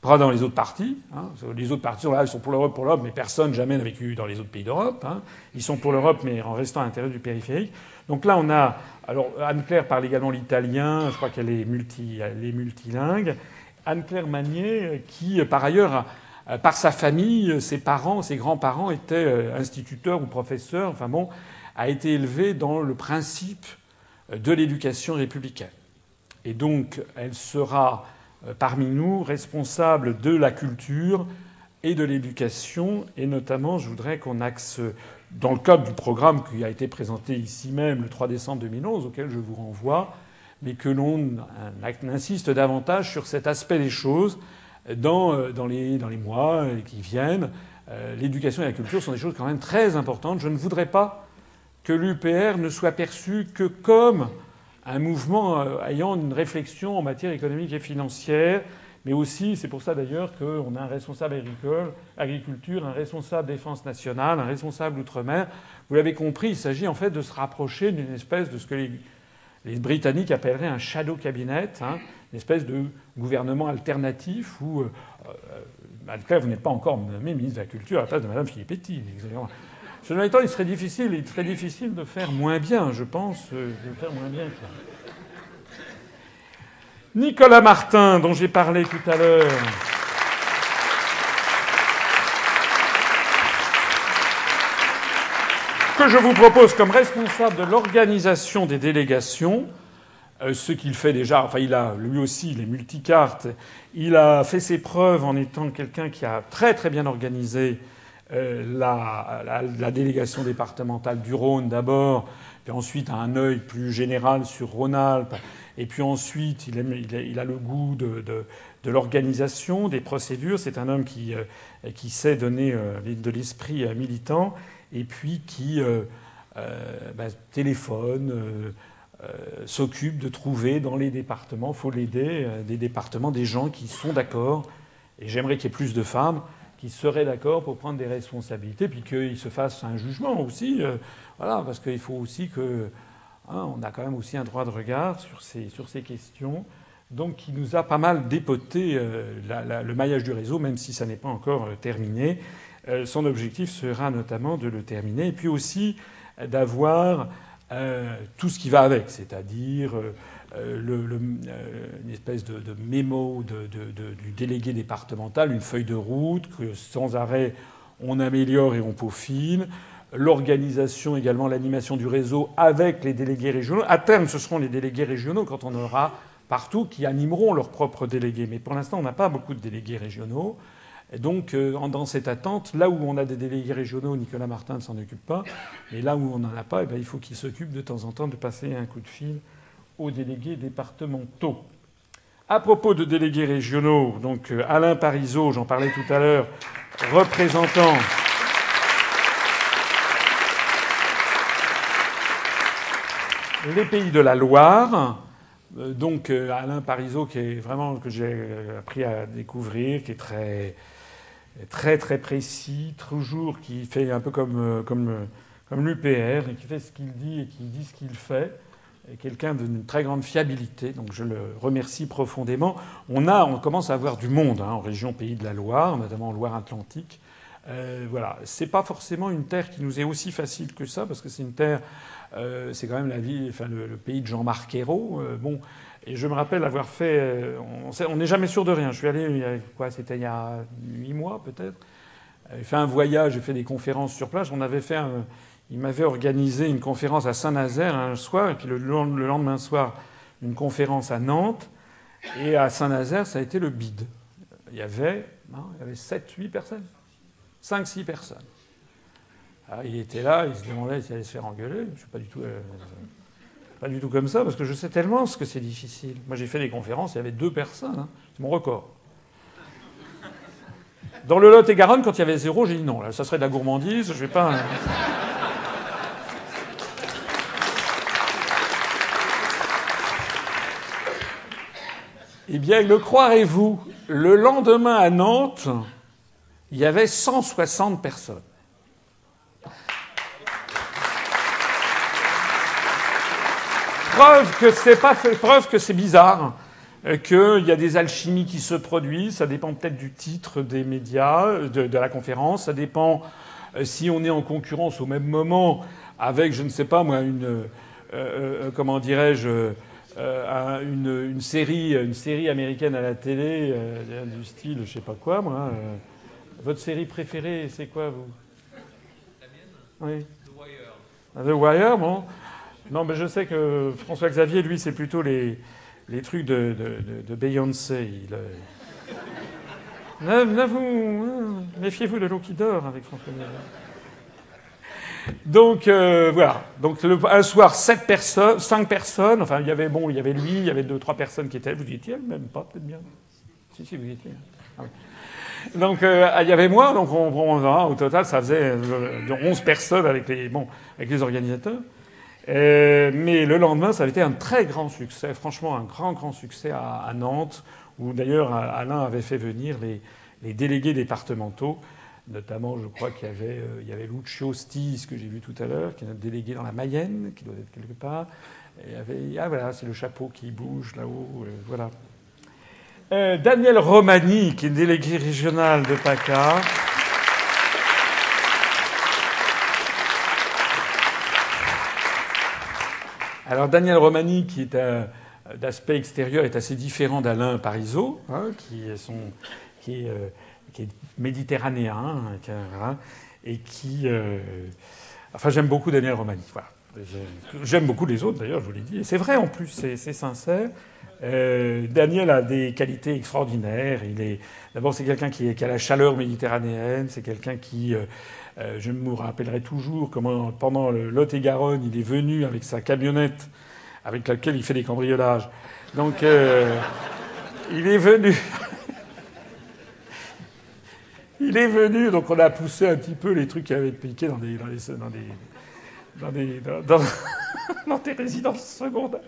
pas dans les autres partis. Hein. Les autres partis sont là, ils sont pour l'Europe, pour l'Europe, mais personne jamais n'a vécu dans les autres pays d'Europe. Hein. Ils sont pour l'Europe, mais en restant à l'intérieur du périphérique. Donc là, on a. Alors, Anne-Claire parle également l'italien, je crois qu'elle est, multilingue. Anne-Claire Magnier, qui, par ailleurs, par sa famille, ses parents, ses grands-parents étaient euh, instituteurs ou professeurs, enfin bon, a été élevée dans le principe de l'éducation républicaine. Et donc, elle sera euh, parmi nous responsable de la culture et de l'éducation, et notamment, je voudrais qu'on axe dans le cadre du programme qui a été présenté ici même le 3 décembre 2011, auquel je vous renvoie, mais que l'on insiste davantage sur cet aspect des choses dans, euh, les, mois qui viennent. Euh, l'éducation et la culture sont des choses quand même très importantes. Je ne voudrais pas que l'UPR ne soit perçu que comme un mouvement euh, ayant une réflexion en matière économique et financière, mais aussi, c'est pour ça d'ailleurs qu'on a un responsable agricole, agriculture, un responsable défense nationale, un responsable outre-mer. Vous l'avez compris, il s'agit en fait de se rapprocher d'une espèce de ce que les, Britanniques appelleraient un shadow cabinet, hein, une espèce de gouvernement alternatif où, euh, euh, vous n'êtes pas encore nommé ministre de la Culture à la place de Mme Filippetti. Cela étant, il serait difficile, il serait difficile de faire moins bien, je pense, euh, de faire moins bien. Nicolas Martin, dont j'ai parlé tout à l'heure. que je vous propose comme responsable de l'organisation des délégations, euh, ce qu'il fait déjà, enfin il a lui aussi les multicartes, il a fait ses preuves en étant quelqu'un qui a très très bien organisé euh, la, délégation départementale du Rhône d'abord, puis ensuite un œil plus général sur Rhône-Alpes, et puis ensuite il, a, le goût de, l'organisation, des procédures. C'est un homme qui, euh, sait donner de l'esprit militant et puis qui euh, bah, téléphone, s'occupe de trouver dans les départements, il faut l'aider, des départements, des gens qui sont d'accord. Et j'aimerais qu'il y ait plus de femmes qui seraient d'accord pour prendre des responsabilités, puis qu'ils se fassent un jugement aussi. voilà, parce qu'il faut aussi que. Hein, on a quand même aussi un droit de regard sur ces, questions. Donc, qui nous a pas mal dépoté euh, le maillage du réseau, même si ça n'est pas encore euh, terminé. Euh, son objectif sera notamment de le terminer, et puis aussi d'avoir tout ce qui va avec, c'est-à-dire une espèce de, mémo du délégué départemental, une feuille de route que sans arrêt on améliore et on peaufine, l'organisation également, l'animation du réseau avec les délégués régionaux. À terme, ce seront les délégués régionaux quand on aura partout qui animeront leurs propres délégués. Mais pour l'instant, on n'a pas beaucoup de délégués régionaux. Donc, euh, dans cette attente, là où on a des délégués régionaux, Nicolas Martin ne s'en occupe pas. Et là où on n'en a pas, eh bien, il faut qu'il s'occupe de temps en temps de passer un coup de fil aux délégués départementaux. À propos de délégués régionaux, donc euh, Alain Parisot, j'en parlais tout à l'heure, représentant. Les pays de la Loire, euh, donc Alain Parisot, qui est vraiment que j'ai appris à découvrir, qui est très très très précis, toujours, qui fait un peu comme, euh, euh, comme l'UPR, et qui fait ce qu'il dit et qui dit ce qu'il fait, et quelqu'un d'une très grande fiabilité, donc je le remercie profondément. On, a, on commence à avoir du monde hein, en région Pays de la Loire, notamment en Loire-Atlantique. Euh, voilà, c'est pas forcément une terre qui nous est aussi facile que ça, parce que c'est une terre, euh, c'est quand même la enfin le, pays de Jean-Marc Ayrault. Euh, bon, et je me rappelle avoir fait. Euh, on n'est jamais sûr de rien. Je suis allé, il y a, quoi C'était il y a huit mois peut-être. J'ai fait un voyage, j'ai fait des conférences sur place. On avait fait il m'avait organisé une conférence à Saint-Nazaire un soir, et puis le, lendemain soir, une conférence à Nantes. Et à Saint-Nazaire, ça a été le bide. Il y avait, il y avait 7, 8 personnes. 5, 6 personnes. Alors, il était là, il se demandait s'il allait se faire engueuler. Je ne suis pas du tout. Euh, pas du tout comme ça, parce que je sais tellement ce que c'est difficile. Moi, j'ai fait des conférences, il y avait deux personnes. Hein. C'est mon record. Dans le Lot-et-Garonne, quand il y avait zéro, j'ai dit non, ça serait de la gourmandise, je vais pas. Hein. Eh bien, le croirez-vous, le lendemain à Nantes, il y avait 160 personnes. Preuve que c'est pas preuve que c'est bizarre, euh, qu'il y a des alchimies qui se produisent. Ça dépend peut-être du titre des médias, de, la conférence. Ça dépend euh, si on est en concurrence au même moment avec, je ne sais pas moi, une euh, comment dirais-je. une, série, une série américaine à la télé du style, je sais pas quoi, moi. votre série préférée, c'est quoi vous? La mienne? Oui. The Wire. The Wire, bon. Non, mais je sais que François Xavier, lui, c'est plutôt les, les trucs de, Beyoncé. Euh, hein, méfiez-vous de l'eau qui dort avec François Xavier. Donc euh, voilà. Donc un soir, sept personnes, cinq personnes. Enfin, il y avait bon, il y avait lui, il y avait deux, trois personnes qui étaient. Vous y étiez même pas, peut-être bien. Si, si, vous étiez. Ah. Donc euh, il y avait moi. Donc on, on, au total, ça faisait euh, 11 personnes avec les bon, avec les organisateurs. Euh, mais le lendemain, ça avait été un très grand succès. Franchement, un grand, grand succès à, Nantes, où d'ailleurs Alain avait fait venir les, délégués départementaux. Notamment, je crois qu'il y avait, euh, y avait Lucio Stis, que j'ai vu tout à l'heure, qui est notre délégué dans la Mayenne, qui doit être quelque part. Et avait, ah voilà, c'est le chapeau qui bouge là-haut, euh, voilà. Euh, Daniel Romani, qui est délégué régional de PACA. Alors Daniel Romani, qui est d'aspect extérieur, est assez différent d'Alain Parisot, hein, qui est euh, méditerranéen, hein, et qui. Euh, enfin, j'aime beaucoup Daniel Romani. J'aime beaucoup les autres, d'ailleurs, je vous l'ai dit. C'est vrai en plus, c'est sincère. Euh, Daniel a des qualités extraordinaires. D'abord c'est quelqu'un qui, a la chaleur méditerranéenne. C'est quelqu'un qui, euh, euh, je me rappellerai toujours comment pendant Lot-et-Garonne, il est venu avec sa camionnette avec laquelle il fait des cambriolages. Donc euh, il est venu. il est venu, donc on a poussé un petit peu les trucs qui avaient piqué dans des dans des dans des dans des résidences secondaires.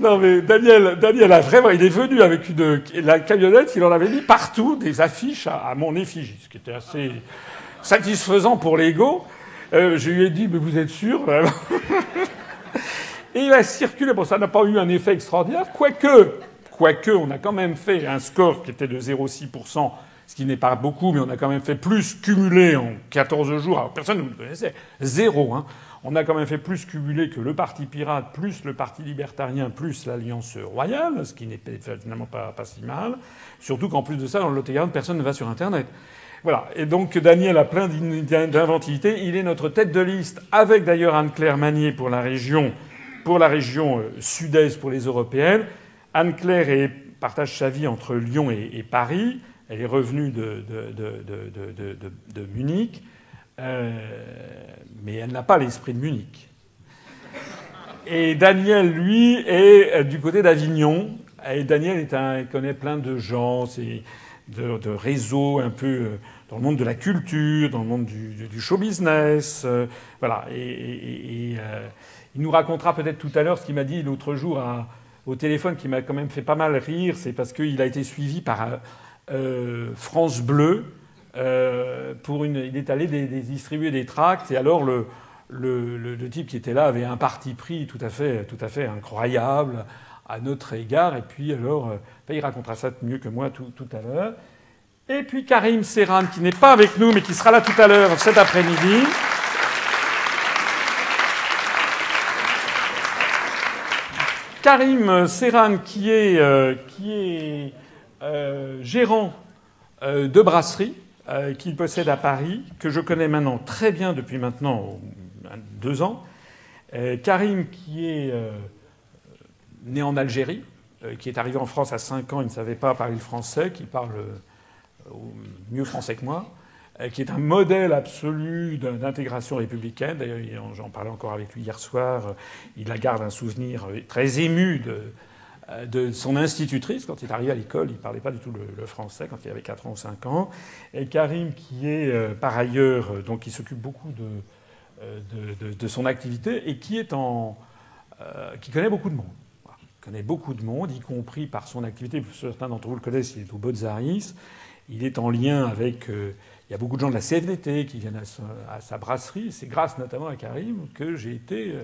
Non mais Daniel, Daniel il est venu avec la camionnette, il en avait mis partout des affiches à, mon effigie, ce qui était assez satisfaisant pour l'ego. Euh, je lui ai dit, mais vous êtes sûr Et il a circulé. Bon, ça n'a pas eu un effet extraordinaire, quoique, quoique, on a quand même fait un score qui était de 0,6%, ce qui n'est pas beaucoup, mais on a quand même fait plus cumulé en 14 jours. Alors, personne ne nous connaissait. Zéro, hein on a quand même fait plus cumuler que le Parti pirate, plus le Parti libertarien, plus l'Alliance royale, ce qui n'est finalement pas, pas, si mal. Surtout qu'en plus de ça, dans le lot personne ne va sur Internet. Voilà. Et donc Daniel a plein d'inventivité. Il est notre tête de liste, avec d'ailleurs Anne-Claire Manier pour la région, pour la région euh, sud-est pour les européennes. Anne-Claire partage sa vie entre Lyon et, Paris. Elle est revenue de Munich. Euh, mais elle n'a pas l'esprit de Munich. Et Daniel, lui, est euh, du côté d'Avignon. Et Daniel connaît plein de gens, de, de, réseaux un peu euh, dans le monde de la culture, dans le monde du, show business, voilà. Et, il nous racontera peut-être tout à l'heure ce qu'il m'a dit l'autre jour au téléphone, qui m'a quand même fait pas mal rire. C'est parce qu'il a été suivi par France Bleu euh, pour une, il est allé distribuer des tracts et alors le, le, le, type qui était là avait un parti pris tout à fait, tout à fait incroyable à notre égard. Et puis alors, euh, il racontera ça mieux que moi tout, tout à l'heure. Et puis Karim Serran, qui n'est pas avec nous, mais qui sera là tout à l'heure cet après-midi. Karim Serran, qui est, euh, qui est gérant de brasserie, euh, qu'il possède à Paris, que je connais maintenant très bien depuis maintenant deux ans. Euh, Karim, qui est euh, né en Algérie, euh, qui est arrivé en France à cinq ans, il ne savait pas parler le français, qui parle euh, mieux français que moi, euh, qui est un modèle absolu d'intégration républicaine. D'ailleurs, j'en parlais encore avec lui hier soir. Il la garde un souvenir très ému de, de son institutrice. Quand il est arrivé à l'école, il ne parlait pas du tout le, français quand il avait 4 ans ou 5 ans. Et Karim, qui est euh, par ailleurs, euh, donc qui s'occupe beaucoup de, euh, de, son activité et qui est en, euh, qui connaît beaucoup de monde. Il connaît beaucoup de monde, y compris par son activité. Certains d'entre vous le connaissent. Il est au Botzaris. Il est en lien avec. Euh, il y a beaucoup de gens de la CFDT qui viennent à sa brasserie. C'est grâce notamment à Karim que j'ai été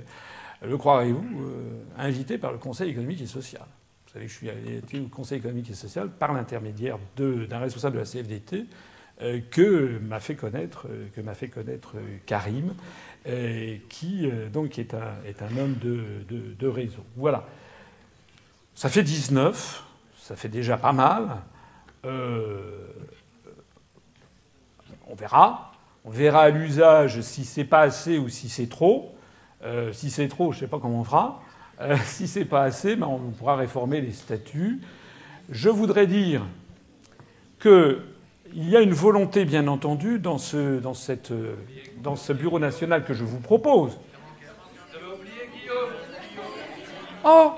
le croirez-vous, euh, invité par le Conseil économique et social. Vous savez que je suis allé au Conseil économique et social par l'intermédiaire d'un responsable de la CFDT euh, que m'a fait connaître, euh, Karim, euh, qui donc est un, homme de, de, de, réseau. Voilà. Ça fait 19, ça fait déjà pas mal. on verra. On verra à l'usage si c'est pas assez ou si c'est trop. Euh, si c'est trop, je ne sais pas comment on fera. Euh, si c'est pas assez, ben on pourra réformer les statuts. Je voudrais dire qu'il il y a une volonté, bien entendu, dans ce, dans cette, dans ce bureau national que je vous propose. Oh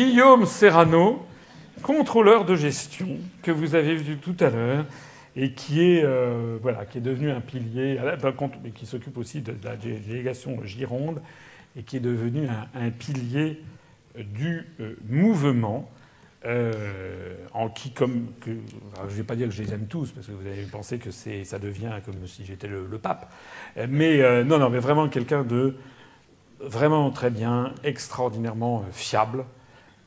Guillaume Serrano, contrôleur de gestion, que vous avez vu tout à l'heure, et qui est, euh, voilà, qui est devenu un pilier, mais qui s'occupe aussi de, la délégation Gironde, et qui est devenu un, pilier du euh, mouvement. Euh, en qui, comme je ne vais pas dire que je les aime tous, parce que vous avez pensé que ça devient comme si j'étais le, pape, mais non, non, mais vraiment quelqu'un de vraiment très bien, extraordinairement fiable.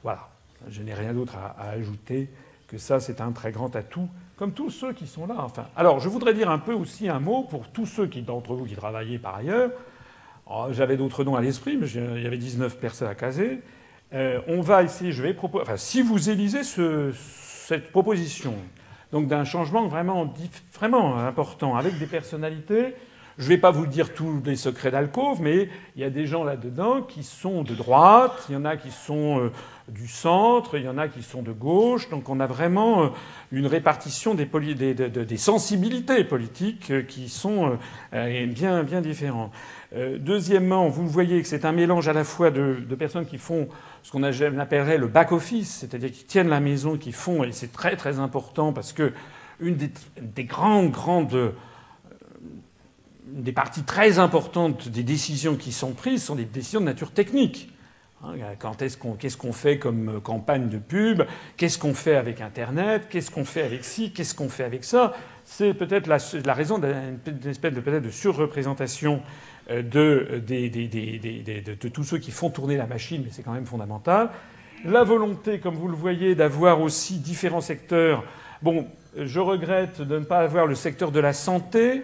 Voilà, je n'ai rien d'autre à, ajouter que ça, c'est un très grand atout, comme tous ceux qui sont là. Enfin, alors, je voudrais dire un peu aussi un mot pour tous ceux qui, d'entre vous qui travaillaient par ailleurs. Oh, j'avais d'autres noms à l'esprit, mais il y avait 19 personnes à caser. Euh, on va essayer, je vais proposer. Enfin, si vous élisez cette proposition, donc d'un changement vraiment, vraiment important, avec des personnalités, je ne vais pas vous dire tous les secrets d'alcôve, mais il y a des gens là-dedans qui sont de droite, il y en a qui sont euh, du centre, il y en a qui sont de gauche. Donc on a vraiment euh, une répartition des, sensibilités politiques euh, qui sont bien, bien différentes. Deuxièmement, vous voyez que c'est un mélange à la fois de, personnes qui font ce qu'on appellerait le back-office, c'est-à-dire qui tiennent la maison, qui font, et c'est très très important parce que une des grandes, grandes des parties très importantes des décisions qui sont prises sont des décisions de nature technique. Hein, quand est-ce qu'on, qu'est-ce qu'on fait comme campagne de pub? Qu'est-ce qu'on fait avec Internet? Qu'est-ce qu'on fait avec ci? Qu'est-ce qu'on fait avec ça? C'est peut-être la, raison d'une espèce de, peut-être de surreprésentation euh, de, de, tous ceux qui font tourner la machine, mais c'est quand même fondamental. La volonté, comme vous le voyez, d'avoir aussi différents secteurs. Bon, je regrette de ne pas avoir le secteur de la santé.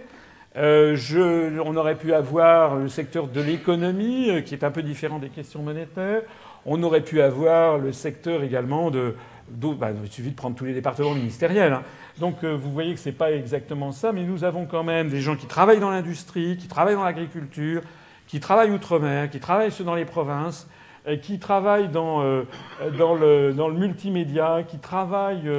Euh, on aurait pu avoir le secteur de l'économie, euh, qui est un peu différent des questions monétaires. On aurait pu avoir le secteur également de. Bah, il suffit de prendre tous les départements ministériels. Hein. Donc euh, vous voyez que ce n'est pas exactement ça, mais nous avons quand même des gens qui travaillent dans l'industrie, qui travaillent dans l'agriculture, qui travaillent outre-mer, qui travaillent dans les provinces, qui travaillent dans, le, multimédia, qui travaillent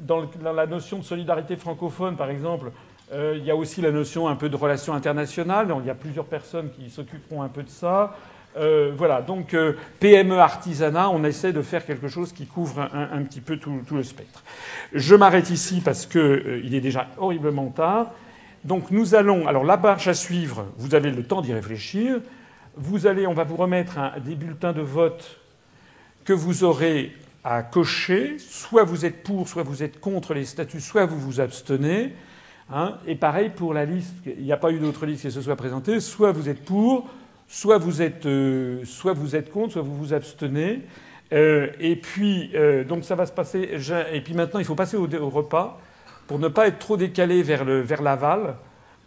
dans la notion de solidarité francophone, par exemple. Euh, il y a aussi la notion un peu de relations internationales. il y a plusieurs personnes qui s'occuperont un peu de ça. Euh, voilà, donc euh, PME artisanat, on essaie de faire quelque chose qui couvre un, petit peu tout, le spectre. Je m'arrête ici parce qu'il est déjà horriblement tard. Donc nous allons, alors la marche à suivre, vous avez le temps d'y réfléchir. Vous allez, on va vous remettre des bulletins de vote que vous aurez à cocher. Soit vous êtes pour, soit vous êtes contre les statuts, soit vous vous abstenez. Hein. et pareil pour la liste, il n'y a pas eu d'autre liste qui se soit présentée. Soit vous êtes pour, soit vous êtes, euh, contre, soit vous vous abstenez. Euh, et puis, euh, donc ça va se passer. Et puis maintenant, il faut passer au, repas pour ne pas être trop décalé vers l'aval.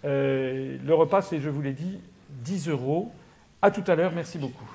le repas, c'est, je vous l'ai dit, 10 euros. À tout à l'heure. Merci beaucoup.